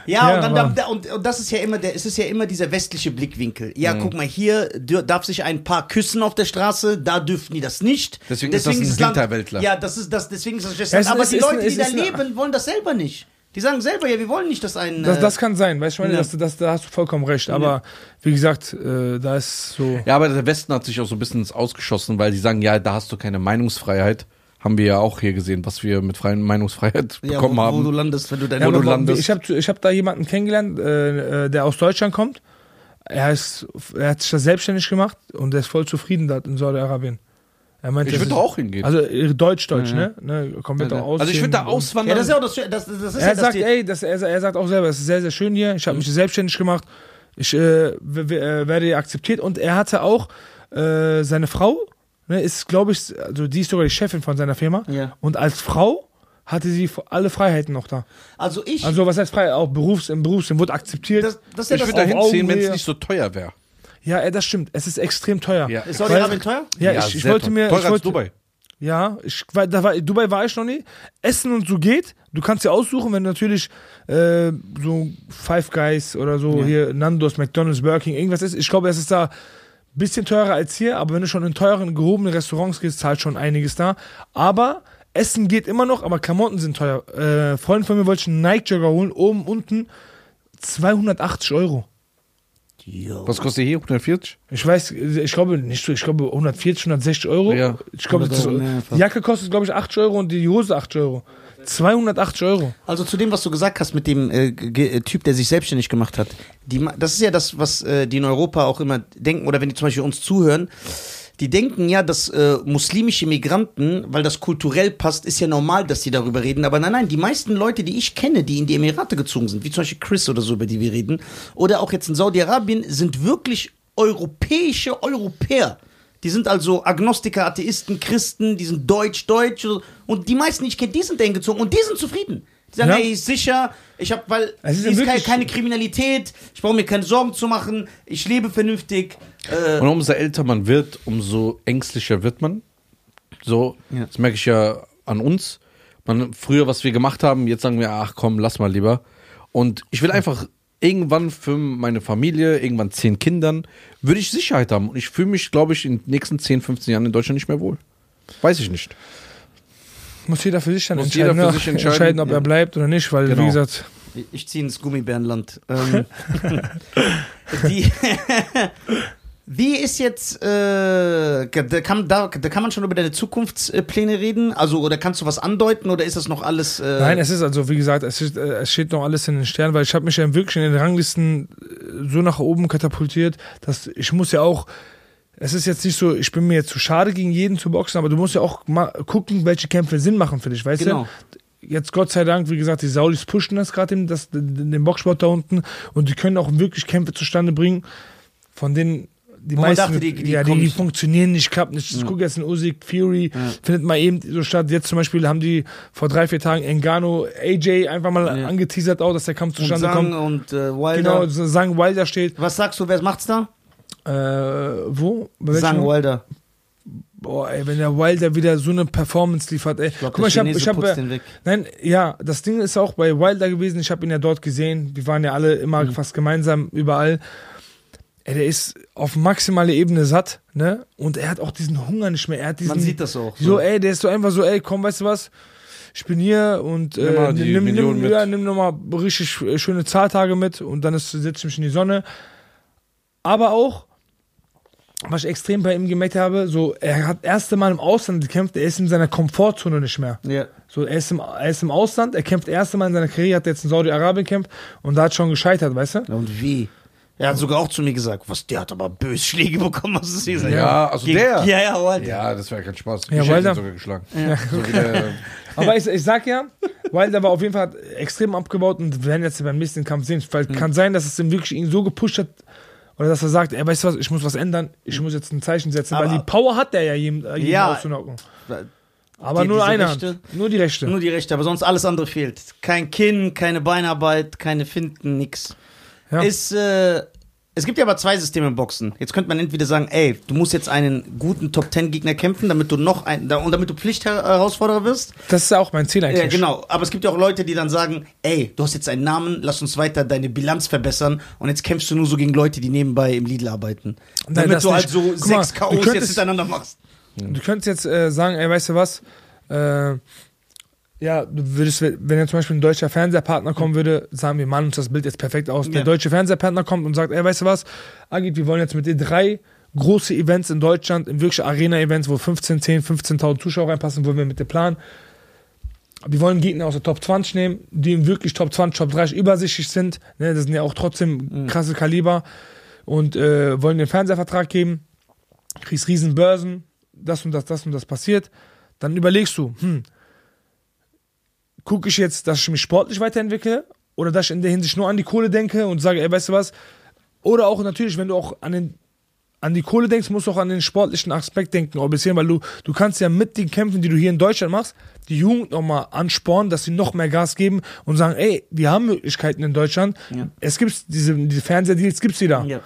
Ja, und, dann, da, und, und das ist ja immer der, es ist ja immer dieser westliche Blickwinkel. Ja, Mhm. guck mal, hier darf sich ein Paar küssen auf der Straße, da dürfen die das nicht. Deswegen ist das ein Hinterwäldler. Ja, das ist das, deswegen ist das Es ist- Aber es die ist Leute, ein- die es da ist leben, wollen das selber nicht. Die sagen selber, ja, wir wollen nicht, dass ein. Das, äh, das kann sein, weißt du, ich meine, ja. das, das, da hast du vollkommen recht. Aber wie gesagt, äh, da ist so. Ja, aber der Westen hat sich auch so ein bisschen ins Ausgeschossen, weil die sagen, ja, da hast du keine Meinungsfreiheit. Haben wir ja auch hier gesehen, was wir mit freien Meinungsfreiheit ja, bekommen wo, haben. wo du landest, wenn du deine Ja, du landest. Ich habe ich hab da jemanden kennengelernt, äh, äh, der aus Deutschland kommt. Er, ist, er hat sich da selbstständig gemacht und er ist voll zufrieden dort in Saudi-Arabien. Er meinte, ich würde auch hingehen. Also äh, Deutsch-Deutsch, Ja, ne? ne? Komplett auch aus. also ich würde da auswandern. Ja, das ist ja auch das, das, das ist ja Er sagt, ey, das, er, er sagt auch selber, es ist sehr, sehr schön hier. Ich habe mich selbstständig gemacht. Ich äh, äh, werde hier akzeptiert. Und er hatte auch äh, seine Frau, ne, ist, glaube ich, also die ist sogar die Chefin von seiner Firma. Ja. Und als Frau hatte sie alle Freiheiten noch da. Also ich, Also was heißt frei? Auch Berufs, im Berufsleben wurde akzeptiert. das, das ja ich das. würde da hinziehen, wenn es nicht so teuer wäre. ja, ey, das stimmt. Es ist extrem teuer. Ja. Ist Saudi-Arabien teuer? Ja, ich, ich sehr wollte teuer. mir. Teurer ich als wollte, Dubai. Ja, ich, war- da war, Dubai war ich noch nie. Essen und so geht. Du kannst dir aussuchen, wenn du natürlich äh, so Five Guys oder so Ja. hier Nandos, McDonalds, Burger King, irgendwas ist. Ich glaube, es ist da bisschen teurer als hier, aber wenn du schon in teuren, gehobenen Restaurants gehst, zahlt schon einiges da. Aber Essen geht immer noch, aber Klamotten sind teuer. Äh, Freund von mir wollte einen Nike-Jogger holen, oben, unten 280 Euro. Jo. Was kostet hier? 140? Ich weiß, ich glaube nicht so, ich glaube 140, 160 Euro. Ja. Ich glaube, 100 das, einfach. die Jacke kostet, glaube ich, 80 Euro und die Hose 80 Euro. 280 Euro. Also zu dem, was du gesagt hast mit dem äh, äh, Typ, der sich selbstständig gemacht hat. Die, das ist ja das, was äh, die in Europa auch immer denken, oder wenn die zum Beispiel uns zuhören, die denken ja, dass äh, muslimische Migranten, weil das kulturell passt, ist ja normal, dass die darüber reden. Aber nein, nein, die meisten Leute, die ich kenne, die in die Emirate gezogen sind, wie zum Beispiel Chris oder so, über die wir reden, oder auch jetzt in Saudi-Arabien, sind wirklich europäische Europäer. Die sind also Agnostiker, Atheisten, Christen, die sind deutsch, deutsch. Und die meisten, die ich kenne, die sind dahin gezogen und die sind zufrieden. Die sagen, Ja. hey, ist sicher, ich habe, weil Es ist ja ist keine, keine Kriminalität, ich brauche mir keine Sorgen zu machen, ich lebe vernünftig. Äh, Und umso älter man wird, umso ängstlicher wird man. So, Ja. das merke ich ja an uns. Man, früher, was wir gemacht haben, jetzt sagen wir, ach komm, lass mal lieber. Und ich will einfach irgendwann für meine Familie, irgendwann zehn Kindern, würde ich Sicherheit haben. Und ich fühle mich, glaube ich, in den nächsten 10, 15 Jahren in Deutschland nicht mehr wohl. Weiß ich nicht. Muss jeder für sich dann Muss entscheiden, jeder für ne? sich entscheiden, ob ja. er bleibt oder nicht, weil, Genau. wie gesagt, ich ziehe ins Gummibärenland. [laughs] Ähm, [laughs] die, [laughs] Wie ist jetzt, äh, da kann, da, da kann man schon über deine Zukunftspläne reden? Also, oder kannst du was andeuten oder ist das noch alles. Äh, Nein, es ist also, wie gesagt, es, ist, äh, es steht noch alles in den Sternen, weil ich habe mich ja wirklich in den Ranglisten äh, so nach oben katapultiert, dass ich muss ja auch, es ist jetzt nicht so, ich bin mir jetzt zu schade gegen jeden zu boxen, aber du musst ja auch mal gucken, welche Kämpfe Sinn machen für dich, weißt Genau. du? Jetzt Gott sei Dank, wie gesagt, die Saudis pushen das gerade, den, Boxsport da unten und die können auch wirklich Kämpfe zustande bringen, von denen die Wo meisten, dachte, die- die ja, die, nicht. funktionieren nicht, klappt nicht. Ich gucke jetzt in Usyk, Fury, findet mal eben so statt. Jetzt zum Beispiel haben die vor drei, vier Tagen Engano, AJ einfach mal Ja. angeteasert auch, dass der Kampf und zustande Sang kommt. und äh, Wilder. Genau, sagen Wilder steht. Was sagst du, wer macht's da? Äh, wo? Sang Wilder. Boah, ey, wenn der Wilder wieder so eine Performance liefert, ey. Ich glaube, Guck mal, ich hab, Chinese ich hab, putzt äh, den weg. Nein, ja, das Ding ist auch bei Wilder gewesen. Ich habe ihn ja dort gesehen. Wir waren ja alle immer Mhm. fast gemeinsam überall. Ey, der ist auf maximale Ebene satt, ne? Und er hat auch diesen Hunger nicht mehr. Er hat diesen, Man sieht das auch. So, ey, der ist so einfach so, ey, komm, weißt du was? Ich bin hier und Nimm äh, nimm, nimm, mit. ja, nimm nochmal richtig schöne Zahltage mit und dann ist- setz ich mich in die Sonne. Aber auch, was ich extrem bei ihm gemerkt habe, so, er hat erste Mal im Ausland gekämpft, er ist in seiner Komfortzone nicht mehr. Ja. So, er ist, im, er ist im Ausland, er kämpft erste Mal in seiner Karriere, hat jetzt in Saudi-Arabien gekämpft und da hat schon gescheitert, weißt du? Ja, Und wie? Er hat sogar auch zu mir gesagt, was, der hat aber böse Schläge bekommen, was ist hier? Ja, also Gegen- der. Ja, ja, Wilder. Ja, das wäre kein Spaß. Ja, ich hätte Wilder. ihn sogar geschlagen. So wie der, [laughs] Aber ich, ich sag ja, Wilder war auf jeden Fall extrem abgebaut und wir werden jetzt beim nächsten Kampf sehen. Weil kann sein, dass es ihn wirklich ihn so gepusht hat, oder dass er sagt, ey, weißt du was, ich muss was ändern, ich muss jetzt ein Zeichen setzen, Aber- weil die Power hat der ja, jedem, äh, jedem Ja. auszunocken. Aber Die- nur diese eine Rechte? Nur die rechte. Nur die Rechte, aber sonst alles andere fehlt. Kein Kinn, keine Beinarbeit, keine Finden, nix. Ja. Ist, äh, es gibt ja aber zwei Systeme im Boxen. Jetzt könnte man entweder sagen, ey, du musst jetzt einen guten Top-10-Gegner kämpfen, damit du noch ein, da- und damit du Pflichtherausforderer wirst. Das ist ja auch mein Ziel eigentlich. Ja, genau. Aber es gibt ja auch Leute, die dann sagen, ey, du hast jetzt einen Namen, lass uns weiter deine Bilanz verbessern und jetzt kämpfst du nur so gegen Leute, die nebenbei im Lidl arbeiten. Nein, damit du halt so Guck mal, sechs du K.O.s jetzt hintereinander machst. Du könntest jetzt äh, sagen, ey, weißt du was? Äh, ja, du würdest, wenn jetzt zum Beispiel ein deutscher Fernsehpartner kommen würde, sagen wir, malen uns das Bild jetzt perfekt aus. Der Ja. deutsche Fernsehpartner kommt und sagt, ey, weißt du was? Agit, wir wollen jetzt mit dir drei große Events in Deutschland, in wirklich Arena-Events, wo 15, 10, 15.000 Zuschauer reinpassen, wollen wir mit dir planen. Wir wollen Gegner aus der Top 20 nehmen, die im wirklich Top 20, Top 30 übersichtlich sind. Ne, das sind ja auch trotzdem krasse Kaliber. Und äh, wollen den Fernsehvertrag geben kriegst riesen Börsen, das und das, das und das passiert, dann überlegst du, hm, gucke ich jetzt, dass ich mich sportlich weiterentwickle oder dass ich in der Hinsicht nur an die Kohle denke und sage, ey, weißt du was? Oder auch natürlich, wenn du auch an den an die Kohle denkst, musst du auch an den sportlichen Aspekt denken, ein bisschen, weil du, du kannst ja mit den Kämpfen, die du hier in Deutschland machst, die Jugend nochmal anspornen, dass sie noch mehr Gas geben und sagen, ey, wir haben Möglichkeiten in Deutschland. Ja. Es gibt diese, diese Fernsehdeals, gibt's wieder. Ja.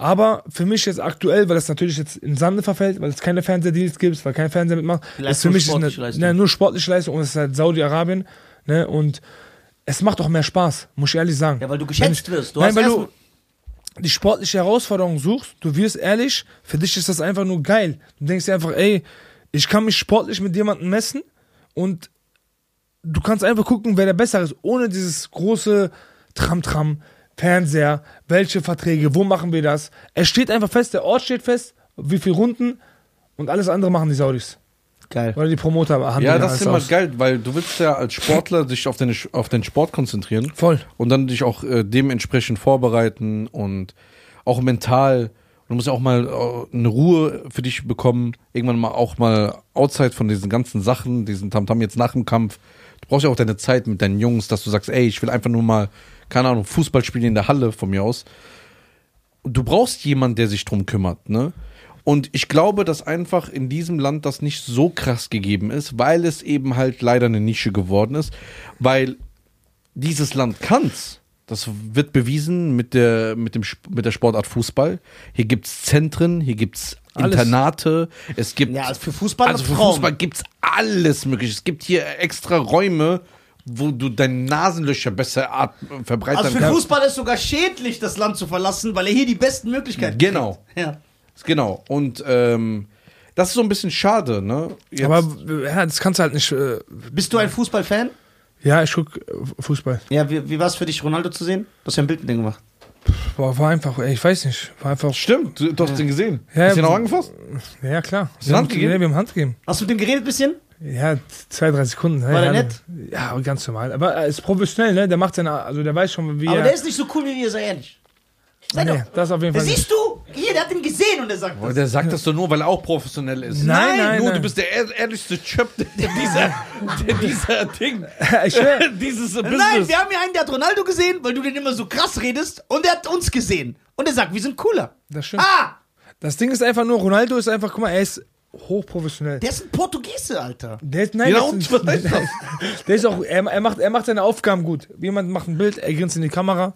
Aber für mich jetzt aktuell, weil das natürlich jetzt in Sande verfällt, weil es keine Fernsehdeals gibt, weil kein Fernseher mitmacht, Vielleicht ist für nur mich ist eine, sportliche Leistung. ne, nur sportliche Leistung und es ist halt Saudi-Arabien. Ne, und es macht auch mehr Spaß, muss ich ehrlich sagen. Ja, weil du geschätzt wirst. Du Nein, weil du die sportliche Herausforderung suchst, du wirst ehrlich, für dich ist das einfach nur geil. Du denkst dir einfach, ey, ich kann mich sportlich mit jemandem messen und du kannst einfach gucken, wer der besser ist, ohne dieses große Tram-Tram, Fernseher, welche Verträge, wo machen wir das. Es steht einfach fest, der Ort steht fest, wie viele Runden und alles andere machen die Saudis. Geil. Oder die Promoter handeln ja, das ist immer aus. geil, weil du willst ja als Sportler dich auf den, auf den Sport konzentrieren Voll. und dann dich auch äh, dementsprechend vorbereiten und auch mental. Du musst ja auch mal äh, eine Ruhe für dich bekommen, irgendwann mal auch mal outside von diesen ganzen Sachen, diesen Tamtam jetzt nach dem Kampf. Du brauchst ja auch deine Zeit mit deinen Jungs, dass du sagst, ey, ich will einfach nur mal, keine Ahnung, Fußball spielen in der Halle von mir aus. Du brauchst jemanden, der sich drum kümmert, ne? Und ich glaube, dass einfach in diesem Land das nicht so krass gegeben ist, weil es eben halt leider eine Nische geworden ist, weil dieses Land kann's. Das wird bewiesen mit der, mit dem, mit der Sportart Fußball. Hier gibt's Zentren, hier gibt's Alles. Internate, es gibt. Ja, also für Fußball also für. Fußball gibt's alles mögliche. Es gibt hier extra Räume, wo du deine Nasenlöcher besser atmen, verbreitern Also für kannst. Fußball ist sogar schädlich, das Land zu verlassen, weil er hier die besten Möglichkeiten Genau. kriegt. Ja. Genau. Und ähm, das ist so ein bisschen schade, ne? Jetzt- Aber ja, das kannst du halt nicht. Äh, Bist du ein Fußballfan? ja, ich guck äh, Fußball. Ja, wie, wie war es für dich, Ronaldo zu sehen? Du hast ja ein Bild mit dem gemacht. Boah, war einfach, ey, ich weiß nicht, war einfach, Stimmt, du, du hast den gesehen. Ja, hast du ihn auch angefasst? ja klar. Hast du Hand gegeben? Ja, wir haben Hand gegeben. Hast du mit dem geredet bisschen? Ja, zwei, drei Sekunden. War ja, der ja, nett? Ja, ganz normal. Aber er ist professionell, ne? Der macht seine, also der weiß schon, wie Aber er. der ist nicht so cool wie wir, sei ehrlich. Sei nee, doch. das ist auf jeden Fall. siehst du? Hier, der hat ihn gesehen und er sagt Aber das. der sagt das doch nur, weil er auch professionell ist. Nein, nein, nur nein. du bist der ehr- ehrlichste Chöp [laughs] dieser, der, dieser Ding. [laughs] ich [laughs] Dieses Nein, Business. wir haben hier einen, der hat Ronaldo gesehen, weil du den immer so krass redest und der hat uns gesehen. Und er sagt, wir sind cooler. das stimmt. Ah, Das Ding ist einfach nur, Ronaldo ist einfach, guck mal, er ist hochprofessionell. der ist ein Portugiese, Alter. Der ist, nein, Ja, das und ist, heißt [laughs] das? der ist auch, er, er, macht, er macht seine Aufgaben gut. Jemand macht ein Bild, er grinst in die Kamera.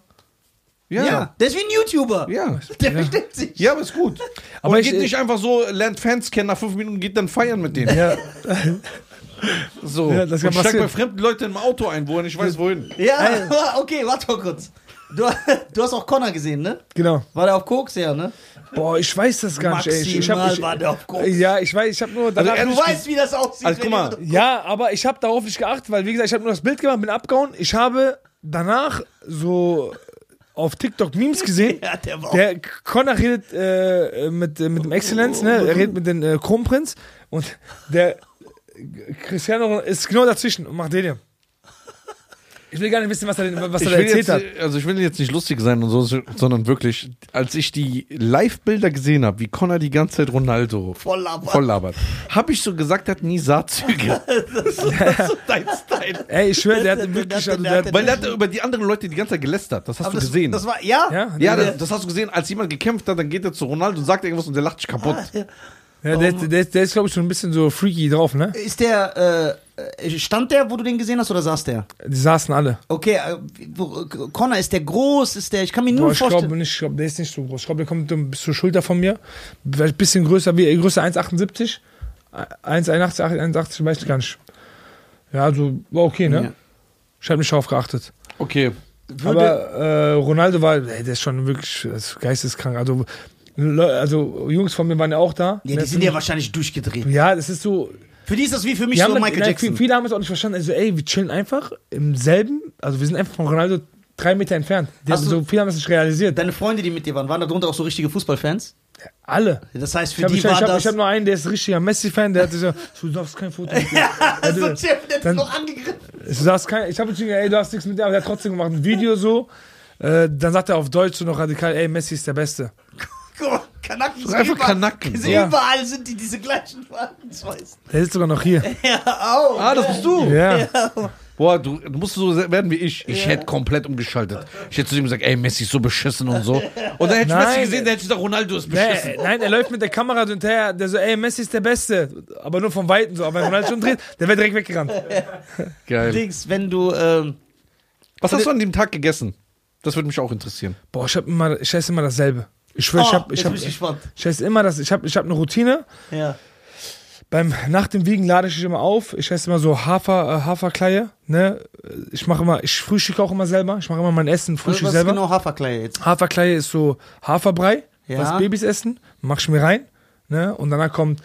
Ja. Ja. der ist wie ein YouTuber. Ja. Der versteht sich. Ja, aber ist gut. Aber Aber ich- geht nicht einfach so, lernt Fans kennen, nach fünf Minuten geht dann feiern mit denen. Ja, [laughs] So. Ja, das kann und steigt bei fremden Leuten im Auto ein, wo er nicht weiß, wohin. Ja, [laughs] okay, warte mal kurz. Du, du hast auch Connor gesehen, ne? genau. War der auf Koks, ja, ne? Boah, ich weiß das gar nicht, ey. Ich, ich Maximal hab, ich, war der auf Koks. ja, ich weiß, ich habe nur Also Du weißt, wie das aussieht. Also, guck mal. Ja, aber ich habe darauf nicht geachtet, weil wie gesagt, ich habe nur das Bild gemacht, bin abgehauen. Ich habe danach so auf TikTok Memes gesehen. [laughs] Ja, der war Der Connor redet äh, mit, äh, mit dem Exzellenz, ne? Er redet mit dem äh, Kronprinz und der Cristiano ist genau dazwischen und macht den hier. Ich will gar nicht wissen, was er, denn- was er erzählt jetzt, hat. also ich will jetzt nicht lustig sein und so, sondern wirklich, als ich die Live-Bilder gesehen habe, wie Connor die ganze Zeit Ronaldo voll labert. voll labert, habe ich so gesagt, er hat nie Saatzüge. [laughs] das ist so [laughs] dein Style. Ey, ich schwöre, der Der- hat der- wirklich, der- also der- der der- hat, Weil er hat über die anderen Leute die ganze Zeit gelästert. Das hast Aber du das, gesehen. das war, ja? ja, ja, der, das, das hast du gesehen. Als jemand gekämpft hat, dann geht er zu Ronaldo und sagt irgendwas und der lacht sich kaputt. ja, der, der, der ist, glaube ich, so ein bisschen so freaky drauf, ne? Ist der, äh, stand der, wo du den gesehen hast, oder saß der? Die saßen alle. Okay, äh, wo, Connor, ist der groß? Ist der, ich kann mir nur Boah, ich vorstellen. glaube nicht, ich glaube, der ist nicht so groß. Ich glaube, der kommt bis zur Schulter von mir. Ein bisschen größer, wie größer 1,78. 1,81, 1,81, weiß ich gar nicht. Ja, also war okay, ne? Ja. Ich habe nicht darauf geachtet. Okay. Würde- Aber äh, Ronaldo war, ey, der ist schon wirklich ist geisteskrank. Also, also Jungs von mir waren ja auch da. ja, die sind ja wahrscheinlich durchgedreht. Ja, das ist so. Für die ist das wie für mich so Michael nein, Jackson. Viele, haben es auch nicht verstanden. Also, ey, wir chillen einfach im selben. Also, wir sind einfach von Ronaldo drei Meter entfernt. Die Hast haben, so viele haben es nicht realisiert. Deine Freunde, die mit dir waren, waren da drunter auch so richtige Fußballfans? Alle. Das heißt, für Ich habe die ich, war ich hab, das. ich hab nur einen, der ist richtiger Messi-Fan, der hat gesagt, [laughs] du darfst kein Foto [laughs] mit dir. also, du- Chef, der hat noch angegriffen. Du darfst kein, ich habe ihm gesagt, ey, du hast nichts mit dir, aber der hat trotzdem gemacht ein Video so. Äh, dann sagt er auf Deutsch so noch radikal, ey, Messi ist der Beste. [laughs] Mal, Kanaken Das ist einfach überall- Kanaken. sind Ja. Überall sind die diese gleichen Verhaltensweisen. Der sitzt sogar noch hier. [laughs] Ja, au. Ah, das bist du. Ja. Boah, du, du musst so werden wie ich. Ich hätte komplett umgeschaltet. Ich hätte zu ihm gesagt, ey, Messi ist so beschissen und so. Und dann hätte ich. Messi gesehen, dann hätte ich gesagt, Ronaldo ist beschissen. Nee, nein, er läuft mit der Kamera so hinterher, der so, ey, Messi ist der Beste. Aber nur vom Weiten so. Aber wenn Ronaldo schon dreht, der wird direkt weggerannt. [laughs] Geil. Dings, wenn du, ähm, Was hast du an dem Tag gegessen? Das würde mich auch interessieren. Boah, ich hab immer, ich esse immer dasselbe. Ich schwöre, oh, ich hab, ich jetzt hab, ich ich esse immer das, ich hab, ich hab eine Routine. Ja. Beim, nach dem Wiegen lade ich immer auf. Ich esse immer so Hafer, äh, Haferkleie, ne? Ich mache immer, ich frühstücke auch immer selber. Ich mache immer mein Essen, Was, frühstück was selber. ist genau Haferkleie jetzt? Haferkleie ist so Haferbrei, Ja. was Babys essen. Mach ich mir rein, ne? Und danach kommt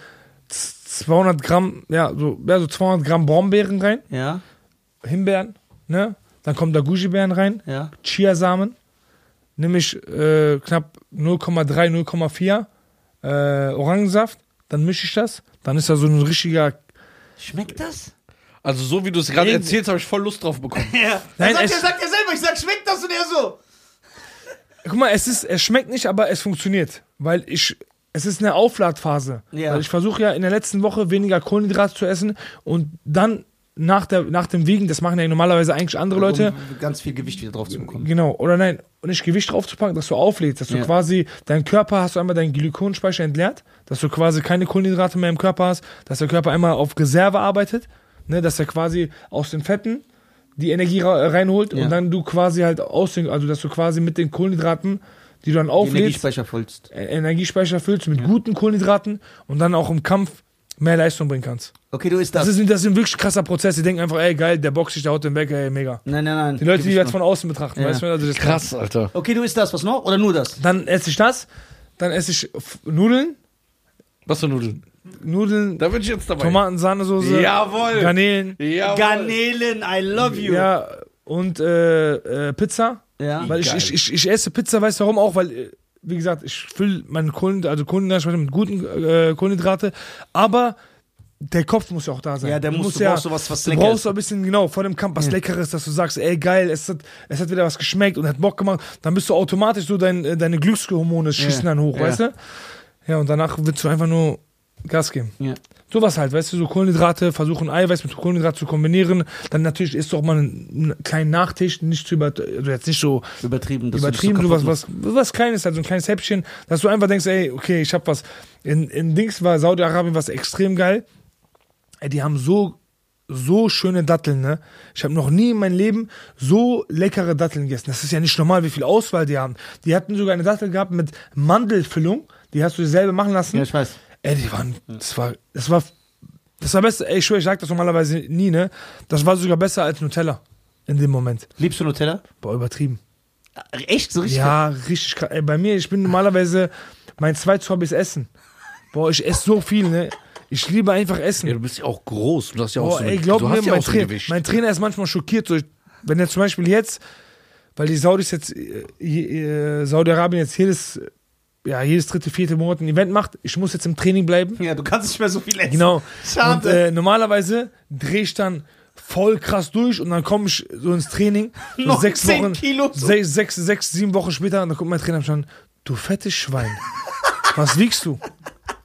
z- 200 Gramm, ja, so, ja, so 200 Gramm Brombeeren rein, Ja, Himbeeren, ne? Dann kommen da Gujibeeren rein, ja. Chiasamen, nehme ich äh, knapp 0,3, 0,4 äh, Orangensaft, dann mische ich das, dann ist da so ein richtiger Schmeckt das? Also so wie du es gerade erzählst, habe ich voll Lust drauf bekommen. [laughs] Ja. Nein, sagt, es- er, sagt er selber, ich sag, schmeckt das und er so. Guck mal, es ist, es schmeckt nicht, aber es funktioniert, weil ich, es ist eine Aufladphase. Ja. Weil ich versuche ja in der letzten Woche weniger Kohlenhydrate zu essen und dann nach, der, nach dem Wiegen, das machen ja normalerweise eigentlich andere Leute, Um ganz viel Gewicht wieder drauf zu bekommen. genau, oder nein, nicht Gewicht draufzupacken, dass du auflädst, dass du Ja. quasi, dein Körper hast du einmal deinen Glykonspeicher entleert, dass du quasi keine Kohlenhydrate mehr im Körper hast, dass der Körper einmal auf Reserve arbeitet, ne, dass er quasi aus den Fetten die Energie reinholt Ja. und dann du quasi halt aus den, also dass du quasi mit den Kohlenhydraten, die du dann Die auflädst, Energiespeicher vollst. E- Energiespeicher füllst mit guten Kohlenhydraten und dann auch im Kampf mehr Leistung bringen kannst. Okay, du isst Das das. ist, das ist ein wirklich krasser Prozess. Die denken einfach, ey geil, der boxt sich, der haut den weg, ey mega. nein, nein, nein. Die Leute, die ich von außen betrachten, Ja. weißt du? Also das Krass, Alter. Okay, du isst das, was noch? Oder nur das? Dann esse ich das, dann esse ich F- Nudeln, Was für Nudeln? Nudeln, Da bin ich jetzt dabei. Tomaten, Sahnesoße, Jawohl. Garnelen, Jawohl. Garnelen, I love you. ja, und äh, äh, Pizza. Ja. Weil ich, ich, ich, ich esse Pizza, weißt du warum auch? Weil, äh, wie gesagt, ich fülle meine Kohlen, also Kohlenhydrate mit guten äh, Kohlenhydrate, aber der Kopf muss ja auch da sein. Ja, der muss- du brauchst sowas, was Du lecker brauchst ist. so ein bisschen, genau, vor dem Kampf was Leckeres, dass du sagst, ey, geil, es hat, es hat wieder was geschmeckt und hat Bock gemacht. Dann bist du automatisch so, dein, äh, deine Glückshormone schießen dann hoch, Ja. weißt du? Ja, und danach willst du einfach nur Gas geben. Ja. Sowas halt, weißt du, so Kohlenhydrate, versuchen Eiweiß mit Kohlenhydrat zu kombinieren. Dann natürlich isst du auch mal einen, einen kleinen Nachtisch, nicht zu über, also jetzt nicht so Übertrieben, dass übertrieben, du so was, was, was Kleines, halt so ein kleines Häppchen, dass du einfach denkst, ey, okay, ich hab was. In, in Dings war Saudi-Arabien was extrem geil. Ey, die haben so, so schöne Datteln, ne? Ich habe noch nie in meinem Leben so leckere Datteln gegessen. Das ist ja nicht normal, wie viel Auswahl die haben. Die hatten sogar eine Dattel gehabt mit Mandelfüllung, die hast du dir selber machen lassen. Ja, ich weiß. Ey, die waren, das war, das war, das war besser, ey, ich schwöre, ich sag das normalerweise nie, ne? Das war sogar besser als Nutella. In dem Moment. Liebst du Nutella? Boah, übertrieben. Echt? So richtig? Ja, richtig krass. Ey, bei mir, ich bin normalerweise, mein zweites Hobby ist Essen. Boah, ich esse so viel, ne? Ich liebe einfach Essen. Ja, du bist ja auch groß. Du hast ja auch Boah, so ey, glaub du mir, hast ja mein, auch so ein Tra Gewicht. mein Trainer ist manchmal schockiert. So, ich- wenn er zum Beispiel jetzt, weil die Saudis jetzt, äh, äh, Saudi-Arabien jetzt jedes, ja, jedes dritte, vierte Monat ein Event macht, ich muss jetzt im Training bleiben. Ja, du kannst nicht mehr so viel essen. Genau. Schade. Und äh, normalerweise drehe ich dann voll krass durch und dann komme ich so ins Training. So Noch [laughs] sechs 10 Wochen, Kilo. Sechs, sechs, sechs, sieben Wochen später, und dann kommt mein Trainer schon, du fettes Schwein. [laughs] Was wiegst du?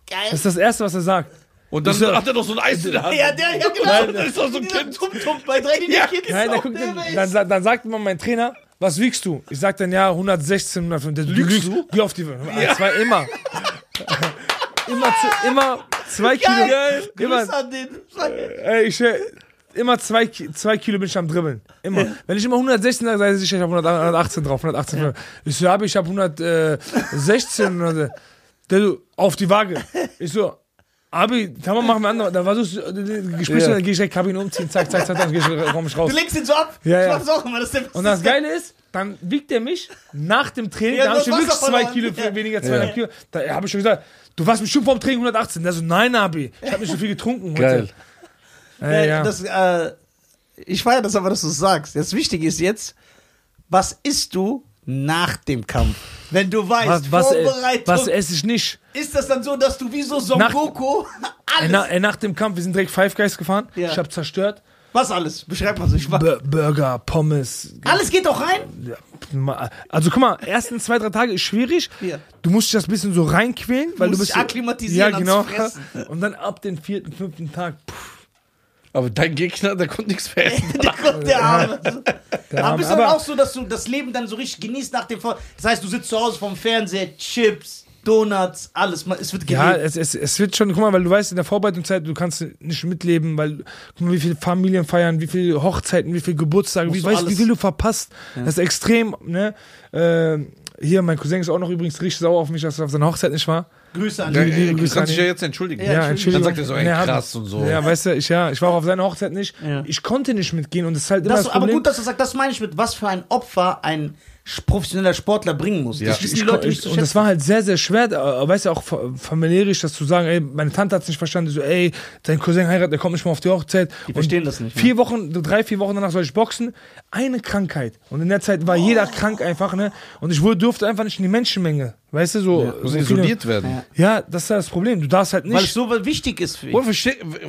Geil. Das ist das Erste, was er sagt. Und dann hat er doch so ein Eis in der Hand. Ja, der, ja, genau. Nein, das ist doch so ein Kind. Tum-Tum bei drei Ja. Kids. Nein, dann, auf guckt, dann, dann, dann sagt immer mein Trainer, was wiegst du? Ich sag dann ja 116, 105. Du lügst du? Geh auf die ja. zwei immer. [laughs] immer, zu, immer zwei Kilo. Geil. Immer, Grüß an den. ey, ich, äh, immer zwei, zwei Kilo bin ich am Dribbeln. Immer. Wenn ich immer 116 sage, sage ich, ich habe 118 drauf. 118. Ich so, habe ich habe 116. Und, äh, der so, auf die Waage. Ich so, Abi, kann man machen wir andere. War so äh, Gespräch, Ja. dann gehe ich direkt Kabine umziehen, zack, zack, zack, dann geh ich, komm ich raus. Du lenkst ihn so ab. Ja, ich ja. mach's auch immer. Das ist der Und das Geile ist, dann wiegt er mich nach dem Training, Ja, da habe ich du hast wirklich zwei. Kilo Ja. weniger, zweieinhalb Kilo. Da habe ich schon gesagt, du warst bestimmt vorm Training 118. Der so, nein, Abi, ich habe nicht so viel getrunken heute. Geil. Äh, ja. Das, äh, ich feiere das aber, dass du es sagst. Das Wichtige ist jetzt, was isst du nach dem Kampf? Wenn du weißt, was, was, äh, Vorbereitung, was esse ich nicht? ist das dann so, dass du wie so Son Nach- Goku [laughs] alles, na, ey, nach dem Kampf, wir sind direkt Five Guys gefahren. Ja. Ich habe zerstört. was alles? Beschreib mal so. Ich, Burger, Pommes. alles geht doch rein? Also guck mal, ersten zwei, drei Tage ist schwierig. Ja. Du musst dich das bisschen so reinquälen, weil musst du bist dich akklimatisieren Ja, genau. [laughs] Und dann ab den vierten, fünften Tag. Pff, Aber dein Gegner, der konnte nichts mehr essen. [laughs] Der kommt der Arme. der Aber bist du dann auch so, dass du das Leben dann so richtig genießt nach dem Vor Das heißt, du sitzt zu Hause vorm Fernseher, Chips, Donuts, alles. Es wird Ja, gelebt. es, es, es wird schon, guck mal, weil du weißt, in der Vorbereitungszeit, du kannst nicht mitleben, weil, guck mal, wie viele Familien feiern, wie viele Hochzeiten, wie viele Geburtstage, Musst wie, weißt, du, wie viel du verpasst. Das ist extrem, ne? Äh, hier, mein Cousin ist auch noch übrigens richtig sauer auf mich, dass er auf seiner Hochzeit nicht war. Grüße an Ja, ey, du kannst dich ja jetzt entschuldigen. Ja, Entschuldigung. Dann sagt er so, ey, krass und so. Ja, weißt du, ich, ja, ich war auch auf seiner Hochzeit nicht. Ja. Ich konnte nicht mitgehen und das ist halt immer Das, das, aber gut, dass du sagst, das meine ich mit, was für ein Opfer ein professioneller Sportler bringen muss. Ja. Das wissen die ich, Leute ich, nicht zu und das schätzen. war halt sehr, sehr schwer, äh, weißt du, auch fa- familiärisch, das zu sagen, ey, meine Tante hat es nicht verstanden, so, ey, dein Cousin heiratet, der kommt nicht mal auf die Hochzeit. Die verstehen das nicht? Vier Wochen, drei, vier Wochen danach soll ich boxen, eine Krankheit. Und in der Zeit war jeder krank einfach, ne, und ich wurde, durfte einfach nicht in die Menschenmenge, weißt du, so. Musst so isoliert werden. Ja. Ja, das ist ja das Problem, du darfst halt Weil es nicht. so wichtig ist für ihn. Oder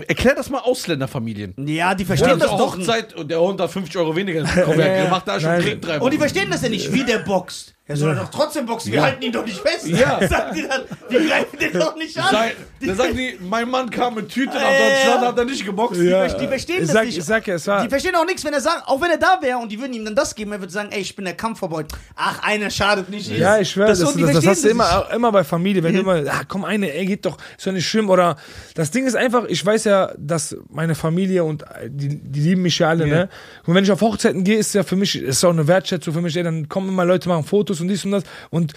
erklär das mal Ausländerfamilien. Ja, die Ja, verstehen das zur doch nicht. Hochzeit und der Hund hat 50 Euro weniger. Komm, [laughs] Ja, ja, ja. macht da schon Nein. Krieg drei Und die verstehen das ja nicht, wie der boxt. Er soll doch trotzdem boxen, wir Ja. halten ihn doch nicht fest. Ja. [laughs] Sagen die dann, wir greifen den doch nicht an. Sei, da sagen die, mein Mann kam mit Tüte nach Äh, Deutschland, hat er nicht geboxt. Ja. Die verstehen ich das sag, nicht. Ich sag ja, es war. Die verstehen auch nichts, wenn er sagt, auch wenn er da wäre und die würden ihm dann das geben, er würde sagen, ey, ich bin der Kampfverbot. Ach, einer schadet nicht. Ja, ich schwöre, das, das, die das, das hast du immer, immer bei Familie, wenn du immer, ah, komm eine, ey, geht doch, ist doch nicht schlimm. Oder das Ding ist einfach, ich weiß ja, dass meine Familie und äh, die, die lieben mich ja alle, ne? Und wenn ich auf Hochzeiten gehe, ist ja für mich, ist auch eine Wertschätzung für mich, ey, dann kommen immer Leute, machen Fotos und dies und das. Und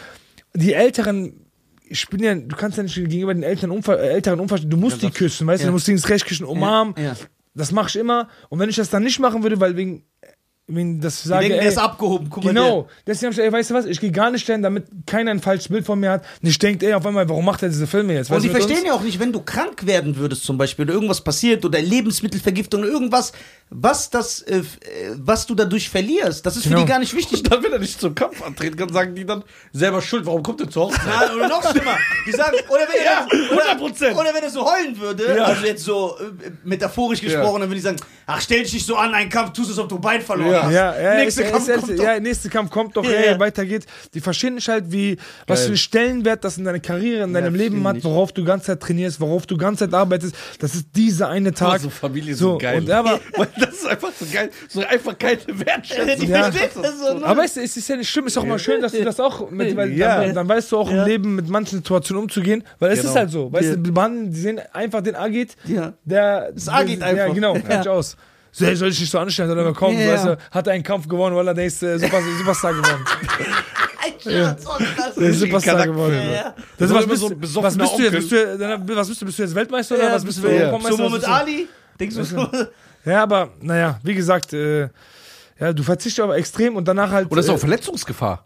die Älteren, ich bin ja, du kannst ja nicht gegenüber den Eltern unver, äh, Älteren unverstehen, du musst die küssen, weißt du, Ja. du musst die ins Recht küssen, umarmen. Ja. Das mache ich immer. Und wenn ich das dann nicht machen würde, weil wegen, wegen das Die sage, denken, ey, ist abgehoben. Guck mal, Genau. Deswegen hab ich gesagt, ey, weißt du was, ich gehe gar nicht stellen, damit keiner ein falsches Bild von mir hat. Nicht denkt, ey, auf einmal, warum macht er diese Filme jetzt? Und die mit verstehen uns? ja auch nicht, wenn du krank werden würdest zum Beispiel oder irgendwas passiert oder Lebensmittelvergiftung oder irgendwas, was das, äh, äh, was du dadurch verlierst. Das ist für Genau. die gar nicht wichtig. Dann, wenn er nicht zum Kampf antreten kann, sagen die dann selber schuld. Warum kommt er zur Hochzeit? Ja, oder noch schlimmer. Die sagen, oder wenn, Ja, er, oder, 100%. oder wenn er so heulen würde, Ja. also jetzt so äh, metaphorisch gesprochen, dann würde ich sagen, ach, stell dich nicht so an, ein Kampf, tust es, ob du Bein verloren Ja. Ja, ja, Nächste ist, Kampf ist, kommt ist, doch. ja, nächste Kampf kommt doch, Ja, ey, ja. weiter geht's. Die verstehen nicht halt, wie, was Geil. für einen Stellenwert das in deiner Karriere, in deinem Ja, Leben hat, worauf du ganze Zeit trainierst, worauf du ganze Zeit arbeitest. Das ist dieser eine Tag. so Familie ist so geil. Und, aber, [laughs] Weil das ist einfach so geil. So einfach keine Wertschätzung. Ja. so, aber es, es ist ja nicht schlimm, ist auch mal schön, dass du das auch mit, weil Ja. dann, dann weißt du auch Ja. im Leben mit manchen Situationen umzugehen, weil es Genau. ist halt so, weißt Ja. du, die sehen einfach den Agit, Ja. der, Das Agit Ja, einfach. genau, Ja. fertig aus. So, ey, soll ich nicht so anstellen, soll er Ja. weißt du, hat er einen Kampf gewonnen, weil er der ist äh, Super, [laughs] Superstar geworden. Ein Scherz, oh, das Der ist Superstar Charakter. geworden. Ja, ja. Das was, ist bist, so was bist du jetzt? Bist du, was bist du? Bist du jetzt Weltmeister oder Ja, was bist du? so bist du? Ali? Denkst du so? Ja, aber naja, wie gesagt, äh, ja, du verzichtest aber extrem und danach halt. Und das ist auch äh, Verletzungsgefahr.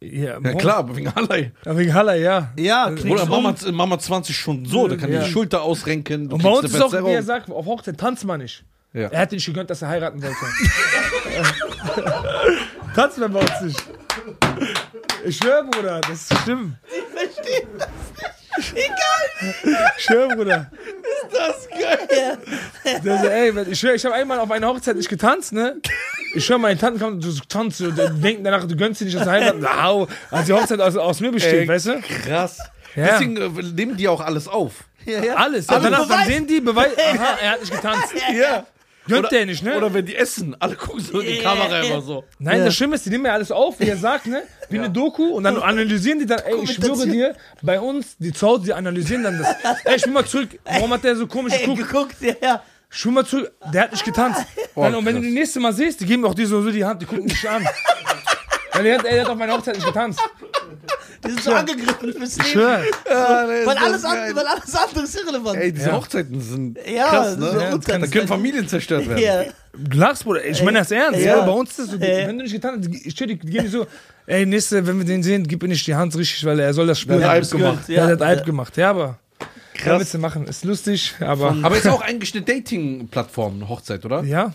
ja, Ja klar, aber wegen Hallei. Ja, wegen Haller, ja. Ja, Oder Mama. Mama 20 Stunden so, da kann Ja. die Schulter ausrenken. Und bei uns ist auch, wie er sagt, auf Hochzeit tanzt man nicht. Ja. Er hat nicht gegönnt, dass er heiraten wollte. tanzt man bei uns nicht. Ich schwör, Bruder, das ist schlimm. Verstehen das nicht. Egal. Ich schwör, Bruder. Das ist geil. Der so, ey, ich schwör, ich habe einmal auf einer Hochzeit nicht getanzt, ne? Ich schwör, meine Tanten kommen, du tanzt, und die denken danach, du gönnst dir nicht, dass du heiraten. [laughs] Au, als die Hochzeit aus, aus mir besteht, Ey, weißt du? Krass. Ja. Deswegen äh, nehmen die auch alles auf. Ja, ja. Alles. Ja, Also danach dann sehen die, Beweis, aha, er hat nicht getanzt. [laughs] Ja. Gönnt Oder- der nicht, ne? Oder wenn die essen, alle gucken so in die Ja, Kamera ja. immer so. Nein, Ja. das Schlimme ist, die nehmen ja alles auf, wie er sagt, ne? Wie eine Doku und dann analysieren die dann, ey, ich schwöre dir, bei uns, die zu Hause, die analysieren dann das. [laughs] Ey, ich will mal zurück, warum hat der so komisch Ey, geguckt? geguckt, ja, ja. Ich will mal zurück, der hat nicht getanzt. Oh, Nein, und wenn du die nächste Mal siehst, die geben auch dir so, so die Hand, die gucken dich an. [laughs] Weil der hat, ey, der hat auf meiner Hochzeit nicht getanzt. Die sind so angegriffen fürs Leben. schwör. Weil alles, andere, weil alles andere ist irrelevant. Ey, diese Ja. Hochzeiten sind Ja, krass, ne? Ja, Da können Familien zerstört werden. Ja. Du lachst, Bruder. Ich meine das ernst. Ja. Ja. Bei uns ist das so, Ja. wenn du nicht getanzt hast, ich die, die gehen nicht so, ey, nächste, wenn wir den sehen, gib ihm nicht die Hand richtig, weil er soll das spüren. Der hat gemacht. Ja, der hat Ja. gemacht. Ja, aber. Kann Witze machen. Ist lustig, aber. Aber ist auch eigentlich eine Dating-Plattform, eine Hochzeit, oder? ja.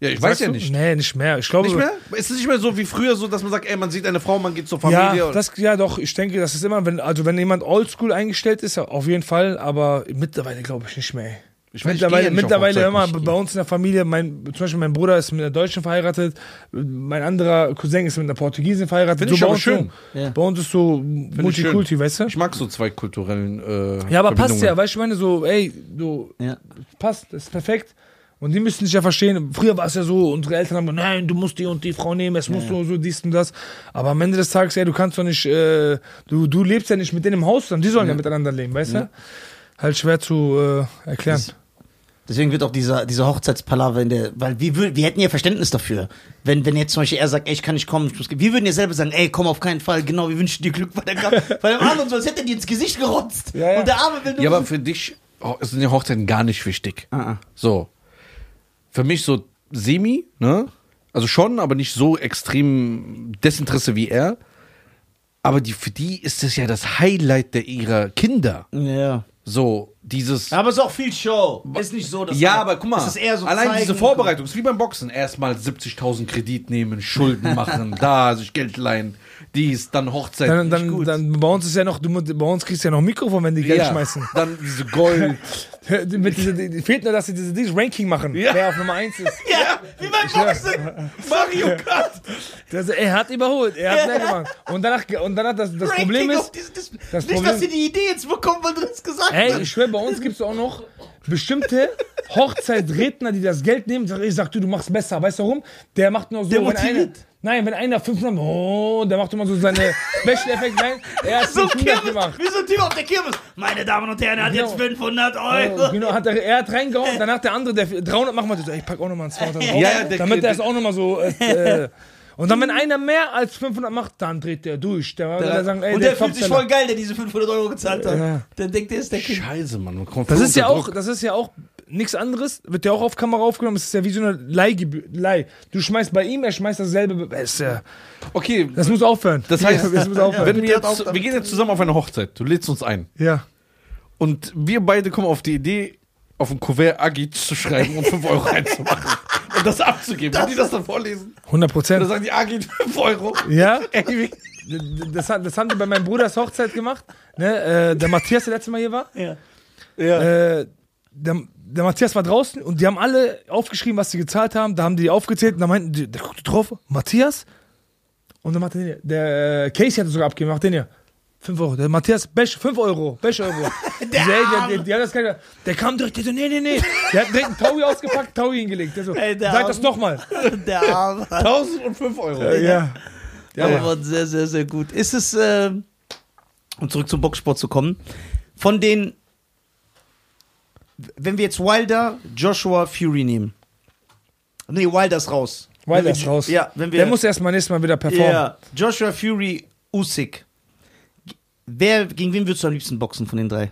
Ja, ich weiß Sagst ja du? nicht. Nee, nicht mehr. Ich glaube. Nicht mehr? Ist es nicht mehr so wie früher, so dass man sagt, ey, man sieht eine Frau, man geht zur Familie? Ja, und- das, ja, doch. Ich denke, das ist immer, wenn, also wenn jemand oldschool eingestellt ist, ja, auf jeden Fall, aber mittlerweile glaube ich nicht mehr. ey. ich weiß, ich mittlerweile, gehe ja nicht auf mittlerweile Hochzeiten, immer ich- bei uns in der Familie, mein, zum Beispiel mein Bruder ist mit einer Deutschen verheiratet, mein anderer Cousin ist mit einer Portugiesin verheiratet. Finde ich bei aber uns schön. So, Ja. Bei uns ist so Multikulti, weißt du? Ich mag so zwei kulturellen äh, Ja, aber passt Verbindungen. ja, weißt du, ich meine so, ey, du, Ja. passt, das ist perfekt. Und die müssen sich ja verstehen. Früher war es ja so, unsere Eltern haben gesagt, nein, du musst die und die Frau nehmen, es muss so, so dies und das. Aber am Ende des Tages, ja, du kannst doch nicht, äh, du, du lebst ja nicht mit denen im Haus, sondern die sollen ja, miteinander leben, weißt du? Halt schwer zu äh, erklären. Deswegen wird auch dieser, dieser Hochzeitspalaver in der, weil wir, wir hätten ja Verständnis dafür. Wenn, wenn jetzt zum Beispiel er sagt, ey, ich kann nicht kommen, ich muss, wir würden ja selber sagen, ey, komm auf keinen Fall, genau, wir wünschen dir Glück bei der Kraft. Bei dem anderen so, als hätte er dir ins Gesicht gerotzt. Ja, ja. Und der Arme will nur. Ja, aber für dich sind die Hochzeiten gar nicht wichtig. Ah, ah. So. Für mich so semi, ne? Also schon, aber nicht so extrem Desinteresse wie er. Aber die, für die ist das ja das Highlight der ihrer Kinder. Ja. So, dieses. Aber es ist auch viel Show. Ist nicht so, dass Ja, er- aber guck mal, es ist eher so allein zeigen, diese Vorbereitung ist wie beim Boxen. Erstmal 70.000 Kredit nehmen, Schulden machen, [laughs] da sich Geld leihen, dies, dann Hochzeit. Dann, dann, dann, bei uns ist ja noch, du, bei uns kriegst du ja noch Mikrofon, wenn die Geld ja, schmeißen. Dann diese Gold. [laughs] Mit diese, die, die fehlt nur, dass sie diese, dieses Ranking machen, Ja. wer auf Nummer 1 ist. [laughs] Ja, wie beim Boxen. Mario Kart. Das, er hat überholt, er hat Ja. mehr gemacht. Und danach, und dann hat das, das Ranking Problem ist, dieses- das, das nicht, Problem- dass sie die Idee jetzt bekommen, weil du das gesagt Ey, hast. ich schwöre, bei uns gibt es auch noch bestimmte Hochzeitredner, die das Geld nehmen. Ich sag, du, du machst besser. Weißt du warum? Der macht nur so, Der wenn einer. Nein, wenn einer 500, oh, der macht immer so seine [laughs] Special Effekt rein. Er hat so 500 Kirmes, gemacht. wie so ein Typ auf der Kirmes. Meine Damen und Herren, er hat Genau. jetzt 500 Oh, Euro. genau, hat er, er hat reingehauen, [laughs] danach der andere, der 300 machen wir, so, ich pack auch nochmal ein 200 drauf, Ja, ja, der- damit der- er es auch nochmal so, äh, [laughs] äh, und dann, wenn einer mehr als 500 macht, dann dreht der durch. Der, der, der sagen, ey, und der, der fühlt sich voll geil, der diese 500 Euro gezahlt hat. Ja. Der denkt, der ist der King. Scheiße, Mann. Man kommt Das ist ja auch, das ist ja auch nichts anderes, wird ja auch auf Kamera aufgenommen, es ist ja wie so eine Leihgebühr, Leih. Du schmeißt bei ihm, er schmeißt dasselbe, das, ist ja, Okay, das muss aufhören. das heißt, [laughs] das muss aufhören. wenn wir, jetzt, wir gehen jetzt zusammen auf eine Hochzeit. Du lädst uns ein. Ja. Und wir beide kommen auf die Idee, auf ein Kuvert Agit zu schreiben und 5 Euro reinzumachen. und das abzugeben. Wenn die das dann vorlesen, 100 dann Prozent. sagen die, geht 5 Euro. Ja, [laughs] Ey, das, das haben die bei meinem Bruders Hochzeit gemacht. Ne? Äh, der Matthias, der letzte Mal hier war. Ja. Äh, der, der Matthias war draußen und die haben alle aufgeschrieben, was sie gezahlt haben. Da haben die aufgezählt und da meinten die, der guckte drauf, Matthias. Und dann macht der, der äh, Casey hat es sogar abgegeben, macht den ja. 5 Euro. Der Matthias, Besch, 5 Euro, Besch Euro. [laughs] der, der, der, der, der, der kam direkt, der so, nee, nee, nee. Der hat direkt einen Taui ausgepackt, Taui hingelegt. Der so, Ey, der sag Arme. das nochmal. [laughs] Der Arme. 1005 Euro. Ja. Ja, Ja. aber sehr, sehr, sehr gut. Ist es, äh, um zurück zum Boxsport zu kommen, von den, wenn wir jetzt Wilder, Joshua, Fury nehmen. Nee, Wilder ist raus. Wilder ist raus. Ja, wenn wir. Der muss erstmal nächstes Mal wieder performen. ja, Joshua, Fury, Usyk. Wer, gegen wen würdest du am liebsten boxen von den drei?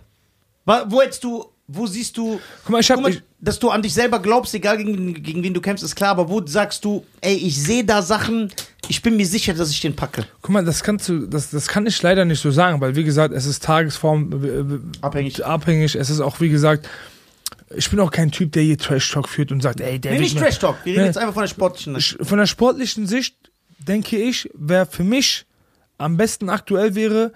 Wo hättest du, wo siehst du, Guck mal, ich hab, guck mal, ich, dass du an dich selber glaubst, egal gegen, gegen wen du kämpfst, ist klar, aber wo sagst du, ey, ich sehe da Sachen, ich bin mir sicher, dass ich den packe. guck mal, das kannst du, das, das kann ich leider nicht so sagen, weil wie gesagt, es ist Tagesform Abhängig. abhängig. Es ist auch, wie gesagt, ich bin auch kein Typ, der hier Trash Talk führt und sagt, ey, der Nee, nicht Trash Talk, wir reden Nee. jetzt einfach von der sportlichen. Ich- Von der sportlichen Sicht denke ich, wer für mich am besten aktuell wäre,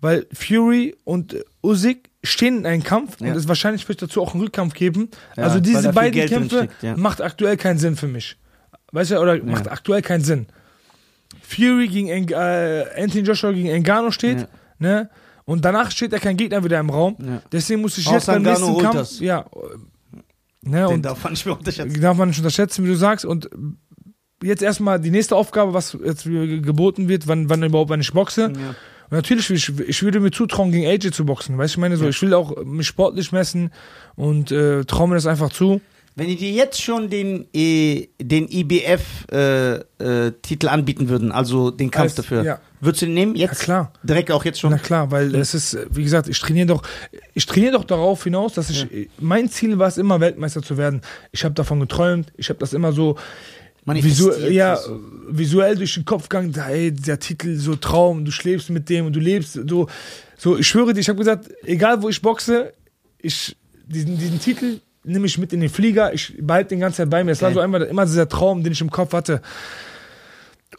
weil Fury und Usyk stehen in einem Kampf Ja. und es wahrscheinlich wird dazu auch einen Rückkampf geben. Ja, also diese beiden Geld Kämpfe steckt, ja. macht aktuell keinen Sinn für mich. Weißt du, oder macht aktuell keinen Sinn. Fury gegen äh, Anthony Joshua gegen Engano steht, ne? Und danach steht ja kein Gegner wieder im Raum. Ja. Deswegen muss ich jetzt beim nächsten Kampf, das. ja, ne, Den und darf man nicht mehr unterschätzen. darf man nicht unterschätzen, wie du sagst. Und jetzt erstmal die nächste Aufgabe, was jetzt geboten wird, wann, wann überhaupt, wann ich boxe. Und natürlich, ich, ich würde mir zutrauen, gegen AJ zu boxen. Weißt du, ich meine so, ich will auch mich sportlich messen und äh, traue mir das einfach zu. Wenn die dir jetzt schon den, äh, den IBF-Titel anbieten würden, also den Kampf Als- dafür, ja. würdest du den nehmen? Ja, Jetzt? klar. Direkt auch jetzt schon? Na klar, weil es ist, äh, wie gesagt, ich trainiere doch, ich trainiere doch darauf hinaus, dass ich, mein Ziel war es immer, Weltmeister zu werden. Ich habe davon geträumt, ich habe das immer so visu ja, visuell durch den Kopf gegangen, ey, der Titel, so Traum, du schläfst mit dem und du lebst, so, so ich schwöre dir, ich habe gesagt, egal wo ich boxe, ich, diesen, diesen Titel nehme ich mit in den Flieger, ich behalte den ganze Zeit bei mir. Es war Okay. so einmal immer dieser Traum, den ich im Kopf hatte.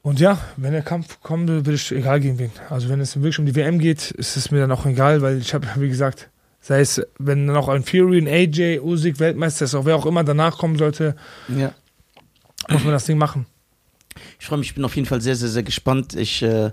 Und ja, wenn der Kampf kommt, will ich egal gegen wen. Also wenn es wirklich um die WM geht, ist es mir dann auch egal, weil ich habe, wie gesagt, sei es, wenn dann auch ein Fury, ein AJ, Usyk, Weltmeister ist, auch wer auch immer danach kommen sollte, Ja. muss man das Ding machen. Ich freue mich, ich bin auf jeden Fall sehr, sehr, sehr gespannt. Ich äh,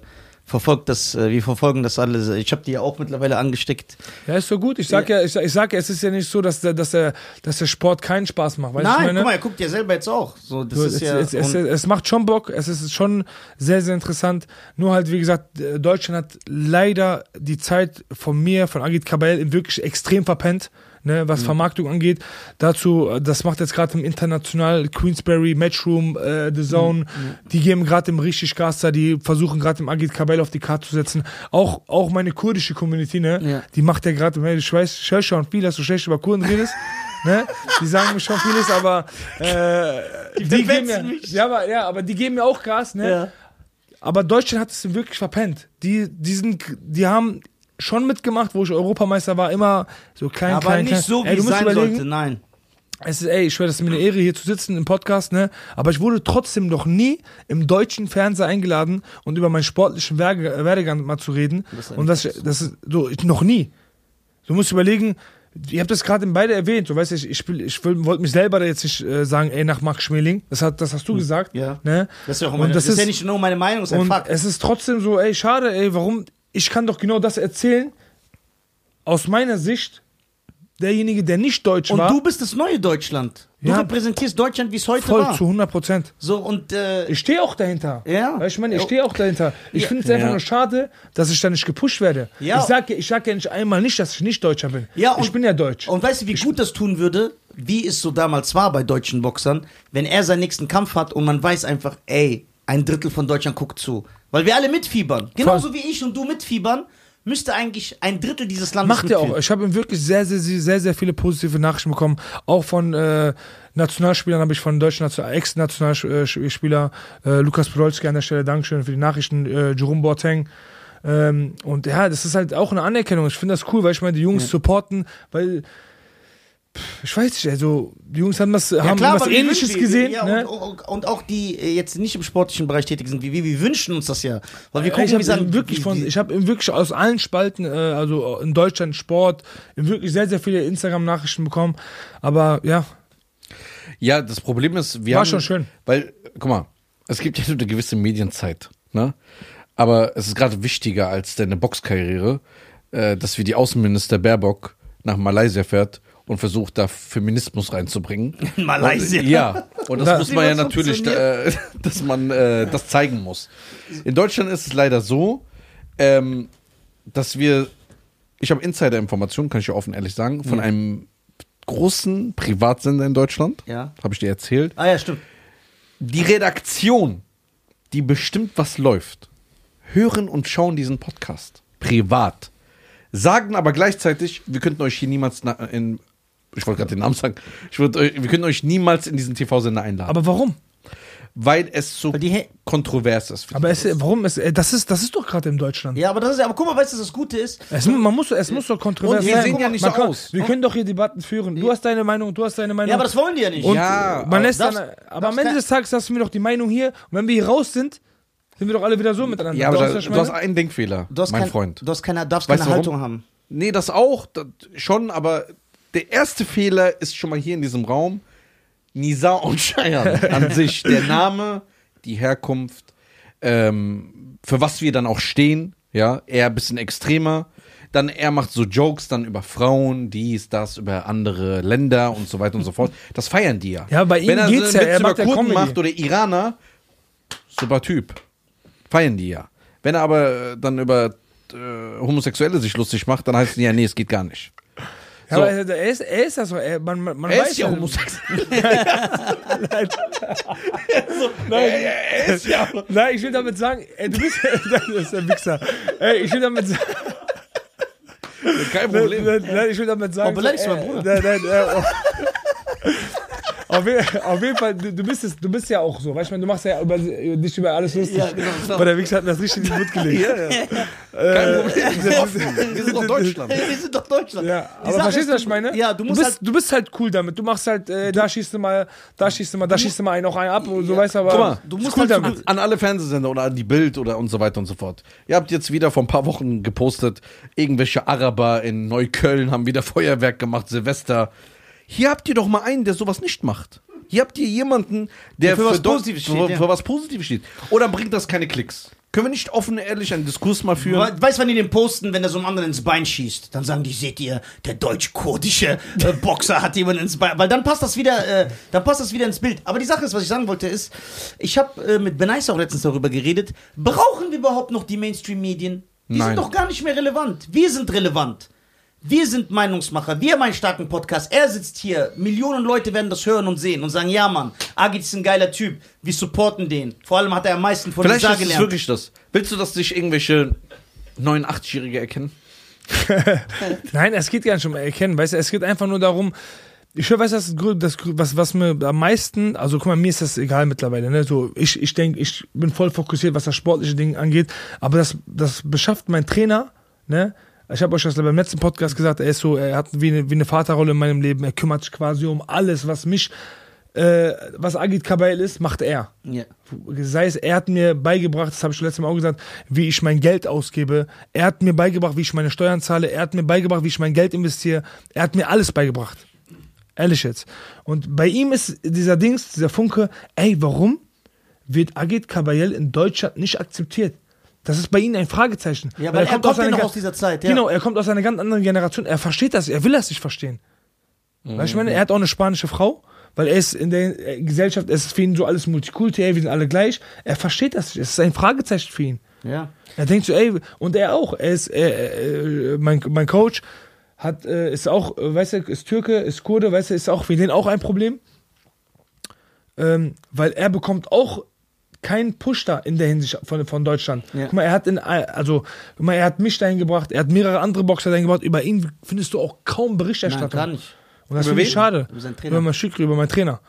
verfolge das, äh, wir verfolgen das alle. Ich habe die ja auch mittlerweile angesteckt. Ja, ist so gut. Ich sag ja, ich, ich sag ja, es ist ja nicht so, dass der, dass der, dass der Sport keinen Spaß macht. Weißt Nein, guck mal, er guckt ja selber jetzt auch. So, das So, ist es, ja. es, es, es macht schon Bock, es ist schon sehr, sehr interessant. Nur halt, wie gesagt, äh, Deutschland hat leider die Zeit von mir, von Agit Kabel, wirklich extrem verpennt, ne, Mhm. was Vermarktung angeht. Dazu, äh, das macht jetzt gerade im International Queensberry, Matchroom, äh, The Zone, Mhm. die geben gerade im richtig Gas da, die versuchen gerade im Agit Kabel auf die Karte zu setzen. Auch, auch meine kurdische Community, ne, Ja. die macht ja gerade, ich weiß, ich höre schon viel, dass du schlecht über Kurden redest. [laughs] Ne? Die sagen mir schon vieles, aber äh, die, geben verpetzen mir, ja, aber, ja, aber die geben mir auch Gas, ne? ja. Aber Deutschland hat es wirklich verpennt. Die, die, sind, die haben schon mitgemacht, wo ich Europameister war, immer so klein, Aber klein, nicht klein. so, wie ey, du es sein überlegen, sollte. Nein. es ist, ey, ich schwöre, das ist mir eine Ehre, hier zu sitzen im Podcast, ne? Aber ich wurde trotzdem noch nie im deutschen Fernseher eingeladen und über meinen sportlichen Werge, Werdegang mal zu reden. Das und das, das ist so, ich, noch nie. Du musst überlegen, ihr habt das gerade beide erwähnt, so weißt du, ich, ich, spiel- ich wollte mich selber da jetzt nicht äh, sagen, ey, nach Max Schmeling. Das, hat, das hast du gesagt. Hm. Ja. Ne? Das ist ja auch Und meine, das das ist ja nicht nur meine Meinung, das ist ein Und Fakt. es ist trotzdem so, ey, schade, ey, warum? Ich kann doch genau das erzählen, aus meiner Sicht, derjenige, der nicht deutsch Und war, du bist das neue Deutschland. Du Ja. repräsentierst Deutschland, wie es heute voll war. zu 100 Prozent. So, und äh, Ich stehe auch dahinter. Ja. Weißt du, ich meine, ich stehe auch dahinter. Ich Ja. finde es einfach Ja. nur schade, dass ich da nicht gepusht werde. Ja. Ich sage ich sag ja nicht einmal nicht, dass ich nicht Deutscher bin. Ja, ich und- bin ja Deutsch. Und weißt du, wie gut das tun würde, wie es so damals war bei deutschen Boxern, wenn er seinen nächsten Kampf hat und man weiß einfach, ey, ein Drittel von Deutschland guckt zu. Weil wir alle mitfiebern. Genauso wie ich und du mitfiebern, müsste eigentlich ein Drittel dieses Landes Macht er auch. mitfiebern. Ich habe ihm wirklich sehr, sehr, sehr, sehr, sehr viele positive Nachrichten bekommen. Auch von äh, Nationalspielern habe ich von deutschen Nation- Ex-Nationalspieler äh, Lukas Podolski an der Stelle Dankeschön für die Nachrichten, äh, Jerome Boateng. Ähm, und ja, das ist halt auch eine Anerkennung. Ich finde das cool, weil ich meine, die Jungs supporten, weil Ich weiß nicht, also die Jungs haben was, Ja, haben klar, was ähnliches wünschen- gesehen. Ja, ne? und, und, auch die äh, jetzt nicht im sportlichen Bereich tätig sind, wie wir, wir wünschen uns das ja. Weil wir gucken, ich habe wirklich von, ich habe wirklich aus allen Spalten, äh, also in Deutschland Sport, wirklich sehr, sehr viele Instagram-Nachrichten bekommen. Aber ja, Ja, das Problem ist, wir War haben, schon schön. Weil, guck mal, es gibt ja eine gewisse Medienzeit, ne? Aber es ist gerade wichtiger als deine Boxkarriere, äh, dass wir die Außenminister Baerbock nach Malaysia fährt und versucht, da Feminismus reinzubringen. In Malaysia. Und, ja, und das Da- muss man ja natürlich, äh, [laughs] dass man äh, das zeigen muss. In Deutschland ist es leider so, ähm, dass wir, ich habe Insider-Informationen, kann ich ja offen ehrlich sagen, von einem großen Privatsender in Deutschland, Ja. habe ich dir erzählt. Ah ja, stimmt. Die Redaktion, die bestimmt, was läuft, hören und schauen diesen Podcast privat, sagen aber gleichzeitig, wir könnten euch hier niemals in, ich wollte gerade den Namen sagen, ich würd, wir könnten euch niemals in diesen TV-Sender einladen, aber warum? weil es so Weil die kontrovers ist. Aber es, warum? Es, äh, das, ist, das ist doch gerade in Deutschland. Ja, aber das ist aber guck mal, weißt du, was das Gute ist? Es, man muss, es muss doch kontrovers Und wir sein. sehen ja nicht man so kann, aus. Wir können doch hier Debatten führen. Du hast deine Meinung, du hast deine Meinung. Ja, aber das wollen die ja nicht. und Ja, man aber lässt dann, darfst- aber am Ende des Tages lassen wir doch die Meinung hier. Und wenn wir hier raus sind, sind wir doch alle wieder so miteinander. ja, aber da, was ich du hast einen Denkfehler, du hast mein kein, Freund. Du hast keine, darfst Weißt keine du warum? Haltung haben. Nee, das auch, das schon, aber der erste Fehler ist schon mal hier in diesem Raum. Nisa und Cheyenne an sich. Der Name, die Herkunft, ähm, für was wir dann auch stehen, ja, eher ein bisschen extremer. Dann er macht so Jokes dann über Frauen, dies, das, über andere Länder und so weiter und so fort. Das feiern die ja. Ja, bei ihm Wenn er geht's so einen ja, er Witz macht über ja Kurden Comedy. macht oder Iraner, super Typ. Feiern die ja. Wenn er aber äh, dann über äh, Homosexuelle sich lustig macht, dann heißt es ja, nee, es geht gar nicht. Ja, So. aber er, er ist, er ist das so. Er, man, man, man Er weiß ist ja homosexuell. [laughs] Nein, Er ist ja. nein, ich will damit sagen, ey, du bist, [laughs] das ist ein Wichser. Ey, ich will damit sagen, Kein nein, Problem. nein, nein, ich will damit sagen. Oh, beleidigst du so, meinen ey, Nein, nein, oh. Auf, auf jeden Fall, du, du, bist es, du bist ja auch so. Weißt du, du machst ja über, dich über alles lustig. Ja, genau, klar. Aber der Wichser hat mir das richtig in den Mund gelegt. Kein Problem. Wir sind offen. Wir sind doch Deutschland. Wir sind doch Deutschland. Ja, aber Sache verstehst du, was ich meine? Ja, du musst bist, halt. du bist halt cool damit. Du machst halt, äh, da schießt du mal, da schießt du mal, da schießt du mal einen auch einen ab und so, weißt du, aber Guck mal, du musst cool halt damit. An alle Fernsehsender oder an die Bild oder und so weiter und so fort. Ihr habt jetzt wieder vor ein paar Wochen gepostet, irgendwelche Araber in Neukölln haben wieder Feuerwerk gemacht, Silvester. Hier habt ihr doch mal einen, der sowas nicht macht. Hier habt ihr jemanden, der Der für was Deu- Positives steht, Für, ja. für was Positives steht. Oder bringt das keine Klicks? Können wir nicht offen und ehrlich einen Diskurs mal führen? We- Weißt du, wann die den posten, wenn er so einem anderen ins Bein schießt? Dann sagen die, seht ihr, der deutsch-kurdische äh, [laughs] Boxer hat jemanden ins Bein. Weil dann passt das wieder, äh, dann passt das wieder ins Bild. Aber die Sache ist, was ich sagen wollte, ist, ich habe äh, mit Benaisa auch letztens darüber geredet. Brauchen wir überhaupt noch die Mainstream-Medien? Die Nein. sind doch gar nicht mehr relevant. Wir sind relevant. Wir sind Meinungsmacher, wir haben einen starken Podcast. Er sitzt hier, Millionen Leute werden das hören und sehen und sagen, ja Mann, Agit ist ein geiler Typ, wir supporten den. Vor allem hat er am meisten von Vielleicht Nizar ist es gelernt. wirklich das. Willst du, dass dich irgendwelche 89-Jährige erkennen? [laughs] Nein, es geht gar nicht um Erkennen, weißt du, es geht einfach nur darum, ich höre, weißt du, das, das, was, was mir am meisten, also guck mal, mir ist das egal mittlerweile, ne, so, ich, ich denke, ich bin voll fokussiert, was das sportliche Ding angeht, aber das, das beschafft mein Trainer, ne, ich habe euch das beim letzten Podcast gesagt, er ist so, er hat wie eine, wie eine Vaterrolle in meinem Leben, er kümmert sich quasi um alles, was mich, äh, was Agit Kabayel ist, macht er Ja. sei es, er hat mir beigebracht, das habe ich schon letztes Mal auch gesagt, wie ich mein Geld ausgebe. Er hat mir beigebracht, wie ich meine Steuern zahle. Er hat mir beigebracht, wie ich mein Geld investiere. Er hat mir alles beigebracht. Ehrlich jetzt. Und bei ihm ist dieser Dings, dieser Funke, ey, warum wird Agit Kabayel in Deutschland nicht akzeptiert? Das ist bei ihm ein Fragezeichen. Ja, weil er kommt ja einer noch ga- aus dieser Zeit, ja. Genau, er kommt aus einer ganz anderen Generation. Er versteht das, er will das nicht verstehen. Weißt du, ich meine, er hat auch eine spanische Frau, weil er ist in der äh, Gesellschaft, es ist für ihn so alles Multikulti, ey, wir sind alle gleich. Er versteht das nicht. Es ist ein Fragezeichen für ihn. Ja. Er denkt so, ey, und er auch. Er ist, äh, äh, mein, mein Coach hat, ist auch, weißt du, ist Türke, ist Kurde, weißt du, ist auch für den auch ein Problem. Ähm, weil er bekommt auch keinen Push da in der Hinsicht von, von Deutschland. Ja. Guck mal, er hat in, also, guck mal, er hat mich dahin gebracht, er hat mehrere andere Boxer dahin gebracht. Über ihn findest du auch kaum Nein, Berichterstattung. gar nicht. Und das Über finde ich wen? schade. Über seinen Trainer. Über meinen Schükri, über meinen Trainer.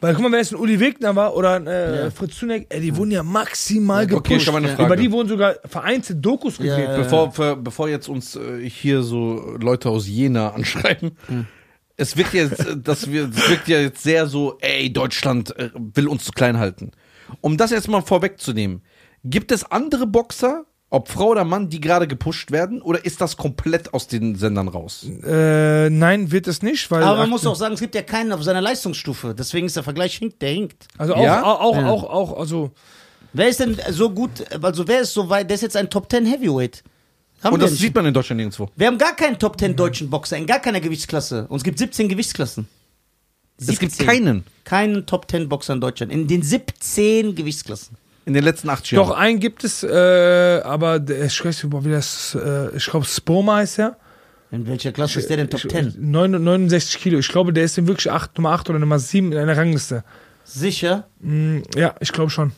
Weil, guck mal, wenn es ein Uli Wegner war oder ein äh, Ja. Fritz Zuneck, ey, die wurden ja maximal Okay, gepusht. ich habe eine Ja. Frage. Über die wurden sogar vereinzelt Dokus gedreht. Ja. Bevor, für, bevor jetzt uns äh, hier so Leute aus Jena [laughs] anschreiben, es wirkt jetzt, äh, dass wir, es wirkt ja jetzt sehr so, ey, Deutschland äh, will uns zu klein halten. Um das jetzt mal vorwegzunehmen, gibt es andere Boxer, ob Frau oder Mann, die gerade gepusht werden, oder ist das komplett aus den Sendern raus? Äh, nein, wird es nicht, weil. Aber man muss auch sagen, es gibt ja keinen auf seiner Leistungsstufe. Deswegen ist der Vergleich hinkt, der hinkt. Also auch, Ja? auch, auch, Ja. auch, auch, also. Wer ist denn so gut, also wer ist so weit, der ist jetzt ein Top 10 Heavyweight. Haben Und wir das nicht. sieht man in Deutschland nirgendwo. Wir haben gar keinen Top 10 deutschen Boxer in gar keiner Gewichtsklasse. Und es gibt 17 Gewichtsklassen. Es gibt 17. keinen Keinen Top 10 Boxer in Deutschland. In den 17 Gewichtsklassen. in den letzten 80 Doch, Jahren. einen gibt es, äh, aber der, ich weiß nicht, wie das, äh, ich glaube, Spoma heißt er. In welcher Klasse ist der denn Top Ich- 10? 9 69 Kilo. Ich glaube, der ist in wirklich 8, Nummer 8 oder Nummer 7 in einer Rangliste. Sicher? Mm, ja, ich glaube schon.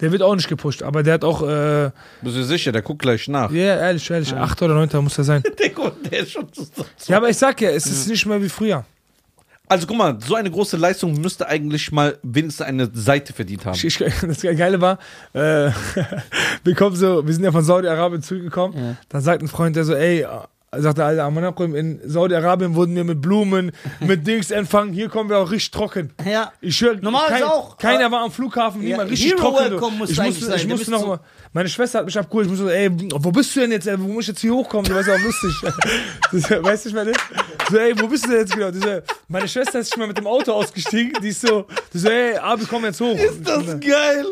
Der wird auch nicht gepusht, aber der hat auch, äh, ja, Bist du sicher? Der guckt gleich nach. ehrlich, ehrlich, 8 oder 9 muss er sein. [laughs] Der, guckt- der ist schon so. Ja, aber ich sag ja, es ist nicht mehr wie früher. Also guck mal, so eine große Leistung müsste eigentlich mal wenigstens eine Seite verdient haben. Das Geile war, äh, [laughs] wir kommen so, wir sind ja von Saudi-Arabien zurückgekommen. Ja. Dann sagt ein Freund, der so, ey, sagt der Alter, Amanakum, in Saudi-Arabien wurden wir mit Blumen, mit Dings empfangen, hier kommen wir auch richtig trocken. Ja. Ich schwör, Normal kein, ist auch. Keiner war am Flughafen, Ja, niemand richtig Hero trocken. Welcome muss ich musste, sein, ich musste noch so- mal, meine Schwester hat mich abgeholt, ich musste so, ey, wo bist du denn jetzt, ey, wo muss ich jetzt hier hochkommen? Du weißt ja auch lustig. [laughs] Das, weißt du, ich meine? So, ey, wo bist du denn jetzt genau? So, meine Schwester ist schon mal mit dem Auto ausgestiegen, die ist so, die so, ey, Abi, komm jetzt hoch. Ist das geil?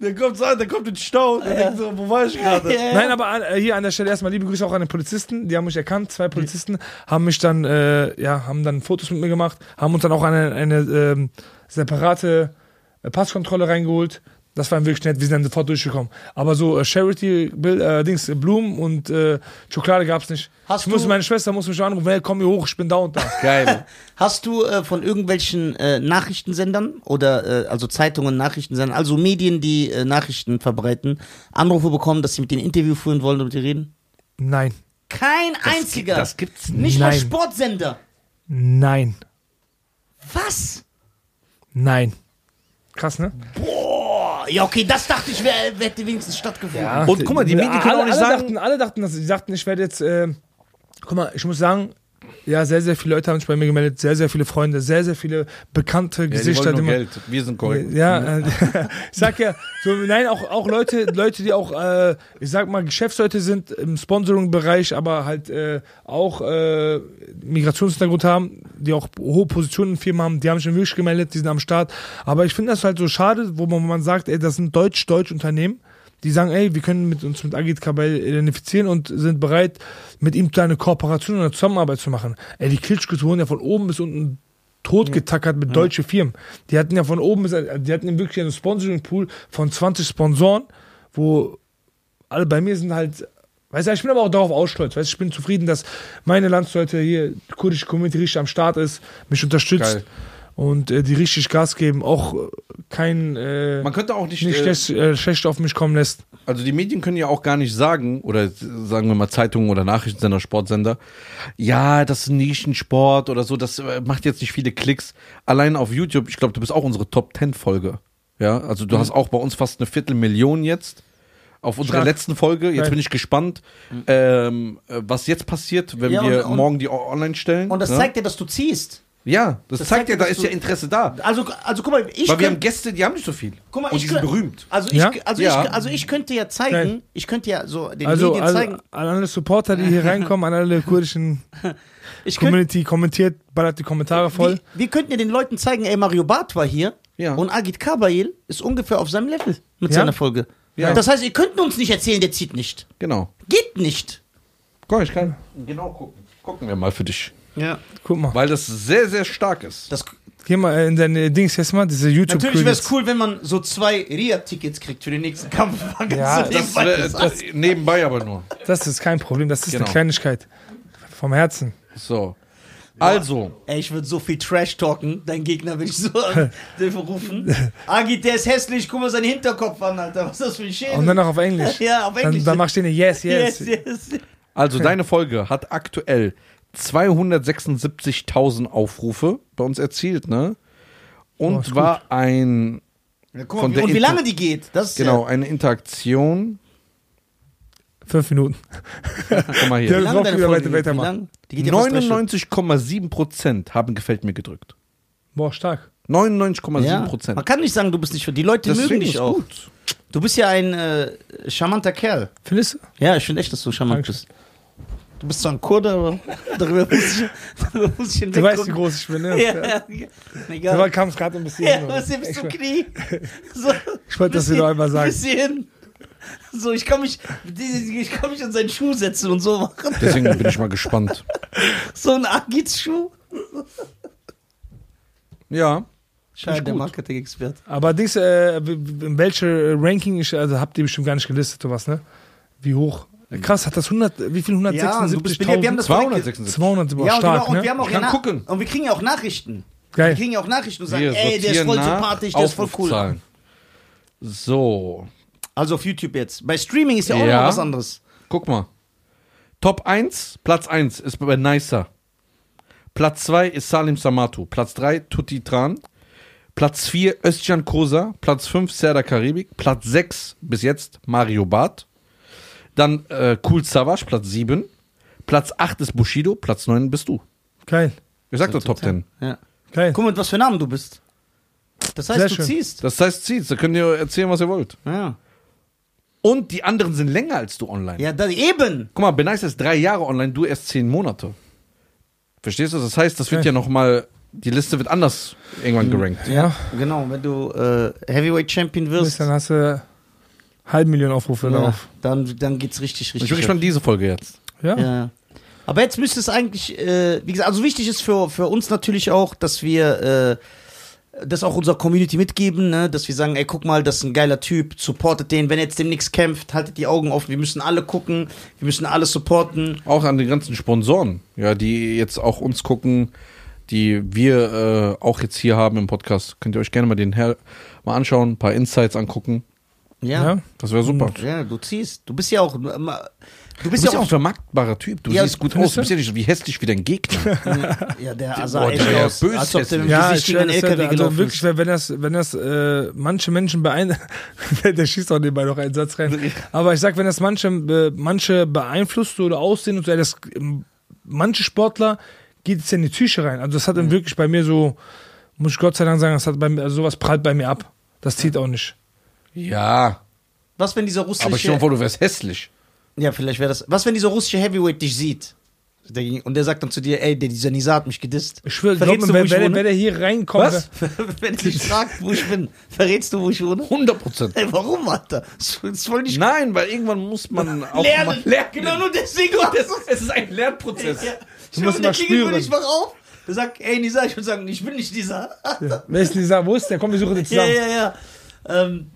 Der kommt so an, der kommt in den Stau. Der denkt so, wo war ich gerade? Ja. Nein, aber äh, hier an der Stelle erstmal liebe Grüße auch an den Polizisten. Die haben mich erkannt. Zwei Polizisten haben mich dann, äh, ja, haben dann Fotos mit mir gemacht, haben uns dann auch eine, eine ähm, separate äh, Passkontrolle reingeholt. Das war wirklich nett. Wir sind dann sofort durchgekommen. Aber so äh, Charity, Bill, äh, Dings, äh, Blumen und äh, Schokolade gab's nicht. Hast ich musste du- meine Schwester muss mich anrufen, hey, komm hier hoch, ich bin da und da. [laughs] Geil. Hast du äh, von irgendwelchen äh, Nachrichtensendern oder äh, also Zeitungen, Nachrichtensendern, also Medien, die äh, Nachrichten verbreiten, Anrufe bekommen, dass sie mit denen Interview führen wollen und mit dir reden? Nein, Kein einziger. Das gibt's nicht. Nicht mal. Sportsender. nein, Was? nein. Krass, ne? Boah, ja okay, das dachte ich, wär, wär, hätte wenigstens stattgefunden. Und guck mal, die Medien können alle, auch nicht alle sagen- Dachten, alle dachten, dass sie sagten, ich werde jetzt. Äh, guck mal, ich muss sagen, ja, sehr, sehr viele Leute haben sich bei mir gemeldet, sehr, sehr viele Freunde, sehr, sehr viele bekannte Ja, Gesichter. die Geld. Wir sind korrekt. Ja, äh, ich [laughs] sag ja, so, nein, auch, auch Leute, Leute, die auch, äh, ich sag mal, Geschäftsleute sind im Sponsoring-Bereich, aber halt äh, auch äh, Migrationshintergrund haben, die auch hohe Positionen in Firmen haben, die haben sich schon wirklich gemeldet, die sind am Start. Aber ich finde das halt so schade, wo man, wo man sagt, ey, das sind deutsch-deutsch Unternehmen, die sagen, ey, wir können mit uns mit Agit Kabel identifizieren und sind bereit, mit ihm eine Kooperation oder Zusammenarbeit zu machen. Ey, die Klitschkos wurden ja von oben bis unten totgetackert mit deutschen Firmen. Die hatten ja von oben bis, die hatten ja wirklich einen Sponsoring-Pool von 20 Sponsoren, wo alle bei mir sind halt, weißt du, ich bin aber auch darauf ausstolz, weißt du, ich bin zufrieden, dass meine Landsleute hier, die kurdische Community richtig am Start ist, mich unterstützt Geil. und äh, die richtig Gas geben, auch äh, kein, äh, Man könnte auch nicht, nicht äh, schlecht, äh, schlecht auf mich kommen lässt. also die Medien können ja auch gar nicht sagen, oder sagen wir mal Zeitungen oder Nachrichtensender, Sportsender, ja, das ist ein Nischensport oder so, das äh, macht jetzt nicht viele Klicks. Allein auf YouTube, ich glaube, du bist auch unsere Top 10 Folge. Ja, also du hast auch bei uns fast eine Viertelmillion jetzt. Auf unserer Stark. letzten Folge. Jetzt Geil. bin ich gespannt, ähm, äh, was jetzt passiert, wenn Ja, wir und- und- morgen die online stellen. Und das ne? zeigt dir, dass du ziehst. Ja, das, das zeigt zeigt ja, da ist ja Interesse da. Also, also guck mal, ich Weil wir haben könnt- Gäste, die haben nicht so viel. guck mal, Und ich die sind könnt- berühmt. Also ich, Ja? also, Ja. ich, also ich könnte ja zeigen, ich könnte ja so den Also, Medien also zeigen. an alle Supporter, die hier [laughs] reinkommen, an alle kurdischen [laughs] Ich könnte, Community, kommentiert, ballert die Kommentare voll. wir, wir könnten ja den Leuten zeigen, ey, Mario Barth war hier Ja. und Agit Kabayel ist ungefähr auf seinem Level mit Ja? seiner Folge. Ja. Das heißt, ihr könnt uns nicht erzählen, der zieht nicht. Genau. Geht nicht. Guck, ich kann genau gucken. Gucken wir mal für dich. Ja. Guck mal. Weil das sehr, sehr stark ist. Das, Geh mal in deine Dings jetzt mal, diese youtube natürlich wäre es cool, wenn man so zwei Ria-Tickets kriegt für den nächsten Kampf. Ja, [laughs] So Das, nebenbei das, nebenbei aber nur. Das ist kein Problem, das ist Genau. eine Kleinigkeit. Vom Herzen. So. Also, Ey, ich würde so viel Trash talken, dein Gegner will ich so [laughs] rufen. Agit, der ist hässlich, guck mal seinen Hinterkopf an, Alter. Was ist das für ein Schädel? Und dann noch auf Englisch. [laughs] Ja, auf Englisch. Dann, dann machst du eine Yes, yes. yes, yes. also deine Folge hat aktuell 276.000 Aufrufe bei uns erzielt, ne? Oh, Und ist war ein, Ja, guck Von mal, der und wie Inter- lange die geht? Das ist genau, eine Interaktion. Fünf Minuten. [laughs] Guck mal Ja, hier. Wie lange weiter- Wie lang? Die geht ja fast drei Stunden. 99,7% haben gefällt mir gedrückt. Boah, stark. 99,7%. Man kann nicht sagen, du bist nicht für die Leute mögen Deswegen dich ist auch. gut. Du bist ja ein äh, charmanter Kerl. Findest du? Ja, ich finde echt, dass du charmant Danke. bist. Du bist zwar ein Kurde, aber darüber muss ich, darüber muss ich Du weißt, wie groß ich bin, ne? Ja, ja, egal. kam es gerade ein bisschen. Ja, hin, was du Ich- Knie? So, Ich wollte das dir noch einmal sagen. Bisschen. So, ich kann mich, ich kann mich in seinen Schuh setzen und so machen. Deswegen bin ich mal gespannt. [laughs] So ein Agits-Schuh. Ja. Schade, der gut. Marketing-Expert. Aber Dings, äh, in welche Ranking, ich, also habt ihr bestimmt gar nicht gelistet, sowas, ne? Wie hoch? Krass, hat das 100, wie viel? Ja, du bist billig. Wir haben 176.000? das 276. 200, boah, ja, und, stark, wir, und ne? wir haben auch Ich kann ja gucken. Und wir kriegen ja auch Nachrichten. Geil. Wir kriegen ja auch Nachrichten und sagen, Wir ey, der ist sortieren voll nach sympathisch, der ist voll cool. Aufrufzahlen. So. Also auf YouTube jetzt. Bei Streaming ist ja auch Ja. noch was anderes. Guck mal. Top 1, Platz 1 ist bei Nicer. Platz 2 ist Salim Samatu. Platz 3 Tutti Tran. Platz 4 Özcan Kosa. Platz 5 Serda Karibik. Platz 6 bis jetzt Mario Barth. Dann äh, Cool Savage, Platz 7. Platz 8 ist Bushido. Platz 9 bist du. Geil. Ich sag doch Top 10. Ja. Geil. Guck mal, mit was für Namen du bist. Das heißt, Sehr du schön. ziehst. Das heißt, zieht's. Da könnt ihr erzählen, was ihr wollt. Ja, Und die anderen sind länger als du online. ja da, eben. Guck mal, Benice ist drei Jahre online, du erst zehn Monate. Verstehst du? Das heißt, das wird Okay. ja nochmal, die Liste wird anders irgendwann gerankt. Ja. Genau, wenn du äh, Heavyweight Champion wirst, Dann hast du halb Million Aufrufe ja, darauf. dann, dann geht's richtig, Ich richtig. bin gespannt, diese Folge jetzt. Ja. Ja. Aber jetzt müsste es eigentlich, äh, wie gesagt, also wichtig ist für, für uns natürlich auch, dass wir äh, das auch unserer Community mitgeben, ne? dass wir sagen, ey, guck mal, das ist ein geiler Typ, supportet den, wenn er jetzt demnächst kämpft, haltet die Augen offen, wir müssen alle gucken, wir müssen alle supporten. Auch an die ganzen Sponsoren, ja, die jetzt auch uns gucken, die wir äh, auch jetzt hier haben im Podcast. Könnt ihr euch gerne mal den Herr mal anschauen, ein paar Insights angucken. Ja. Ja. Das wäre super. Ja, du ziehst. Du bist ja auch. Du Du bist, bist ja ja auch ein vermarktbarer Typ. Du Ja, siehst gut aus. Du bist ja nicht wie hässlich wie dein Gegner. [laughs] Ja, der Boah, sah echt der aus, böse als ob der mit Ja, gegen einen LKW also gelaufen wirklich, ist. wenn das, wenn das äh, manche Menschen beeindruckt, [laughs] der schießt auch nebenbei noch einen Satz rein. Aber ich sag, wenn das manche, äh, manche beeinflusst oder aussehen und so, das, manche Sportler geht es ja in die Psyche rein. Also das hat dann wirklich bei mir so, muss ich Gott sei Dank sagen, das hat bei mir, also sowas prallt bei mir ab. Das zieht auch nicht. Ja, Was, wenn dieser russische. aber mal vor, du wärst hässlich. Ja, vielleicht wäre das. Was, wenn dieser russische Heavyweight dich sieht? Und der sagt dann zu dir, ey, der, dieser Nisa hat mich gedisst. Ich schwöre, glaub Verrätst mir, du, wo wenn, ich wenn, wohne? wenn der hier reinkommt, Was? [laughs] wenn er dich fragt, wo ich bin, verrätst du, wo ich wohne? 100 Prozent. Ey, warum, Alter? Das ist voll nicht Nein, weil irgendwann muss man [laughs] auch lernen. mal lernen. Genau, nur deswegen das. Es ist ein Lernprozess. [laughs] Ja. Du musst mal spüren. Ich mach auf. Der sagt, ey, Nisa, ich würde sagen, ich bin nicht Nisa. wer ist dieser, wo ist der? Komm, wir suchen den Ja, zusammen. ja, ja. Ähm,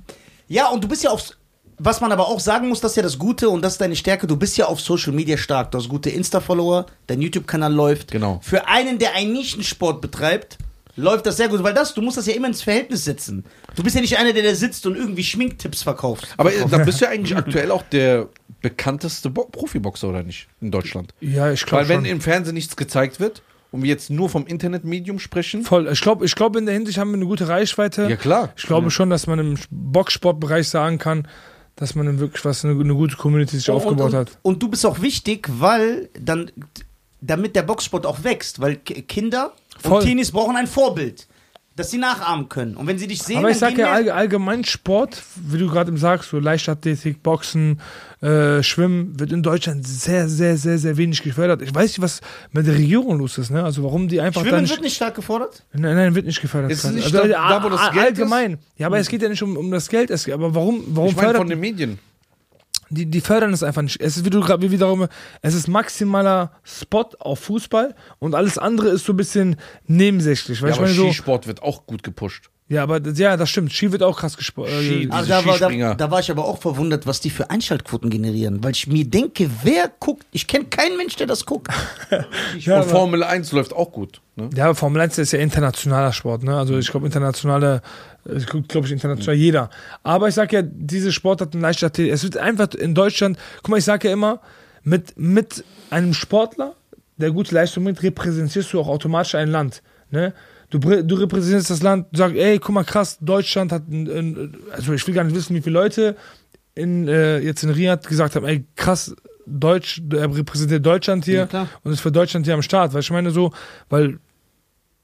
ja, und du bist ja auf. Was man aber auch sagen muss, das ist ja das Gute und das ist deine Stärke. Du bist ja auf Social Media stark. Du hast gute Insta-Follower, dein YouTube-Kanal läuft. Genau. Für einen, der einen Nischensport betreibt, läuft das sehr gut, weil das, du musst das ja immer ins Verhältnis setzen. Du bist ja nicht einer, der da sitzt und irgendwie Schminktipps verkauft. Aber äh, dann [laughs] bist du ja eigentlich aktuell auch der bekannteste Bo Profiboxer, oder nicht? In Deutschland. Ja, ich glaube Weil wenn schon. im Fernsehen nichts gezeigt wird und wir jetzt nur vom Internetmedium sprechen. Voll. Ich glaube, ich glaub, in der Hinsicht haben wir eine gute Reichweite. Ja, klar. Ich glaube schon, dass man im Boxsportbereich sagen kann, dass man dann wirklich was, eine, eine gute Community sich aufgebaut und, hat. Und, und du bist auch wichtig, weil dann, damit der Boxsport auch wächst, weil Ki- Kinder Voll. und Teenies brauchen ein Vorbild, das sie nachahmen können. Und wenn sie dich sehen, Aber ich sage ja allge- allgemein Sport, wie du gerade eben sagst, so Leichtathletik, Boxen, äh, Schwimmen, wird in Deutschland sehr, sehr, sehr, sehr wenig gefördert. Ich weiß nicht, was mit der Regierung los ist, ne? Also warum die einfach Schwimmen nicht, wird nicht stark gefordert. Nein, nein, wird nicht gefördert. Ist nicht also, da- da, wo das Geld allgemein. Ja, aber es geht ja nicht um, um das Geld. Es, aber warum, warum Ich meine fördert von den Medien. Die, die fördern es einfach nicht. Es ist, wie du gerade, wie wiederum, es ist maximaler Spot auf Fußball und alles andere ist so ein bisschen nebensächlich. Weil Ja, ich aber meine so, Skisport wird auch gut gepusht. ja, aber das- ja, das stimmt. Ski wird auch krass gespielt. Äh, Also da, war, da, da war ich aber auch verwundert, was die für Einschaltquoten generieren, weil ich mir denke, wer guckt? Ich kenne keinen Mensch, der das guckt. [laughs] ja, und aber- Formel 1 läuft auch gut. Ne? ja, Formel 1 ist ja internationaler Sport, ne? Also ich glaube, internationale, ich glaube ich, international jeder. Aber ich sage ja, diese Sportarten Leichtathletik, es wird einfach in Deutschland, guck mal, ich sage ja immer, mit, mit einem Sportler, der gute Leistung bringt, repräsentierst du auch automatisch ein Land, ne? Du, du repräsentierst das Land, du sagst, ey, guck mal, krass, Deutschland hat, also ich will gar nicht wissen, wie viele Leute in, äh, jetzt in Riyadh gesagt haben, ey, krass, Deutsch, er repräsentiert Deutschland hier Ja, und ist für Deutschland hier am Start. Weil ich meine so, weil,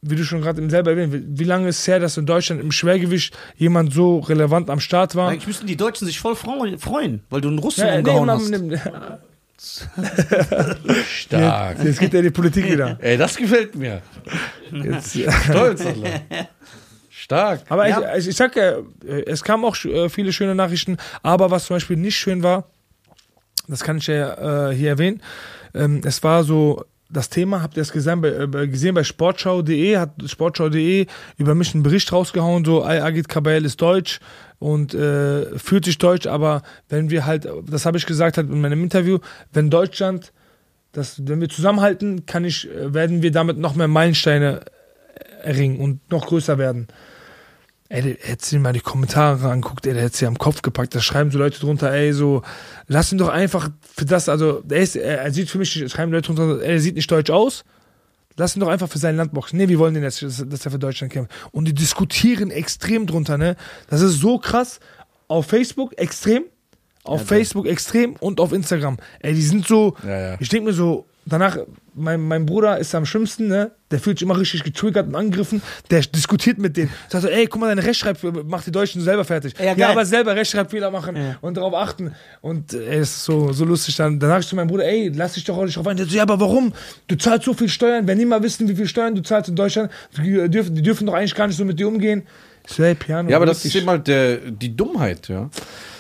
wie du schon gerade eben selber erwähnt, wie, wie lange ist es her, dass in Deutschland im Schwergewicht jemand so relevant am Start war? Eigentlich müssten die Deutschen sich voll freuen, weil du einen Russen Ja, nee, umgehauen man, hast. nimmt- Stark. jetzt geht ja die Politik wieder. Ey, das gefällt mir. Jetzt, Stolz, Alter. Stark. Aber Ja. ich, ich, ich sag ja, äh, es kamen auch äh, viele schöne Nachrichten, aber was zum Beispiel nicht schön war, das kann ich ja äh, hier erwähnen, ähm, es war so, das Thema, habt ihr es gesehen bei, äh, gesehen bei sportschau.de, hat sportschau.de über mich einen Bericht rausgehauen, so, Agit Kabayel ist deutsch und äh, fühlt sich deutsch, aber wenn wir halt, das habe ich gesagt halt in meinem Interview, wenn Deutschland, das, wenn wir zusammenhalten, kann ich, äh, werden wir damit noch mehr Meilensteine erringen und noch größer werden. Ey, hättest du dir mal die Kommentare anguckt, ey, der hätte sie am Kopf gepackt. Da schreiben so Leute drunter, ey, so, lass ihn doch einfach für das, also, der ist, er, er sieht für mich, schreiben Leute drunter, er sieht nicht deutsch aus. Lass ihn doch einfach für sein Land boxen. Nee, wir wollen den jetzt, dass, dass er für Deutschland kämpft. Und die diskutieren extrem drunter, ne? Das ist so krass. Auf Facebook extrem, auf Facebook extrem und auf Instagram. Ey, die sind so, Ja, ja. ich denke mir so, danach, mein, mein Bruder ist am schlimmsten, ne? Der fühlt sich immer richtig getriggert und angegriffen. Der diskutiert mit denen. Sagt so, ey, guck mal, deine Rechtschreib, mach die Deutschen selber fertig. Ja, Ja, aber selber Rechtschreibfehler machen Ja. und darauf achten. Und äh, ey, es ist so, so lustig. Dann, dann sag ich zu meinem Bruder, ey, lass dich doch auch nicht drauf ein. Der so, ja, aber warum? Du zahlst so viel Steuern. Wenn die mal wissen, wie viel Steuern du zahlst in Deutschland, die dürfen, die dürfen doch eigentlich gar nicht so mit dir umgehen. Ich so, ey, Piano. Ja, aber das ist eben halt der, die Dummheit, ja.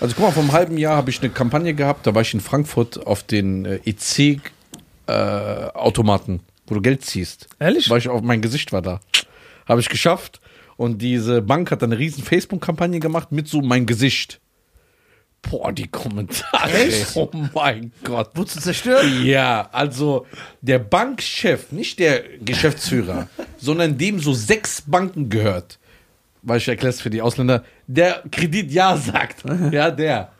Also guck mal, vor einem halben Jahr habe ich eine Kampagne gehabt, da war ich in Frankfurt auf den äh, EC-Automaten, wo du Geld ziehst. Ehrlich? War ich auf mein Gesicht war da. Habe ich geschafft. Und diese Bank hat dann eine riesen Facebook-Kampagne gemacht mit so mein Gesicht. Boah, die Kommentare. Echt? [laughs] Oh mein Gott. Wurdest du zerstört? Ja, also der Bankchef, nicht der Geschäftsführer, [laughs] sondern dem so sechs Banken gehört, weil ich erkläre es für die Ausländer, der Kredit ja sagt. [laughs] Ja, der.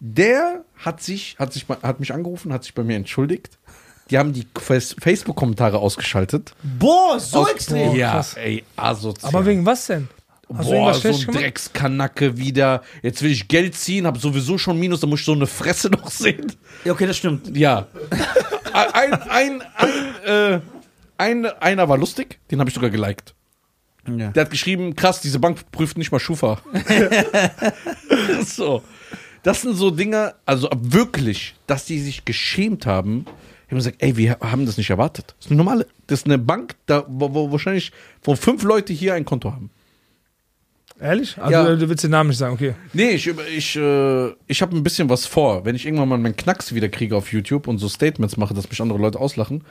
Der hat sich, hat sich, hat mich angerufen, hat sich bei mir entschuldigt. Die haben die Face- Facebook-Kommentare ausgeschaltet. Boah, so Aus- extrem. Ja, krass. ey, asozial. aber wegen was denn? Hast du Boah, so ein? Dreckskanacke wieder. Jetzt will ich Geld ziehen, hab sowieso schon Minus, da muss ich so eine Fresse [laughs] noch sehen. Ja, okay, das stimmt. Ja. ein, ein, ein, äh, ein, einer war lustig, den habe ich sogar geliked. Ja. Der hat geschrieben, krass, diese Bank prüft nicht mal Schufa. [laughs] so. Das sind so Dinge, also wirklich, dass die sich geschämt haben. Ich habe gesagt, ey, wir haben das nicht erwartet. Das ist eine normale, das ist eine Bank, da, wo, wo wahrscheinlich, wo fünf Leute hier ein Konto haben. Ehrlich? Also Ja. du willst den Namen nicht sagen, okay. Nee, ich, ich, äh, ich habe ein bisschen was vor. Wenn ich irgendwann mal meinen Knacks wieder kriege auf YouTube und so Statements mache, dass mich andere Leute auslachen,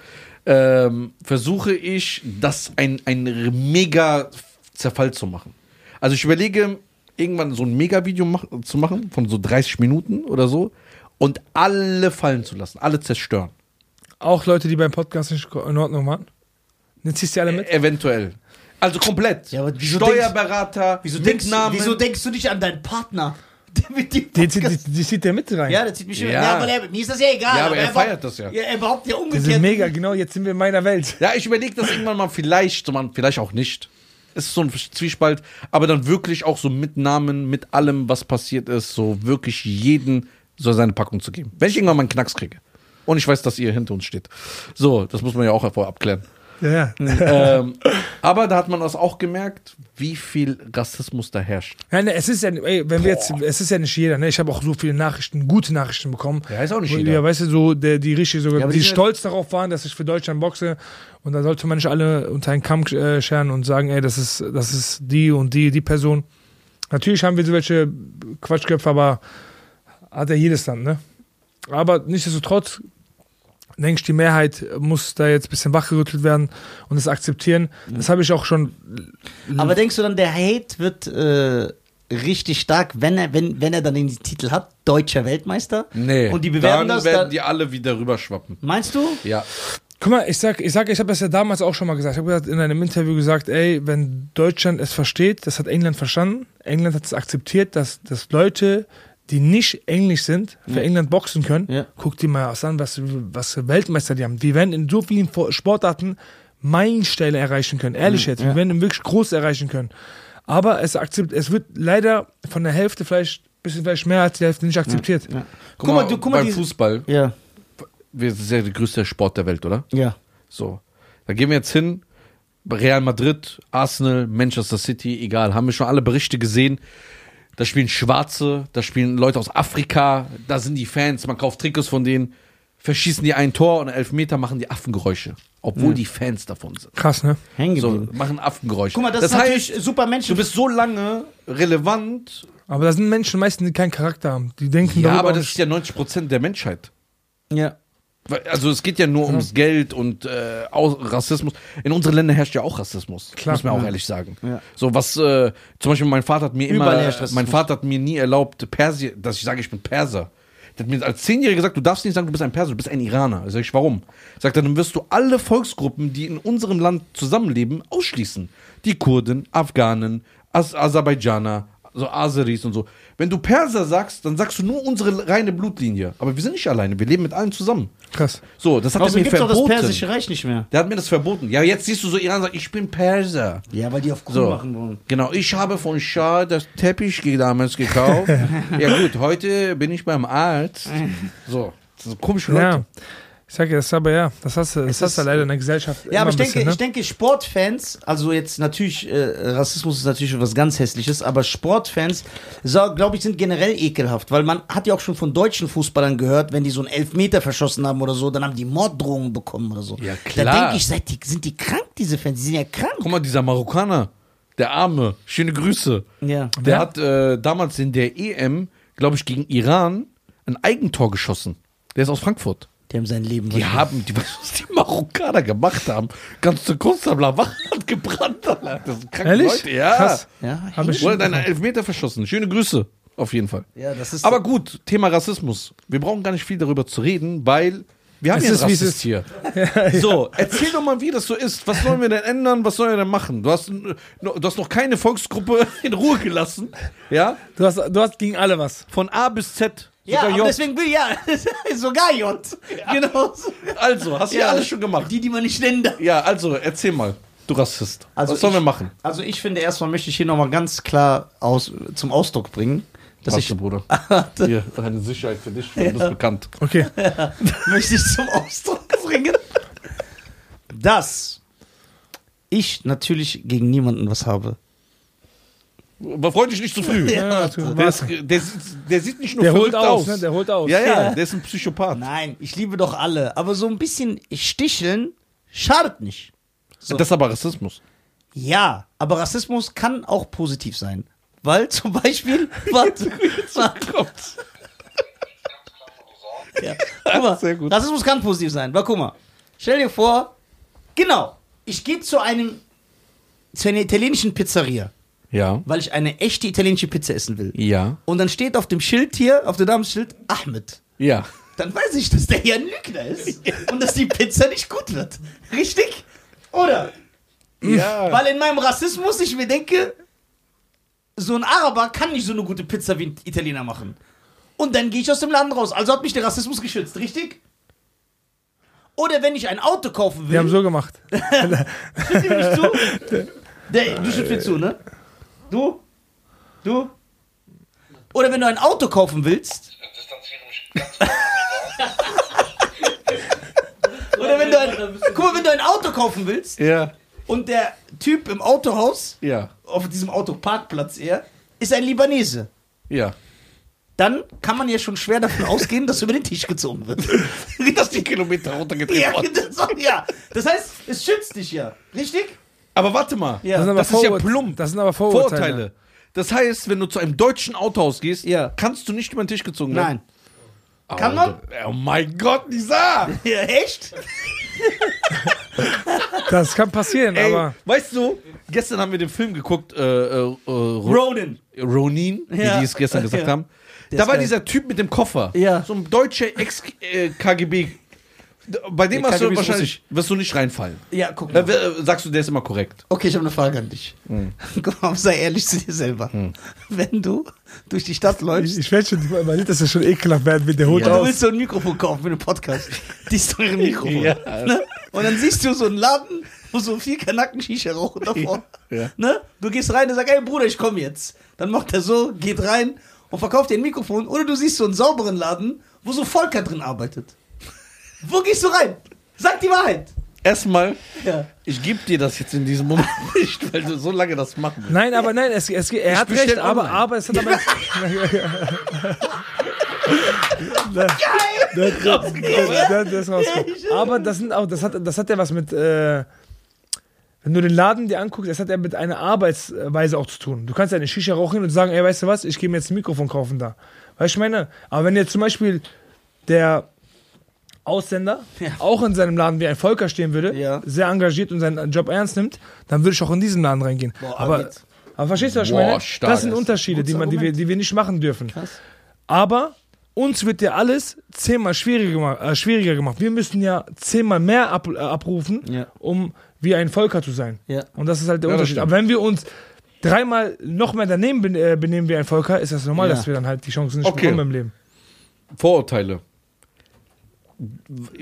ähm, versuche ich, das ein, ein mega Zerfall zu machen. Also ich überlege, irgendwann so ein Mega-Video mach, zu machen, von so 30 Minuten oder so, und alle fallen zu lassen, alle zerstören. Auch Leute, die beim Podcast nicht in Ordnung waren? Jetzt ziehst du die alle mit? Äh, eventuell. Also komplett. Ja, aber wieso Steuerberater, Wieso mit denkst, Namen. wieso denkst du nicht an deinen Partner? [laughs] Der mit dem Die, zieht der mit rein. ja, der zieht mich Ja. immer. Ja, aber der, mir ist das ja egal. Ja, aber er behauptet- feiert das ja. ja er behauptet ja umgekehrt. sind mega, genau, jetzt sind wir in meiner Welt. Ja, ich überlege das irgendwann mal vielleicht, so man, vielleicht auch nicht. Es ist so ein Zwiespalt, aber dann wirklich auch so mit Namen, mit allem, was passiert ist, so wirklich jeden so seine Packung zu geben. Wenn ich irgendwann mal einen Knacks kriege. Und ich weiß, dass ihr hinter uns steht. So, das muss man ja auch vorher abklären. Ja, ja. ähm, aber da hat man das auch gemerkt, wie viel Rassismus da herrscht. Nein, ne, es ist ja, ey, wenn wir jetzt, es ist ja nicht jeder, ne? Ich habe auch so viele Nachrichten, gute Nachrichten bekommen. Ja, ist auch nicht jeder. Ja, weißt du, so, der, die richtig sogar, Ja, die die- stolz darauf waren, dass ich für Deutschland boxe. Und da sollte man nicht alle unter einen Kamm äh, scheren und sagen, ey, das ist, das ist die und die, die Person. Natürlich haben wir so welche Quatschköpfe, aber hat ja jedes Land, ne? Aber nichtsdestotrotz denke ich, die Mehrheit muss da jetzt ein bisschen wachgerüttelt werden und es akzeptieren. Das habe ich auch schon Aber denkst du dann, der Hate wird äh, richtig stark, wenn er, wenn, wenn er dann den Titel hat, deutscher Weltmeister? Nee. Und die bewerben dann das werden dann- die alle wieder rüberschwappen. Meinst du? Ja. Guck mal, ich sag, ich sag, ich habe das ja damals auch schon mal gesagt. Ich habe in einem Interview gesagt, ey, wenn Deutschland es versteht, das hat England verstanden. England hat es akzeptiert, dass, dass Leute, die nicht Englisch sind, für England boxen können. Ja. Guck dir mal an, was, was für Weltmeister die haben. Wir werden in so vielen Sportarten Meilensteine erreichen können. Ehrlich jetzt. Wir werden wirklich groß erreichen können. Aber es, akzept, es wird leider von der Hälfte vielleicht, bisschen vielleicht mehr als die Hälfte nicht akzeptiert. Ja. Guck, mal, du, guck mal beim Fußball. Ja. wir das ist ja der größte Sport der Welt, oder? Ja. So. Da gehen wir jetzt hin. Real Madrid, Arsenal, Manchester City, egal. Haben wir schon alle Berichte gesehen. Da spielen Schwarze, da spielen Leute aus Afrika, da sind die Fans, man kauft Trikots von denen, verschießen die ein Tor und elf Meter machen die Affengeräusche. Obwohl die Fans davon sind. Krass, ne? Hängen So, machen Affengeräusche. Guck mal, das, das ist natürlich heißt, super Menschen. du bist so lange relevant. Aber da sind Menschen meistens, die keinen Charakter haben. Die denken Ja, aber das ist ja 90% der Menschheit. ja. Also es geht ja nur ums Geld und äh, Rassismus. In unseren Ländern herrscht ja auch Rassismus. Klar. muss man auch Ja. ehrlich sagen. Ja. So was, äh, zum Beispiel mein Vater hat mir Überall immer, mein Vater hat mir nie erlaubt, Persier, dass ich sage, ich bin Perser. Der hat mir als Zehnjähriger gesagt, du darfst nicht sagen, du bist ein Perser, du bist ein Iraner. Sag ich, warum? Sagt er, dann wirst du alle Volksgruppen, die in unserem Land zusammenleben, ausschließen. Die Kurden, Afghanen, As Aserbaidschaner, so Aseris und so. Wenn du Perser sagst, dann sagst du nur unsere reine Blutlinie. Aber wir sind nicht alleine, wir leben mit allen zusammen. Krass. So, das hat er mir gibt es doch das verboten. persische Reich nicht mehr. Der hat mir das verboten. Ja, jetzt siehst du so Iran sagt, ich bin Perser. Ja, weil die auf cool So, machen wollen. genau. Ich habe von Schah das Teppich damals gekauft. [laughs] ja gut, heute bin ich beim Arzt. So, das sind komische Leute. Ja. Ich sag ja, das ist aber ja, das hast du, das Es hast du ist- leider in der Gesellschaft. Ja, aber ich denke, bisschen, ich denke, Sportfans, also jetzt natürlich, äh, Rassismus ist natürlich was ganz Hässliches, aber Sportfans, so, glaube ich, sind generell ekelhaft, weil man hat ja auch schon von deutschen Fußballern gehört, wenn die so einen Elfmeter verschossen haben oder so, dann haben die Morddrohungen bekommen oder so. Ja, Da klar. denke ich, seid die, sind die krank, diese Fans? Die sind ja krank. Guck mal, dieser Marokkaner, der Arme, schöne Grüße. Ja. Der Wer? hat äh, damals in der EM, glaube ich, gegen Iran ein Eigentor geschossen. Der ist aus Frankfurt. Die haben sein Leben. Die haben, die, was die Marokkaner gemacht haben, ganze Kunstabler hat gebrannt. Das sind kranke Ehrlich? Leute. Ja. Krass. Ja, Hab ich- Wurde deine Elfmeter verschossen. Schöne Grüße, auf jeden Fall. ja, das ist. Aber gut, Thema Rassismus. Wir brauchen gar nicht viel darüber zu reden, weil wir haben Es ja ist, wie es Rassist ist. hier. [laughs] So, erzähl doch mal, wie das so ist. Was sollen wir denn ändern? Was sollen wir denn machen? Du hast, n- du hast noch keine Volksgruppe [laughs] in Ruhe gelassen. Ja? Du hast, du hast gegen alle was. Von A bis Z. ja, sogar aber J. deswegen will ja, [laughs] sogar J. Genau. Also, hast du ja alles schon gemacht. Die, die man nicht nennen darf. Ja, also, erzähl mal. Du Rassist. Also Was sollen ich- wir machen? Also ich finde erstmal möchte ich hier nochmal ganz klar aus, zum Ausdruck bringen, dass Was ich du, Bruder? [laughs] Hier, eine Sicherheit für dich. Du bist bekannt. Okay. [laughs] möchte ich zum Ausdruck bringen, dass ich natürlich gegen niemanden was habe. Aber freu dich nicht zu früh. [laughs] Ja, Der, ist, der, sieht, der sieht nicht nur Der holt verrückt aus, aus. ne? Der holt aus. Ja, ja, Ja. der ist ein Psychopath. Nein, ich liebe doch alle, aber so ein bisschen sticheln schadet nicht. So. Das ist aber Rassismus. Ja, aber Rassismus kann auch positiv sein. Weil zum Beispiel, [laughs] warte, warte. Ja. Guck mal, Sehr gut. Rassismus kann positiv sein. Weil guck mal, stell dir vor, genau, ich gehe zu einem, zu einer italienischen Pizzeria, Ja. weil ich eine echte italienische Pizza essen will. Ja. Und dann steht auf dem Schild hier, auf dem Namensschild, Ahmed. Ja. Dann weiß ich, dass der hier ein Lügner ist und dass die Pizza nicht gut wird. Richtig? Oder? Ja. Weil in meinem Rassismus ich mir denke, so ein Araber kann nicht so eine gute Pizza wie ein Italiener machen. Und dann gehe ich aus dem Laden raus. Also hat mich der Rassismus geschützt, richtig? Oder wenn ich ein Auto kaufen will. Wir haben so gemacht. [laughs] Stimmt dir nicht zu? Der, du stimmst mir zu, ne? Du? Du? Oder wenn du ein Auto kaufen willst. [laughs] Oder wenn du ein, guck mal, wenn du ein Auto kaufen willst Ja. und der Typ im Autohaus, Ja. auf diesem Autoparkplatz eher, ist ein Libanese. Ja. Dann kann man ja schon schwer davon ausgehen, dass über den Tisch gezogen wird. [laughs] Dass die Kilometer runtergedreht ja, worden. das, ja, das heißt, es schützt dich ja. Richtig? Aber warte mal. Ja. Das sind aber, Das ist ja plump. Das sind aber Vorurteile. Vorurteile. Das heißt, wenn du zu einem deutschen Autohaus gehst, Ja. kannst du nicht über den Tisch gezogen werden. Nein. Kann man? Oh mein Gott, Lisa! [laughs] Ja, echt? Das kann passieren, Ey, aber. weißt du, gestern haben wir den Film geguckt, äh, äh, äh, Ro- Ronan. Ronin, wie Ja. die es gestern gesagt Ja. haben. Der Da war geil. dieser Typ mit dem Koffer. Ja. So ein deutscher Ex-KGB. Bei dem hast du wahrscheinlich, wirst du nicht reinfallen. Ja, guck mal. äh, sagst du, der ist immer korrekt. Okay, ich habe eine Frage an dich. [laughs] Guck mal, sei ehrlich zu dir selber. Wenn du durch die Stadt läufst ich werde schon, man sieht, dass er schon ekelhaft werden wird. Der holt und du aus. willst so ein Mikrofon kaufen für einen Podcast, dieses teure Mikrofon. Ja. Ne? Und dann siehst du so einen Laden, wo so vier Kanacken Shisha rauchen davor. Ja. Ne? Du gehst rein und sagst, ey Bruder, ich komme jetzt. Dann macht er so, geht rein und verkauft dir ein Mikrofon. Oder du siehst so einen sauberen Laden, wo so Volker drin arbeitet. Wo gehst du rein? Sag die Wahrheit. Erstmal, Ja. ich gebe dir das jetzt in diesem Moment [laughs] nicht, weil du so lange das machen willst. Nein, aber nein, es, es, er hat bestell recht, aber, aber es hat aber. Geil! Das, das, das, das ist rausgekommen. Aber das sind auch, das hat, das hat ja was mit, äh, wenn du den Laden dir anguckst, das hat ja mit einer Arbeitsweise auch zu tun. Du kannst ja eine Shisha rauchen und sagen, ey, weißt du was, ich gehe mir jetzt ein Mikrofon kaufen da. Weißt du, ich meine? Aber wenn jetzt zum Beispiel der Ausländer Ja. auch in seinem Laden wie ein Volker stehen würde, Ja. sehr engagiert und seinen Job ernst nimmt, dann würde ich auch in diesen Laden reingehen. Boah, aber, aber verstehst du, was ich meine? Das sind Unterschiede, die, man, die, wir, die wir nicht machen dürfen. Aber uns wird ja alles zehnmal schwieriger gemacht. Äh, schwieriger gemacht. Wir müssen ja zehnmal mehr ab, äh, abrufen, Ja. um wie ein Volker zu sein. Ja. Und das ist halt der Unterschied. Aber wenn wir uns dreimal noch mehr daneben ben, äh, benehmen wie ein Volker, ist das normal, Ja. dass wir dann halt die Chancen nicht Okay. bekommen im Leben. Vorurteile.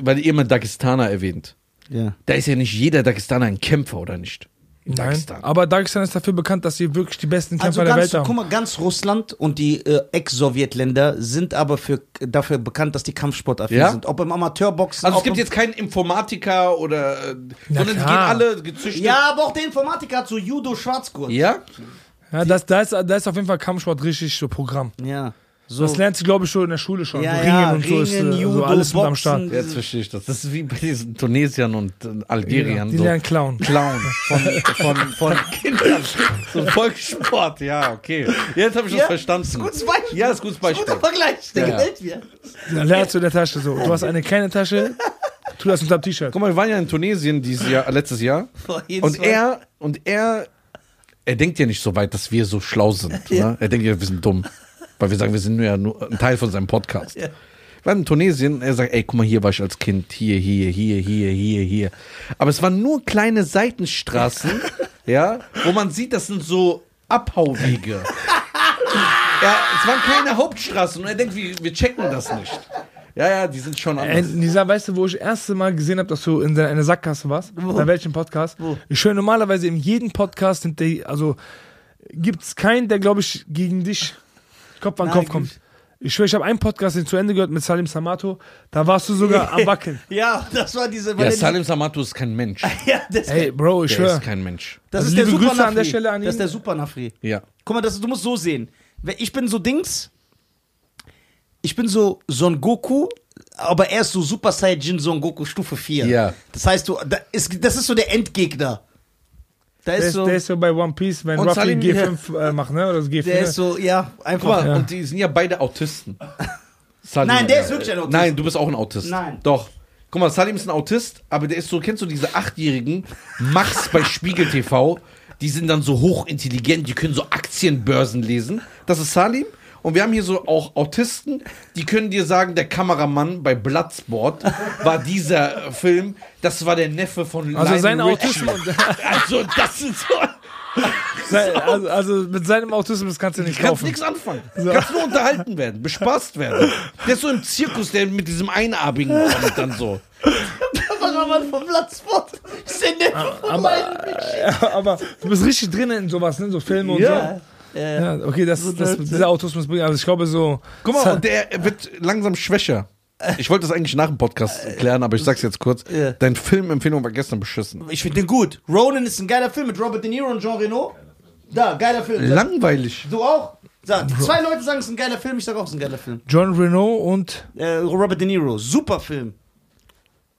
Weil ihr immer Dagestaner erwähnt. Ja. Da ist ja nicht jeder Dagestaner ein Kämpfer, oder nicht? In Nein. Dagestan. Aber Dagestan ist dafür bekannt, dass sie wirklich die besten Kämpfer Also der ganz, Welt haben. guck mal, ganz Russland und die äh, Ex-Sowjetländer sind aber für, dafür bekannt, dass die Kampfsportaffin Ja? sind. Ob im Amateurboxen, Also es gibt jetzt keinen Informatiker oder, äh, Na sondern die gehen klar. alle gezüchtet. Ja, aber auch der Informatiker hat so Judo-Schwarzgurt. Ja? Ja, das, da, ist, da ist auf jeden Fall Kampfsport richtig so Programm. Ja. So. Das lernt sie, glaube ich, schon in der Schule schon. ja, so ja, Ringen und so ist Ringen, äh, Judo, so alles mit am Start. Boxen. Jetzt verstehe ich das. Das ist wie bei diesen Tunesiern und äh, Algeriern. Die so. lernen Clown. Clown von, von, von [laughs] Kindern. So ein Volkssport, ja, okay. Jetzt habe ich Ja, das verstanden. ist ein gutes Beispiel. Ja, ist ein gutes Beispiel. Guter Vergleich, der Ja. gefällt mir. Dann lernst du in der Tasche so. Du hast eine kleine Tasche, tu das unter dem T-Shirt. Guck mal, wir waren ja in Tunesien dieses Jahr, letztes Jahr. Und er, und er, er denkt ja nicht so weit, dass wir so schlau sind. Ja. Ne? Er denkt ja, wir sind dumm. Weil wir sagen, wir sind nur ja nur ein Teil von seinem Podcast. [laughs] Ja. Wir waren in Tunesien, er sagt, ey, guck mal, hier war ich als Kind, hier, hier, hier, hier, hier, hier. Aber es waren nur kleine Seitenstraßen, [laughs] ja, wo man sieht, das sind so Abhauwege. [laughs] ja, es waren keine Hauptstraßen und er denkt, wir, wir checken das nicht. Ja, ja, die sind schon Ey, anders. Nisa, weißt du, wo ich das erste Mal gesehen habe, dass du in einer Sackgasse warst? Bei welchem Podcast? Wo? Ich höre normalerweise in jedem Podcast, also gibt es keinen, der, glaube ich, gegen dich Kopf an Nein, Kopf kommt. Ich schwöre, ich habe einen Podcast, den zu Ende gehört mit Salim Samato. Da warst du sogar am Wackeln. [laughs] Ja, das war diese. Ja, Salim Samato ist kein Mensch. [laughs] ja, das, Ey, Bro, ich Der schwöre. ist kein Mensch. das also ist der liebe Super Grüße an der Nafri. Stelle an Das ist ihn. der Super Nafri. Ja. Guck mal, das, du musst so sehen. Ich bin so Dings. Ich bin so Son Goku, aber er ist so Super Saiyajin Son Goku Stufe 4. Ja. Das heißt, du, das ist so der Endgegner. Da Der ist ist, so, der ist so bei One Piece, wenn Ruffy Salim- G5 äh, macht, ne? Oder das G4. der ist so, ja, einfach. mal, Ja. und die sind ja beide Autisten. [laughs] Salim, Nein, der ist wirklich ein Autist. Nein, du bist auch ein Autist. Nein. Doch. Guck mal, Salim ist ein Autist, aber der ist so, kennst du diese Achtjährigen, Max bei Spiegel TV, die sind dann so hochintelligent, die können so Aktienbörsen lesen. Das ist Salim. Und wir haben hier so auch Autisten, die können dir sagen, der Kameramann bei Bloodsport war dieser äh, Film, das war der Neffe von Also Lionel sein. Autismus, Also, das ist so. sein, also, also mit seinem Autismus kannst du nicht Kannst kaufen. nichts anfangen. Kannst nur unterhalten werden, bespaßt werden. Der ist so im Zirkus, der mit diesem Einarmigen kommt dann so. Kameramann vom Platzsport. Ist der Neffe von Aber, ja, aber du bist richtig drin in sowas, ne? So Filme und Ja. so. Ja, okay, das, das, dieser Autismus bringt. Also ich glaube so. Guck mal, und der wird langsam schwächer. Ich wollte das eigentlich nach dem Podcast klären, aber ich sag's jetzt kurz. Ja. Dein Filmempfehlung war gestern beschissen. Ich finde den gut. Ronan ist ein geiler Film mit Robert De Niro und Jean Reno. Da, geiler Film. Langweilig. Du auch? Sag, zwei Leute sagen, es ist ein geiler Film, ich sag auch, es ist ein geiler Film. John Renault und Äh, Robert De Niro, super Film.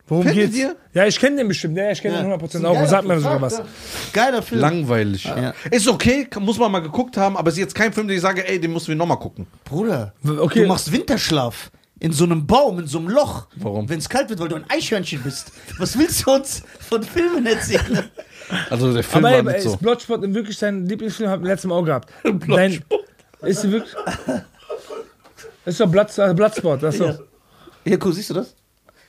Worum Kennt ihr geht's? dir? Ja, ich kenne den bestimmt. Ja, ich kenne den 100% auch. Sag mir sogar was. Geiler Film. Langweilig. Ja. Ist okay, muss man mal geguckt haben, aber ist jetzt kein Film, den ich sage, ey, den musst du nochmal gucken. Bruder, Okay. du machst Winterschlaf. In so einem Baum, in so einem Loch. Warum? Wenn es kalt wird, weil du ein Eichhörnchen bist. Was willst du uns von Filmen erzählen? Also der Film Aber war ey, mit ist so. Bloodsport in wirklich sein Lieblingsfilm? Hab ich letztes Mal auch gehabt. [laughs] Dein, ist wirklich. Ist doch Blood, äh, Bloodsport. Das ist Ja. doch. Hier, guck, siehst du das?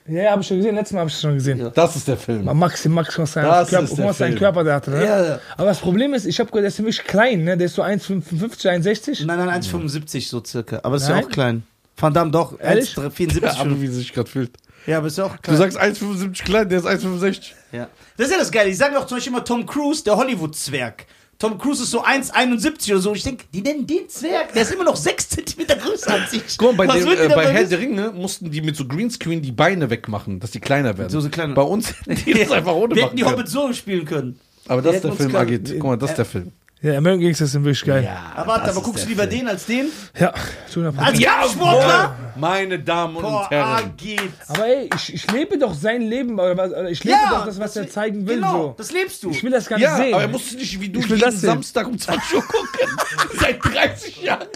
Ja, ja, hab ich schon gesehen. Letztes Mal habe ich es schon gesehen. Ja. Das ist der Film. Max, Max, was sein, Das Körper, ist der was sein Film. Körper der hatte. Ne? Ja, ja. Aber das Problem ist, ich habe gehört, der ist wirklich klein. Ne? Der ist so 1,55, 1,60. Nein, nein, 1,75 so circa. Aber das ist Nein? ja auch klein. Van Damme doch. Ehrlich? 1,74. Ja, aber wie sich gerade fühlt. Ja, aber ist ja auch Du klein. sagst 1,75 klein, der ist 1,65. Ja. Das ist ja das Geile. Ich sage auch zum Beispiel immer Tom Cruise, der Hollywood-Zwerg. Tom Cruise ist so 1,71 oder so. Ich denke, die nennen den Zwerg. Der ist immer noch 6 cm größer als ich. Guck mal, bei, dem, äh, bei Herr der Ringe mussten die mit so Greenscreen die Beine wegmachen, dass die kleiner werden. So, so kleine- Bei uns hätten die das [laughs] einfach ohne Wir hätten die. Hobbit so spielen können. Aber das ist der Film, Agit. Guck mal, das ist der Film. Ja, American Gangster sind wirklich geil. Aber warte, aber guckst du lieber den als den? Ja, zu 100%. Als Kampfsportler? Meine Damen und Boah, Herren. Agit. Aber ey, ich, ich lebe doch sein Leben, oder was- oder ich lebe doch das, was er zeigen will. Genau, So. das lebst du. Ich will das gar nicht Ja, sehen. aber er musste nicht wie du Ich will jeden das sehen. Samstag um 20 Uhr gucken. [laughs] Seit 30 Jahren.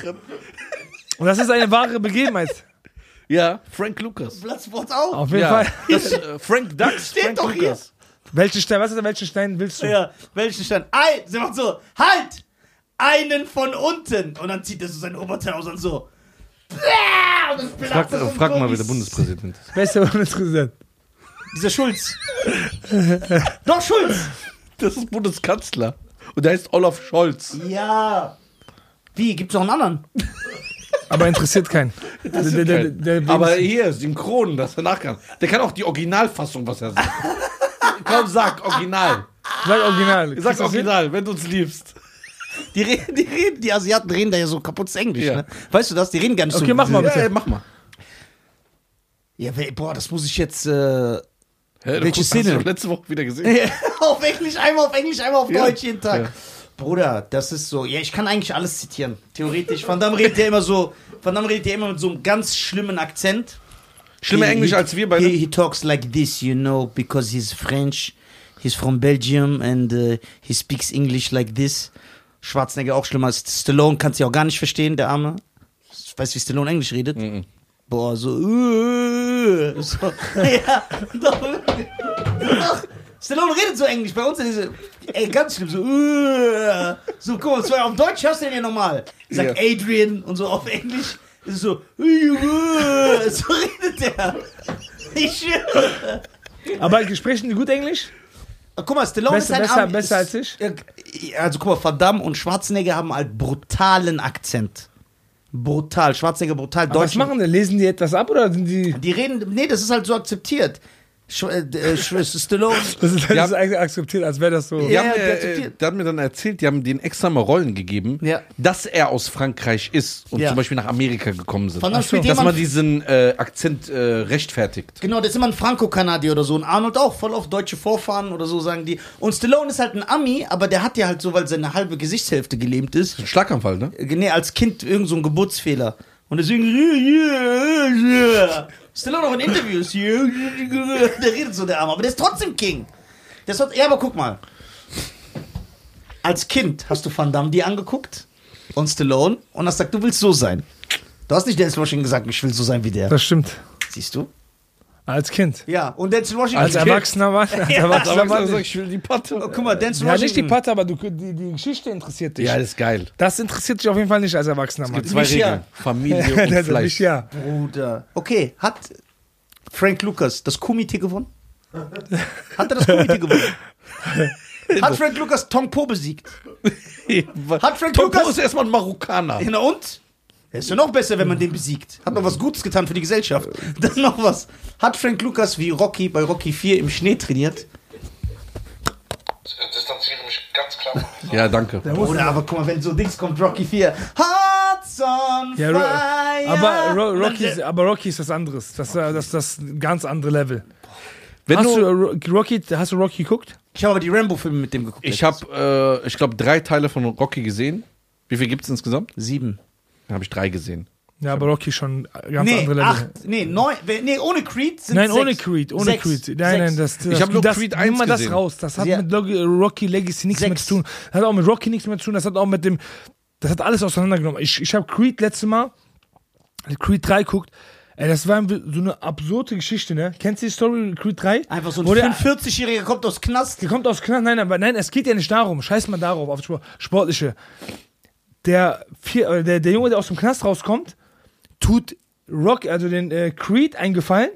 Und das ist eine wahre Begebenheit. Ja, Frank Lucas. Platzwort auch. Auf jeden Ja, Fall. das, äh, Frank Dux, Steht Frank doch hier. Welchen Stein, was ist, welchen Stein willst du? Ja, welchen Stand? Ein, sie macht so, halt! Einen von unten. Und dann zieht er so sein Oberteil aus und so. Und dann Frag, platzt frag mal, wie wer der Bundespräsident ist. Bester Bundespräsident. Dieser Schulz. Doch, Schulz. Das ist Bundeskanzler. Und der heißt Olaf Scholz. Ja. Wie, gibt's noch einen anderen? Aber interessiert keinen. Der, der, der, der, der, Aber hier, synchron, dass er nachkann. Der kann auch die Originalfassung, was er sagt. Komm, sag Original. sag original. Sag Kriegst hin? Original, wenn du uns liebst. Die reden, die reden, die Asiaten reden da ja so kaputtes Englisch, Ja. ne? Weißt du das? Die reden gar nicht so. Okay, mach mal Ja, bitte. ja, mach mal. Ja, we- boah, das muss ich jetzt, äh, Hä, Welche guckst- Hast Szene? du doch letzte Woche wieder gesehen. [laughs] auf Englisch, einmal auf Englisch, einmal auf Ja. Deutsch jeden Tag. Ja. Bruder, das ist so, ja, ich kann eigentlich alles zitieren. Theoretisch. Van Damme redet ja immer so, Van Damme redet ja immer mit so einem ganz schlimmen Akzent. Schlimmer He- Englisch he- als wir beide. He, he talks like this, you know, because he's French. He's from Belgium and uh, he speaks English like this. Schwarzenegger auch schlimmer als Stallone, kannst du ja auch gar nicht verstehen, der Arme. Weißt du, wie Stallone Englisch redet? Mhm. Boah, so, uh, so [laughs] ja, doch, doch. Stallone redet so Englisch, bei uns ist diese, ey, ganz schlimm, so, uh, so, guck mal, auf Deutsch hörst du den ja normal. Sagt Ja. Adrian und so, auf Englisch es so, [laughs] so redet der. Ich schwöre. Aber sprechen die gut Englisch? Guck mal, Stallone Besser- ist ein besser- Army- besser als ich? Also guck mal, Van Damme und Schwarzenegger haben halt brutalen Akzent. Brutal, Schwarzenegger brutal, Aber was machen die? Lesen die etwas ab oder sind die. Die reden, nee, das ist halt so akzeptiert. Sch äh, äh, Sch- Stallone. [laughs] Das ist, das Ja. ist eigentlich akzeptiert, als wäre das so. Die Ja, haben, der äh, der hat mir dann erzählt, die haben denen extra mal Rollen gegeben, Ja. dass er aus Frankreich ist und Ja. zum Beispiel nach Amerika gekommen sind. Ach so. Dass man diesen äh, Akzent äh, rechtfertigt. genau, das ist immer ein Franco-Kanadier oder so. Und Arnold auch, voll auf deutsche Vorfahren oder so, sagen die. Und Stallone ist halt ein Ami, aber der hat ja halt so, weil seine halbe Gesichtshälfte gelähmt ist. Ein Schlaganfall, ne? Äh, Nee, als Kind irgend so ein Geburtsfehler. Und deswegen. [laughs] Stallone auch in Interviews. Der redet so, der Arme. Aber der ist trotzdem King. Der ist, trotz- ja, aber guck mal. Als Kind hast du Van Damme die angeguckt und Stallone und hast gesagt, du willst so sein. Du hast nicht Denzel Washington gesagt, ich will so sein wie der. Das stimmt. Siehst du? Als Kind. Ja, und Denzel Washington. Als Erwachsener war [laughs] als Erwachsener war ich, ich will die Patte. Oh, guck mal, Denzel Ja, nicht die Washington. Patte, aber du, die, die Geschichte interessiert dich. Ja, das ist geil. das interessiert dich auf jeden Fall nicht als Erwachsener Mann. Gibt zwei Mich ja. Regeln. Familie [laughs] und Das- Fleisch. mich ja. Bruder. Okay, hat Frank Lucas das Kumite gewonnen? Hat er das Kumite gewonnen? [laughs] Hat Frank Lucas Tong Po besiegt? Hat Frank Tom Lucas- Poe ist erstmal ein Marokkaner. Und? Er ist ja noch besser, wenn man den besiegt. Hat noch was Gutes getan für die Gesellschaft. [laughs] Dann noch was. Hat Frank Lucas wie Rocky bei Rocky 4 im Schnee trainiert? distanziere mich ganz klar [laughs] Ja, danke. Oder aber guck mal, wenn so Dings kommt, Rocky 4. Hearts on Ja, Ro fire. aber, Ro Rocky, ist- aber Rocky ist was anderes. Das, äh, das, das ist ein ganz andere Level. Wenn hast, du, du, äh, Ro- Rocky, hast du Rocky geguckt? Ich habe aber die Rambo-Filme mit dem geguckt. ich habe, äh, ich glaube, drei Teile von Rocky gesehen. Wie viel gibt es insgesamt? sieben. Da habe ich drei gesehen. Ja, aber Rocky schon ganz Nee, andere Level. acht, nee, neun, nee, ohne Creed sind Nein, sechs. ohne Creed, ohne Sechs. Creed. Nein, Sechs. nein, das, das, Ich hab nur das, Creed nimm 1 mal das gesehen. raus. Das hat Ja. mit Rocky Legacy nichts mehr Sechs. zu tun. Das hat auch mit Rocky nichts mehr zu tun. Das hat auch mit dem, das hat alles auseinandergenommen. Ich, ich habe Creed letzte Mal, Creed 3 guckt. Ey, das war so eine absurde Geschichte, ne? Kennst du die Story Creed 3? Einfach so ein Wo der- 45-Jähriger kommt aus Knast. Der kommt aus Knast, nein, aber nein, es geht ja nicht darum. Scheiß mal darauf, auf Sport- Sportliche. Der, vier, äh, der, der Junge, der aus dem Knast rauskommt, tut Rock, also den äh, Creed eingefallen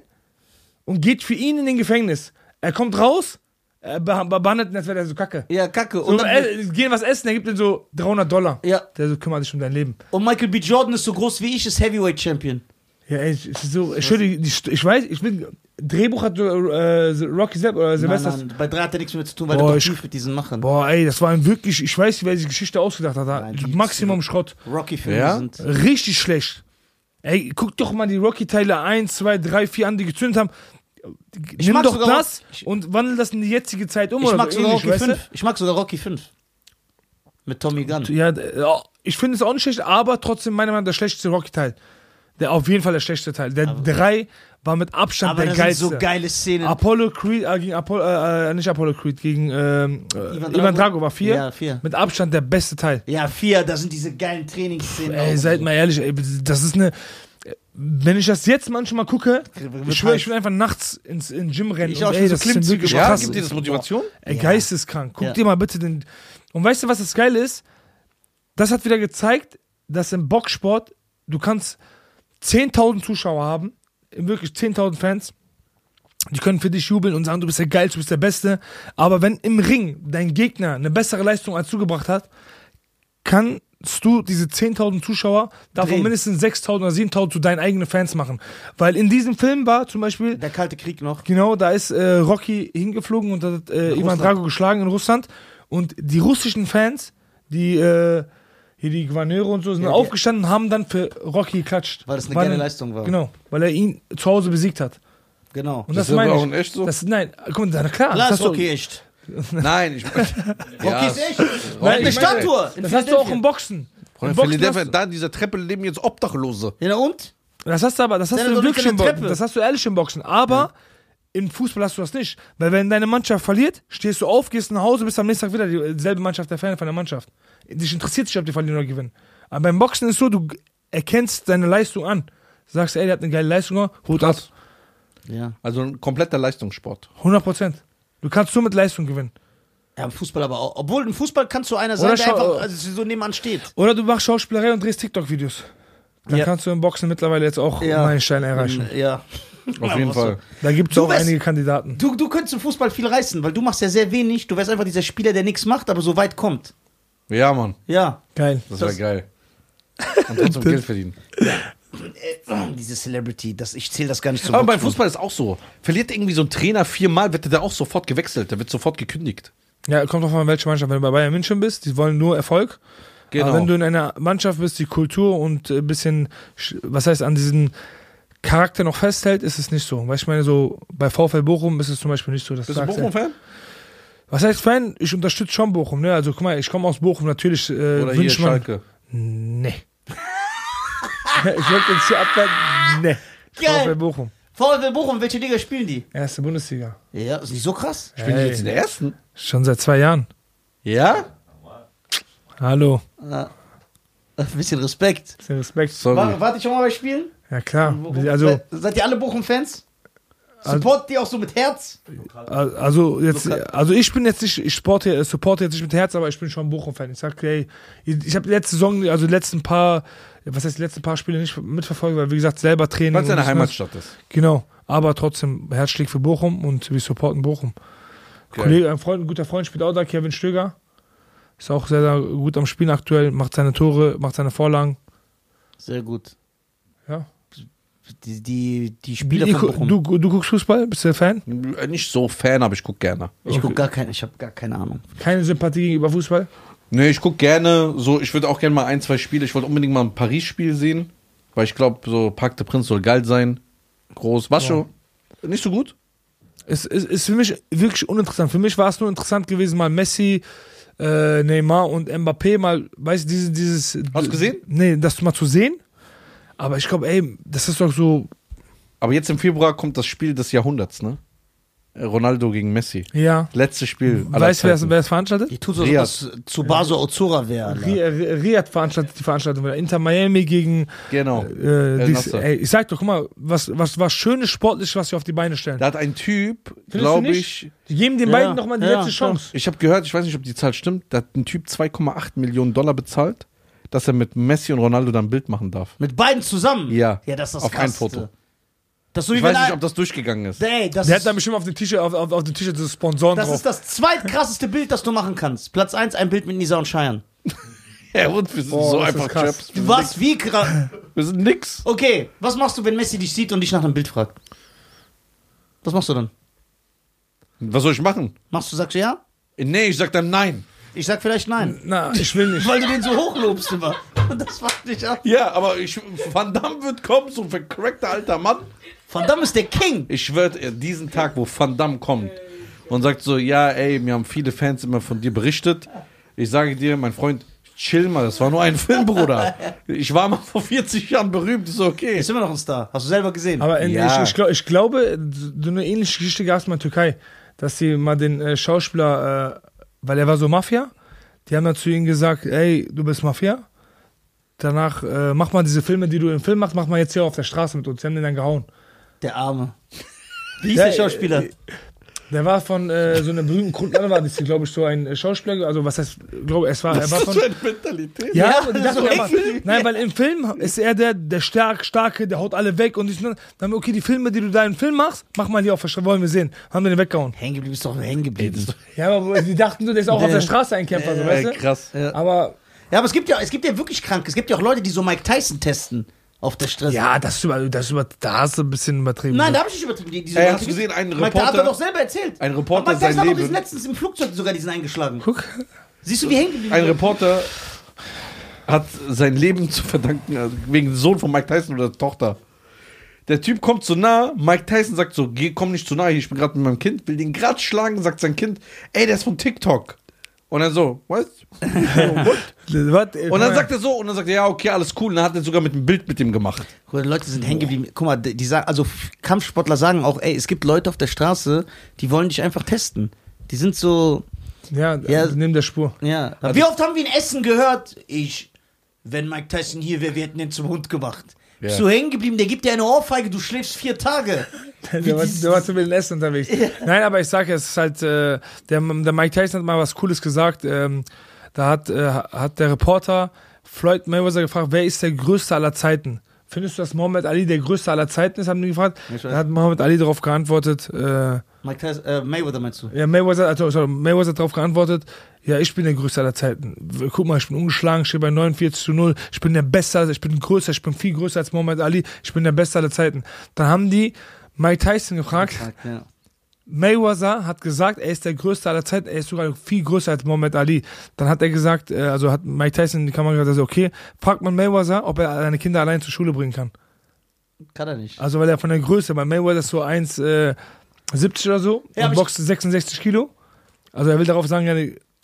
und geht für ihn in den Gefängnis. Er kommt raus, er be- behandelt ihn, als wäre der so kacke. Ja, kacke. So, Und, dann, äh, gehen was essen, er gibt ihm so 300 Dollar. ja. Der so kümmert sich um dein Leben. und Michael B. Jordan ist so groß wie ich, ist Heavyweight Champion. Ja, ey, so, ich, die- ich weiß, ich bin, Drehbuch hat äh, Rocky selber oder Nein, Silvester. nein, bei 3 hat er nichts mehr zu tun, weil Boah, der ich- mit diesen machen. Boah, ey, das war ein wirklich, ich weiß nicht, wer diese Geschichte ausgedacht hat. Nein, die- Maximum Schrott. Rocky-Filme Ja? sind. Richtig schlecht. Ey, guck doch mal die Rocky-Teile 1, 2, 3, 4 an, die gezündet haben. Ich Nimm mag doch sogar- das und wandel das in die jetzige Zeit um. Ich oder mag so sogar ähnlich, Rocky weißt du? 5. Ich mag sogar Rocky 5. Mit Tommy Gunn. Ja, ich finde es auch nicht schlecht, aber trotzdem meiner Meinung nach der schlechteste Rocky-Teil. Der auf jeden Fall der schlechteste Teil. Der 3 war mit Abstand Aber der da sind geilste. so geile Szenen. Apollo Creed, äh, gegen Apollo, äh, äh, nicht Apollo Creed, gegen ähm, äh, Ivan, Drago. war 4. Ja, 4. Mit Abstand der beste Teil. Ja, 4, da sind diese geilen Trainingsszenen. Ey, seid mal ehrlich, ey, das ist eine. Wenn ich das jetzt manchmal gucke, ich schwöre, ich will einfach nachts ins in den Gym rennen. Ich und auch, ey, so das sind Klimmzüge wirklich Ja, krass. gibt dir das Motivation? Ey, Ja. geisteskrank. Guck Ja. dir mal bitte den. Und weißt du, was das Geile ist? Das hat wieder gezeigt, dass im Boxsport du kannst 10.000 Zuschauer haben, wirklich 10.000 Fans. Die können für dich jubeln und sagen, du bist der Geilste, du bist der Beste. Aber wenn im Ring dein Gegner eine bessere Leistung als du gebracht hat, kannst du diese 10.000 Zuschauer davon Drehen. mindestens 6.000 oder 7.000 zu deinen eigenen Fans machen. Weil in diesem Film war zum Beispiel, Der Kalte Krieg noch. Genau, da ist äh, Rocky hingeflogen und hat äh, Ivan. Drago geschlagen in Russland. Und die russischen Fans, die äh, hier die Gouverneure und so, sind Ja, aufgestanden und haben dann für Rocky geklatscht. Weil das eine War geile Leistung war. Genau, weil er ihn zu Hause besiegt hat. Genau. Und Das das, ist meine auch in echt so? Das, nein, guck mal, na klar. Klar das ist hast du- Rocky echt. [laughs] Nein, ich [laughs] Rocky ja. ist echt. Nein, eine ich meine, Statue. Das hast du auch im Boxen. Freunde, Im Boxen da in dieser Treppe leben jetzt Obdachlose. Ja, und? das hast du aber, das hast Deine du im in der Boxen. Treppe. Das hast du ehrlich im Boxen. Aber im Fußball hast du das nicht. Weil wenn deine Mannschaft verliert, stehst du auf, gehst nach Hause, bist am nächsten Tag wieder dieselbe Mannschaft, der Fan von der Mannschaft. Dich interessiert nicht, ob die verlieren oder gewinnen. Aber beim Boxen ist so, du erkennst deine Leistung an. Sagst, ey, der hat eine geile Leistung, gemacht, Hut ab. Ja. Also ein kompletter Leistungssport. 100 Prozent. Du kannst nur mit Leistung gewinnen. Ja, im Fußball aber auch. Obwohl im Fußball kannst du einer sein, der schau- einfach also so nebenan steht. Oder du machst Schauspielerei und drehst TikTok-Videos. Dann Ja. kannst du im Boxen mittlerweile jetzt auch Ja. Meilenstein erreichen. Ja. Auf jeden so. Fall. Da gibt es auch wärst- einige Kandidaten. Du, du könntest im Fußball viel reißen, weil du machst ja sehr wenig. Du wärst einfach dieser Spieler, der nichts macht, aber so weit kommt. Ja, Mann. Ja. Geil. Das, wäre geil. Und trotzdem [laughs] Geld verdienen. Äh, Diese Celebrity, das, ich zähle das gar nicht zum Aber beim. Fußball ist auch so. Verliert irgendwie so ein Trainer viermal, wird der auch sofort gewechselt. Der wird sofort gekündigt. Ja, kommt drauf an, welche Mannschaft. Wenn du bei Bayern München bist, die wollen nur Erfolg. Genau. Aber wenn du in einer Mannschaft bist, die Kultur und ein bisschen, sch- was heißt, an diesen Charakter noch festhält, ist es nicht so. Weißt du, ich meine, so bei VfL Bochum ist es zum Beispiel nicht so. Dass Bist du Bochum-Fan? Was heißt Fan? Ich unterstütze schon Bochum. Ne? Also guck mal, ich komme aus Bochum, natürlich äh, Oder hier wünscht man. Schalke? Nee. [laughs] ich wollte jetzt hier abwarten. Nee. Geil. VfL Bochum. VfL Bochum, welche Liga spielen die? Erste Bundesliga. Ja, ist nicht so krass? Spielen die Ey, jetzt in der ersten? Schon seit zwei Jahren. Ja? Hallo. Ja. Ein bisschen Respekt. Bisschen Respekt. Sorry. War, wart ihr schon mal bei Spielen? Ja klar. Also, Se- Seid ihr alle Bochum-Fans? Support die auch so mit Herz? also jetzt, also ich bin jetzt nicht, ich sporte, äh, supporte jetzt nicht mit Herz, aber ich bin schon Bochum-Fan. Ich sag, ey, ich habe letzte Saison, also die letzten paar, was heißt die letzten paar Spiele nicht mitverfolgt, weil wie gesagt selber Training. Weil es deine Heimatstadt ist. Genau, aber trotzdem Herz schlägt für Bochum und wir supporten Bochum. Geil. Kollege, ein, Freund, ein guter Freund spielt auch da, Kevin Stöger. Ist auch sehr, sehr gut am Spielen aktuell, macht seine Tore, macht seine Vorlagen. Sehr gut. Ja. Die, die, die Spieler von Bochum. du, du guckst Fußball? Bist du Fan? Äh, Nicht so Fan, aber ich guck gerne. ich guck gar keine, ich habe gar keine Ahnung. Keine Sympathie gegenüber Fußball? Nee, ich guck gerne, so, ich würde auch gerne mal ein, zwei Spiele, ich wollte unbedingt mal ein Paris-Spiel sehen, weil ich glaube, so Parc de Prince soll geil sein. Groß. War schon nicht so gut? Es ist, ist für mich wirklich uninteressant. Für mich war es nur interessant gewesen, mal Messi, äh, Neymar und Mbappé mal, weißt du, diese, dieses. Hast du gesehen? Nee, das mal zu sehen. Aber ich glaube, ey, das ist doch so. Aber jetzt im Februar kommt das Spiel des Jahrhunderts, ne? Ronaldo gegen Messi. Ja. Letztes Spiel. Weißt du, wer es veranstaltet? Ich tue so, Riyadh. als ob das Tsubasa Ozora wäre. Alter. Ri- Ri- Riyadh veranstaltet die Veranstaltung. Inter Miami gegen. Genau. Äh, dies, ey, ich sag doch, guck mal, was, was, was schönes sportlich, was sie auf die Beine stellen. Da hat ein Typ, glaube ich, Die geben den Ja, beiden nochmal die ja, letzte Chance. ich habe gehört, ich weiß nicht, ob die Zahl stimmt, da hat ein Typ 2,8 Millionen Dollar bezahlt, dass er mit Messi und Ronaldo dann ein Bild machen darf. Mit beiden zusammen? Ja. Ja, das ist das Auf ein Krasseste. Foto. Das so Ich weiß nicht, ein- ob das durchgegangen ist. Ey, das, Der hat dann bestimmt auf dem T-Shirt, auf, auf, auf T-Shirt diese Sponsoren das drauf. ist das zweitkrasseste Bild, das du machen kannst. Platz 1, ein Bild mit Nisa und Cheyenne. [laughs] Ja, und wir sind Boah, so das ist einfach krass. Chaps. Wir sind Was? Wie krass? [laughs] nix. Wir sind nix. Okay, was machst du, wenn Messi dich sieht und dich nach einem Bild fragt? Was machst du dann? Was soll ich machen? Machst du, sagst du ja? Nee, ich sag dann nein. Ich sag vielleicht nein. Na, ich will nicht. [laughs] Weil du den so hochlobst immer. Und das macht dich ab. Ja, aber ich, Van Damme wird kommen, so ein vercrackter alter Mann. Van Damme ist der King. Ich schwöre, diesen Tag, wo Van Damme kommt und sagt so, ja, ey, mir haben viele Fans immer von dir berichtet. Ich sage dir, mein Freund, chill mal, das war nur ein [laughs] Film, Bruder. Ich war mal vor 40 Jahren berühmt, ist okay. Ist immer noch ein Star. Hast du selber gesehen? Aber in, Ja. ich, ich, glaub, ich glaube, so eine ähnliche Geschichte gab es mal in der Türkei, dass sie mal den äh, Schauspieler, äh, weil er war so Mafia, die haben dann zu ihm gesagt, ey, du bist Mafia. Danach äh, mach mal diese Filme, die du im Film machst, mach mal jetzt hier auf der Straße mit uns. Die haben den dann gehauen. Der Arme. [laughs] Wie hieß Ja, der Schauspieler? Der war von äh, so einer berühmten Grundlage, war das, glaube ich, so ein äh, Schauspieler, also was heißt, glaube es war, er war von... eine Mentalität? Ja, Ja, die so war, nein, weil im Film ist er der, der stark, starke, der haut alle weg und ich, dann okay, die Filme, die du da im Film machst, mach mal hier auf der Straße, wollen wir sehen. Haben wir den weggehauen. Hängen geblieben ist doch hängen geblieben. Ja, aber die dachten so, der ist auch auf der Straße ein Kämpfer, so, weißt Ey, du? krass. Aber, Ja, aber es gibt ja, es gibt ja wirklich krank. Es gibt ja auch Leute, die so Mike Tyson testen auf der Straße. ja, das ist über, das ist über, da hast du ein bisschen übertrieben. Nein, da habe ich nicht übertrieben. Die, diese Ey, hast du gesehen, einen Mike, da hat Reporter- er doch selber erzählt. Ein Reporter Aber Mike Tyson sein Leben- diesen letztens im Flugzeug sogar diesen eingeschlagen. Guck. Siehst du, wie hängen geblieben Ein? Reporter hat sein Leben zu verdanken, also wegen dem Sohn von Mike Tyson oder der Tochter. Der Typ kommt zu nah, Mike Tyson sagt so, geh, komm nicht zu nah, hier, ich bin gerade mit meinem Kind, will den gerade schlagen, sagt sein Kind, ey, der ist von TikTok. Und er so, was? [laughs] Was? Und dann sagt er so, und dann sagt er, ja, okay, alles cool. Und dann hat er sogar mit einem Bild mit dem gemacht. Guck Leute sind hängen geblieben. Guck mal, die sagen, also Kampfsportler sagen auch, ey, es gibt Leute auf der Straße, die wollen dich einfach testen. Die sind so, ja, Ja. also neben der Spur. ja. Wie oft haben wir in Essen gehört? Ich, wenn Mike Tyson hier wäre, wir hätten den zum Hund gemacht. Bist du hängen geblieben? Der gibt dir eine Ohrfeige, du schläfst vier Tage. [laughs] Der war, der war zu viel Essen unterwegs. Nein, aber ich sage, es ist halt, äh, der, der Mike Tyson hat mal was Cooles gesagt. Ähm, da hat, äh, hat der Reporter Floyd Mayweather gefragt, wer ist der größte aller Zeiten? Findest du, dass Muhammad Ali der größte aller Zeiten ist? Haben die gefragt. Dann hat Muhammad Ali darauf geantwortet, äh, Mike Tyson, äh, Mayweather meinst du? ja, Mayweather, also, sorry, Mayweather hat darauf geantwortet, ja, ich bin der Größte aller Zeiten. Guck mal, ich bin ungeschlagen, ich stehe bei 49 zu 0. Ich bin der Beste, ich bin größer, ich bin viel größer als Muhammad Ali. Ich bin der Beste aller Zeiten. Dann haben die Mike Tyson gefragt, Ja. Mayweather hat gesagt, er ist der Größte aller Zeiten, er ist sogar viel größer als Muhammad Ali. Dann hat er gesagt, äh, also hat Mike Tyson in die Kamera gesagt, also okay, fragt man Mayweather, ob er seine Kinder allein zur Schule bringen kann. Kann er nicht. Also weil er von der Größe, weil Mayweather ist so 1,70 äh, 70 oder so Ja, und boxt 66 Kilo. Also er will darauf sagen, ja,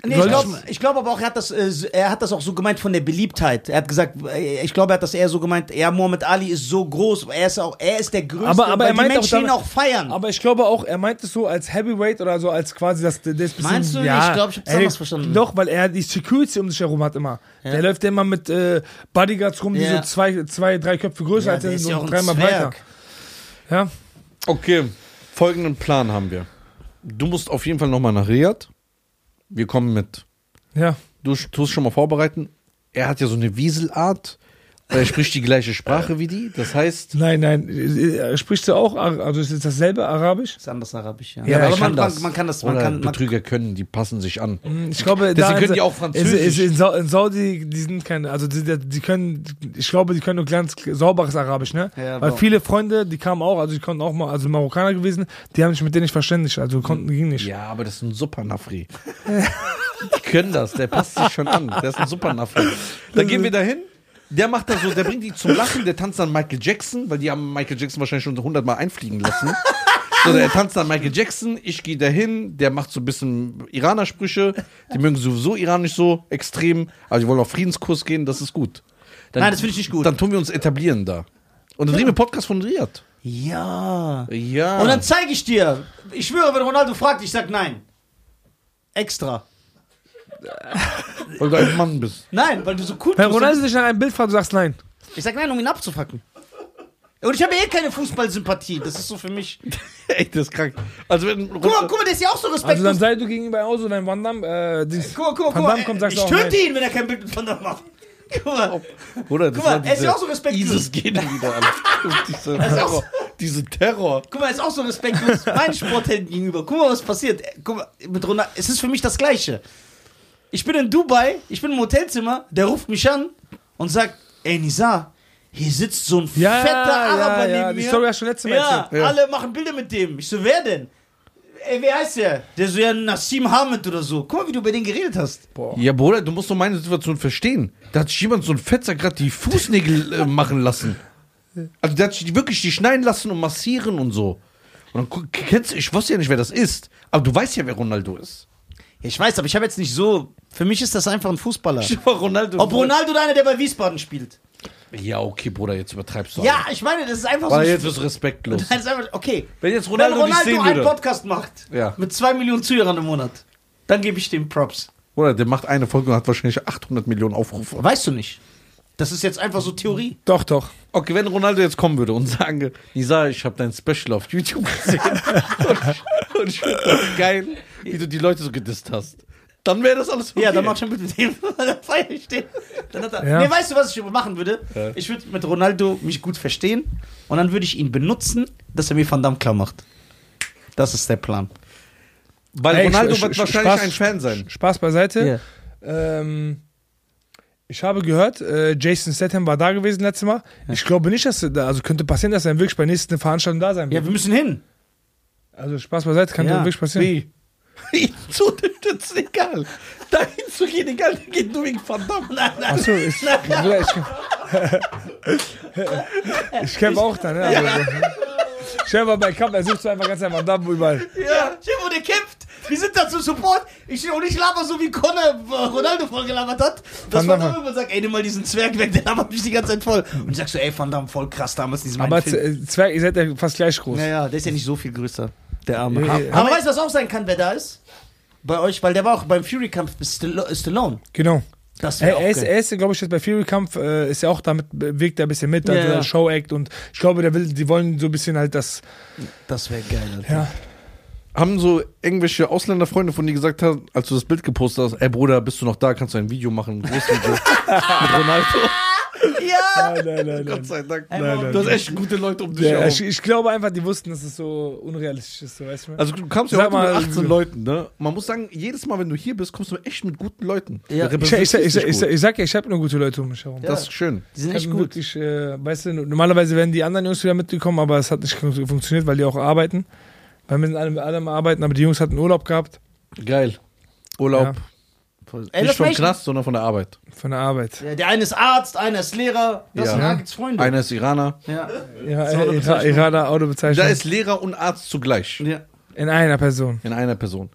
Nee, ich glaube ich glaub aber auch, er hat, das, äh, er hat das auch so gemeint von der Beliebtheit. Er hat gesagt, äh, ich glaube, er hat das eher so gemeint, ja, Muhammad Ali ist so groß, er ist, auch, er ist der Größte, Aber- aber weil er die meint auch Menschen ihn damit- auch feiern. Aber ich glaube auch, er meint es so als Heavyweight oder so als quasi das, das bisschen, Meinst du nicht? ja, Ich glaub, ich hab's ey, anders verstanden. Doch, weil er die Security um sich herum hat immer. Ja. Der läuft ja immer mit äh, Bodyguards rum, die Ja. so zwei, zwei, drei Köpfe größer ja, als er der ist sind und ein dreimal breiter. Zwerg. Ja. Okay, folgenden Plan haben wir. Du musst auf jeden Fall nochmal nach Riyadh. Wir kommen mit. Ja. Du tust schon mal vorbereiten. Er hat ja so eine Wieselart. Er spricht die gleiche Sprache wie die. Das heißt, Nein, nein. äh, Sprichst du auch, also ist es dasselbe Arabisch? Ist anders Arabisch, ja. Ja, aber ich man, kann man, man kann das, man Oder kann, man, Betrüger können, die passen sich an. Ich glaube, Deswegen da können die auch Französisch. Ist, ist in, in Saudi, die sind keine, also die, die können, ich glaube, die können nur ganz sauberes Arabisch, ne? Ja, Weil aber- viele Freunde, die kamen auch, also die konnten auch mal, also Marokkaner gewesen, die haben sich mit denen nicht verständigt, also konnten, ging nicht. Ja, aber das ist ein super Nafri. [laughs] die können das, der passt sich schon an. Der ist ein super Nafri. Dann gehen wir dahin. Der macht da so, der bringt die zum Lachen, der tanzt dann Michael Jackson, weil die haben Michael Jackson wahrscheinlich schon 100 Mal einfliegen lassen. So, der tanzt dann Michael Jackson, ich gehe dahin, der macht so ein bisschen Iraner-Sprüche, die mögen sowieso iranisch so extrem, aber die wollen auf Friedenskurs gehen, das ist gut. Dann, Nein, das finde ich nicht gut. Dann tun wir uns etablieren da. Und dann drehen wir Podcast von Riyadh. ja. Ja. Und dann zeige ich dir, ich schwöre, wenn Ronaldo fragt, ich sag nein. Extra. Weil du ein Mann bist. Nein, weil du so cool Wenn tust. Ronaldo sich nach einem Bild fragt, du sagst nein. Ich sag nein, um ihn abzufacken. Und ich habe eh keine Fußballsympathie. Das ist so für mich. [laughs] Ey, das ist krank. Also wenn Guck mal, guck mal, der ist ja auch so Also dann respektlos. sei du gegenüber auch so, wenn Van Damme, äh, dies, guck mal, guck mal, Van guck mal. Damme kommt, sagst ich du auch töte nein. ihn, wenn er kein Bild mit Van Damme macht. Guck mal. Oder das Guck mal, war er ist diese ja auch so respektlos. ISIS gehen wieder an. [laughs] diese, ist auch Terror, diese Terror. Guck mal, er ist auch so respektlos meinen Sporthelden gegenüber. Guck mal, was passiert. Guck mal, mit Ronaldo, es ist für mich das Gleiche. Ich bin in Dubai, ich bin im Hotelzimmer, der ruft mich an und sagt, ey Nisa, hier sitzt so ein Ja, fetter ja, Araber ja, neben die mir. Story hast du letztes Mal ja, erzählt. Ja. alle machen Bilder mit dem. Ich so, wer denn? Ey, wer heißt der? Der so, ja, Nassim Hamid oder so. Guck mal, wie du über den geredet hast. Ja, Bruder, du musst doch meine Situation verstehen. Da hat sich jemand so ein Fetzer gerade die Fußnägel äh, machen lassen. Also der hat sich die wirklich die schneiden lassen und massieren und so. Und dann kennst ich wusste ja nicht, wer das ist. Aber du weißt ja, wer Ronaldo ist. Ja, ich weiß, aber ich habe jetzt nicht so. Für mich ist das einfach ein Fußballer. [laughs] Ronaldo. Ob Ronaldo oder einer, der bei Wiesbaden spielt. Ja, okay, Bruder, jetzt übertreibst du. Ja, ich meine, das ist einfach Weil so. jetzt ist respektlos. [laughs] Das ist einfach, okay. Wenn jetzt Wenn Ronaldo, dich Ronaldo sehen einen würde. Podcast macht Ja. mit zwei Millionen Zuhörern im Monat, dann gebe ich dem Props. Bruder, der macht eine Folge und hat wahrscheinlich 800 Millionen Aufrufe. Weißt du nicht. Das ist jetzt einfach so Theorie. Doch, doch. Okay, wenn Ronaldo jetzt kommen würde und sagen, Nisa, ich habe dein Special auf YouTube gesehen [laughs] und, und ich finde das geil, wie du die Leute so gedisst hast, dann wäre das alles okay. Ja, dann mach schon bitte mit dem. dann feier ich den. Dann hat er, Ja. Nee, weißt du, was ich machen würde? Ja. Ich würde mit Ronaldo mich gut verstehen und dann würde ich ihn benutzen, dass er mir Van Damme klar macht. Das ist der Plan. Weil Ey, Ronaldo Sch- wird Sch- wahrscheinlich Spaß- ein Fan sein. Spaß beiseite. Ähm, ich habe gehört, äh, Jason Statham war da gewesen letztes Mal. Ich glaube nicht, dass er da, also könnte passieren, dass er wirklich bei der nächsten Veranstaltung da sein Ja, wird. wir müssen hin. Also Spaß beiseite, kann Ja. wirklich passieren. Wie? [laughs] Zu unterstützen, egal. Dahin zu gehen, egal, der geht nur wegen Van Damme. Nein, nein. Achso, ich, Bruder, ich, ich kämpfe auch dann, ja. Also, Stell dir mal bei Kampf, er sucht so einfach ganz einfach da überall. Ja, stell vor, der kämpft. Wir sind da zum Support. Ich, und ich laber so, wie Conor äh, Ronaldo voll gelabert hat. Dass Van Damme. Irgendwann sagt, ey, nimm mal diesen Zwerg weg, der labert mich die ganze Zeit voll. Und ich sag so, ey, Van Damme, voll krass damals in diesem Aber Film. Zwerg, ihr seid ja fast gleich groß. Naja, der ist ja nicht so viel größer. Der Arme. Ja, ja. Aber weißt du, was auch sein kann, wer da ist? Bei euch, weil der war auch beim Fury-Kampf Stallone. Genau. Das Er, auch er ist, er ist glaube ich, jetzt bei Fury Kampf, äh, ist ja auch damit, bewegt er ein bisschen mit, Ja, also ja. der Show-Act und ich glaube, der will, die wollen so ein bisschen halt das, Das wäre geil, Alter. ja. Haben so irgendwelche Ausländerfreunde von dir gesagt, haben, als du das Bild gepostet hast, ey Bruder, bist du noch da, kannst du ein Video machen, ein Großvideo [laughs] mit Ronaldo? Ja! Nein, nein, nein, Gott sei Dank. Nein, nein, Du hast echt gute Leute um dich Ja, herum. ich, ich glaube einfach, die wussten, dass es so unrealistisch ist, so, weißt du? Also du kamst ja heute mal, mit 18 wie- Leuten, ne? Man muss sagen, jedes Mal, wenn du hier bist, kommst du echt mit guten Leuten. Ja. Ich, ich, ich, ich, sag ja, ich habe nur gute Leute um mich herum. Ja. Das ist schön. Die sind Ich echt gut. Wirklich, äh, weißt du, normalerweise wären die anderen Jungs wieder mitgekommen, aber es hat nicht fun- funktioniert, weil die auch arbeiten. Weil wir sind alle, alle am Arbeiten, aber die Jungs hatten Urlaub gehabt Geil. Urlaub. Ja. Ey, Nicht vom Knast, sondern von der Arbeit. von der Arbeit. Ja, der eine ist Arzt, einer ist Lehrer. Das Ja. sind Agits Freunde. Einer ist Iraner. Ja. Ja, äh, Ira- Bezeichnung. Irader Autobezeichnung. Da ist Lehrer und Arzt zugleich. ja. in einer Person. In einer Person.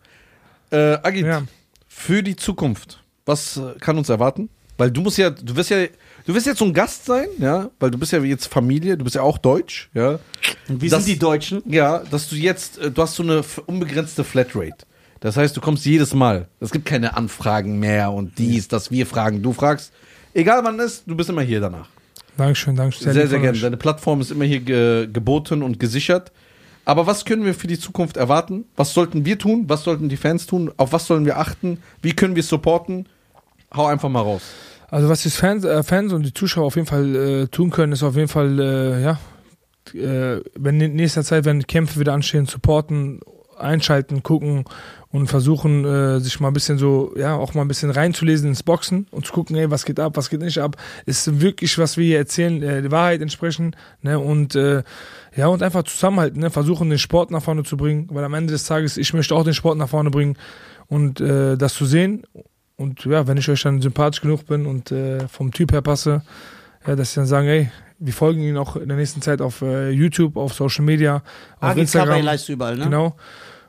Äh, Agit, Ja. für die Zukunft, was kann uns erwarten? Weil du musst ja, du wirst ja, du wirst jetzt so ein Gast sein, ja, weil du bist ja jetzt Familie, du bist ja auch Deutsch, ja. Und wie Das- sind die Deutschen? Ja, dass du jetzt, äh, du hast so eine unbegrenzte Flatrate. Das heißt, du kommst jedes Mal. Es gibt keine Anfragen mehr und dies, das wir fragen, du fragst. Egal wann es ist, du bist immer hier danach. Dankeschön, Dankeschön. Sehr, sehr, von gerne. Deine Plattform ist immer hier ge geboten und gesichert. Aber was können wir für die Zukunft erwarten? Was sollten wir tun? Was sollten die Fans tun? Auf was sollen wir achten? Wie können wir supporten? Hau einfach mal raus. Also was die Fans, äh, Fans und die Zuschauer auf jeden Fall äh, tun können, ist auf jeden Fall, äh, ja, äh, wenn in nächster Zeit, wenn Kämpfe wieder anstehen, supporten, einschalten, gucken und versuchen, äh, sich mal ein bisschen so, ja, auch mal ein bisschen reinzulesen ins Boxen und zu gucken, ey, was geht ab, was geht nicht ab. Ist wirklich, was wir hier erzählen, äh, die Wahrheit entsprechen, ne, und, ja, und einfach zusammenhalten, ne, versuchen, den Sport nach vorne zu bringen, weil am Ende des Tages, ich möchte auch den Sport nach vorne bringen und das zu sehen und ja, wenn ich euch dann sympathisch genug bin und äh, vom Typ her passe, ja, dass sie dann sagen, ey, wir folgen ihnen auch in der nächsten Zeit auf äh, YouTube, auf Social Media, auf Kabay Instagram. leist überall, ne? Genau.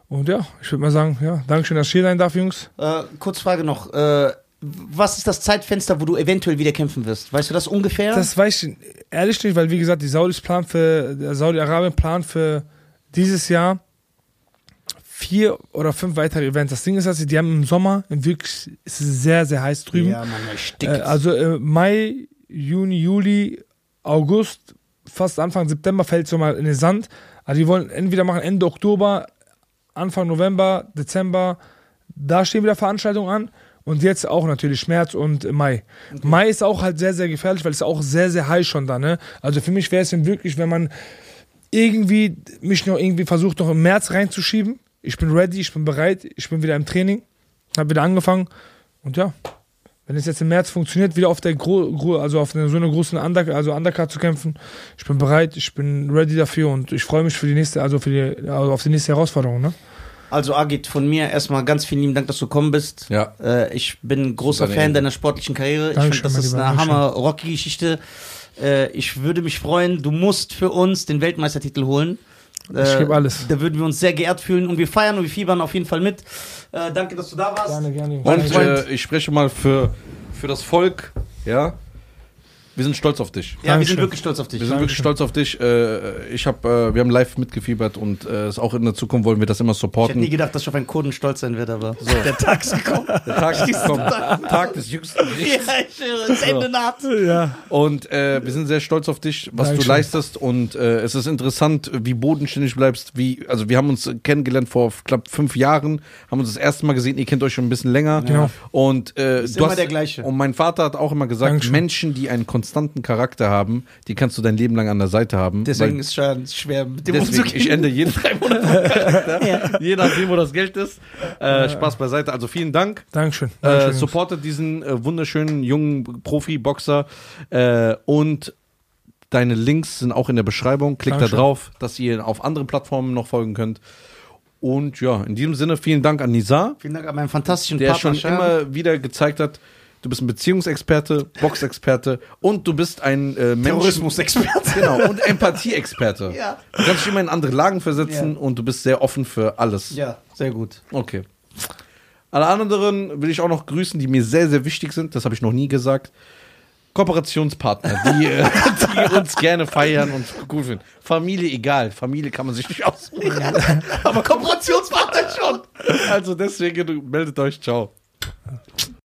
Und ja, ich würde mal sagen, ja, Dankeschön, dass ich hier sein darf, Jungs. Äh, kurz Frage noch. Äh, was ist das Zeitfenster, wo du eventuell wieder kämpfen wirst? Weißt du das ungefähr? Das weiß ich ehrlich nicht, weil wie gesagt, die Saudis planen für, der Saudi-Arabien plant für dieses Jahr vier oder fünf weitere Events. Das Ding ist, dass sie, die haben im Sommer wirklich, es ist sehr, sehr heiß drüben. ja, Mann, er stickt. Äh, also äh, Mai, Juni, Juli, August, fast Anfang September fällt so mal in den Sand. Also die wollen entweder machen Ende Oktober, Anfang November, Dezember, da stehen wieder Veranstaltungen an. Und jetzt auch natürlich März und Mai. Mai ist auch halt sehr, sehr gefährlich, weil es ist auch sehr, sehr heiß schon da. Ne? Also für mich wäre es wirklich, wenn man irgendwie mich noch irgendwie versucht, noch im März reinzuschieben. Ich bin ready, ich bin bereit, ich bin wieder im Training, habe wieder angefangen. Und ja, Wenn es jetzt im März funktioniert, wieder auf der Gro Gro also auf eine, so einer großen Under also Undercard zu kämpfen, ich bin bereit, ich bin ready dafür und ich freue mich für die nächste, also für die, also auf die nächste Herausforderung, ne? Also Agit, von mir erstmal ganz vielen lieben Dank, dass du gekommen bist. Ja. Äh, ich bin ein großer Fan deiner sportlichen Karriere. ich Dankeschön, finde, das ist eine Hammer-Rocky-Geschichte. Äh, ich würde mich freuen, du musst für uns den Weltmeistertitel holen. Ich gebe alles. Da würden wir uns sehr geehrt fühlen und wir feiern und wir fiebern auf jeden Fall mit. Äh, danke, dass du da warst. Gerne, gerne. Und äh, ich spreche mal für, für das Volk, ja. Wir sind stolz auf dich. Ja, wir Dankeschön. sind wirklich stolz auf dich. Wir sind wirklich stolz auf dich. Äh, ich hab, äh, wir haben live mitgefiebert und äh, auch in der Zukunft wollen wir das immer Ich hätte supporten. nie gedacht, dass ich auf einen Kurden stolz sein werde, aber der Tag ist gekommen. [laughs] Der Tag ist gekommen. Tag des jüngsten [laughs] ja, Gerichts. ich höre, das Ende naht. Ja, Und äh, wir sind sehr stolz auf dich, was Dankeschön. du leistest. Und äh, es ist interessant, wie bodenständig du bleibst. Wie, also wir haben uns kennengelernt vor knapp fünf Jahren, haben uns das erste Mal gesehen. Ihr kennt euch schon ein bisschen länger. Genau. Und äh, Ist du immer der gleiche. Und mein Vater hat auch immer gesagt, Dankeschön. Menschen, die einen konstanten Charakter haben, die kannst du dein Leben lang an der Seite haben. Deswegen weil- ist es schon schwer mit dem Deswegen, umzugehen. ich ende jeden [laughs] drei Monate. Je nachdem, wo das Geld ist. Äh, Spaß beiseite. Also vielen Dank. Dankeschön. Äh, Dankeschön. supportet diesen äh, wunderschönen jungen Profi-Boxer äh, und deine Links sind auch in der Beschreibung. Klickt Dankeschön. da drauf, dass ihr auf anderen Plattformen noch folgen könnt. Und ja, in diesem Sinne vielen Dank an Nizar, Vielen Dank an meinen fantastischen der Partner. schon Scherben. immer wieder gezeigt hat, du bist ein Beziehungsexperte, Boxexperte und du bist ein äh. Terrorismusexperte. Genau, und Empathie-Experte. [laughs] Ja. Du kannst dich immer in andere Lagen versetzen Ja. und du bist sehr offen für alles. Ja, sehr gut. Okay. Alle anderen will ich auch noch grüßen, die mir sehr, sehr wichtig sind. Das habe ich noch nie gesagt. Kooperationspartner, die, äh, [laughs] die uns gerne feiern und gut finden. Familie egal. Familie kann man sich nicht aussuchen. Aber Kooperationspartner schon. Also deswegen meldet euch. Ciao.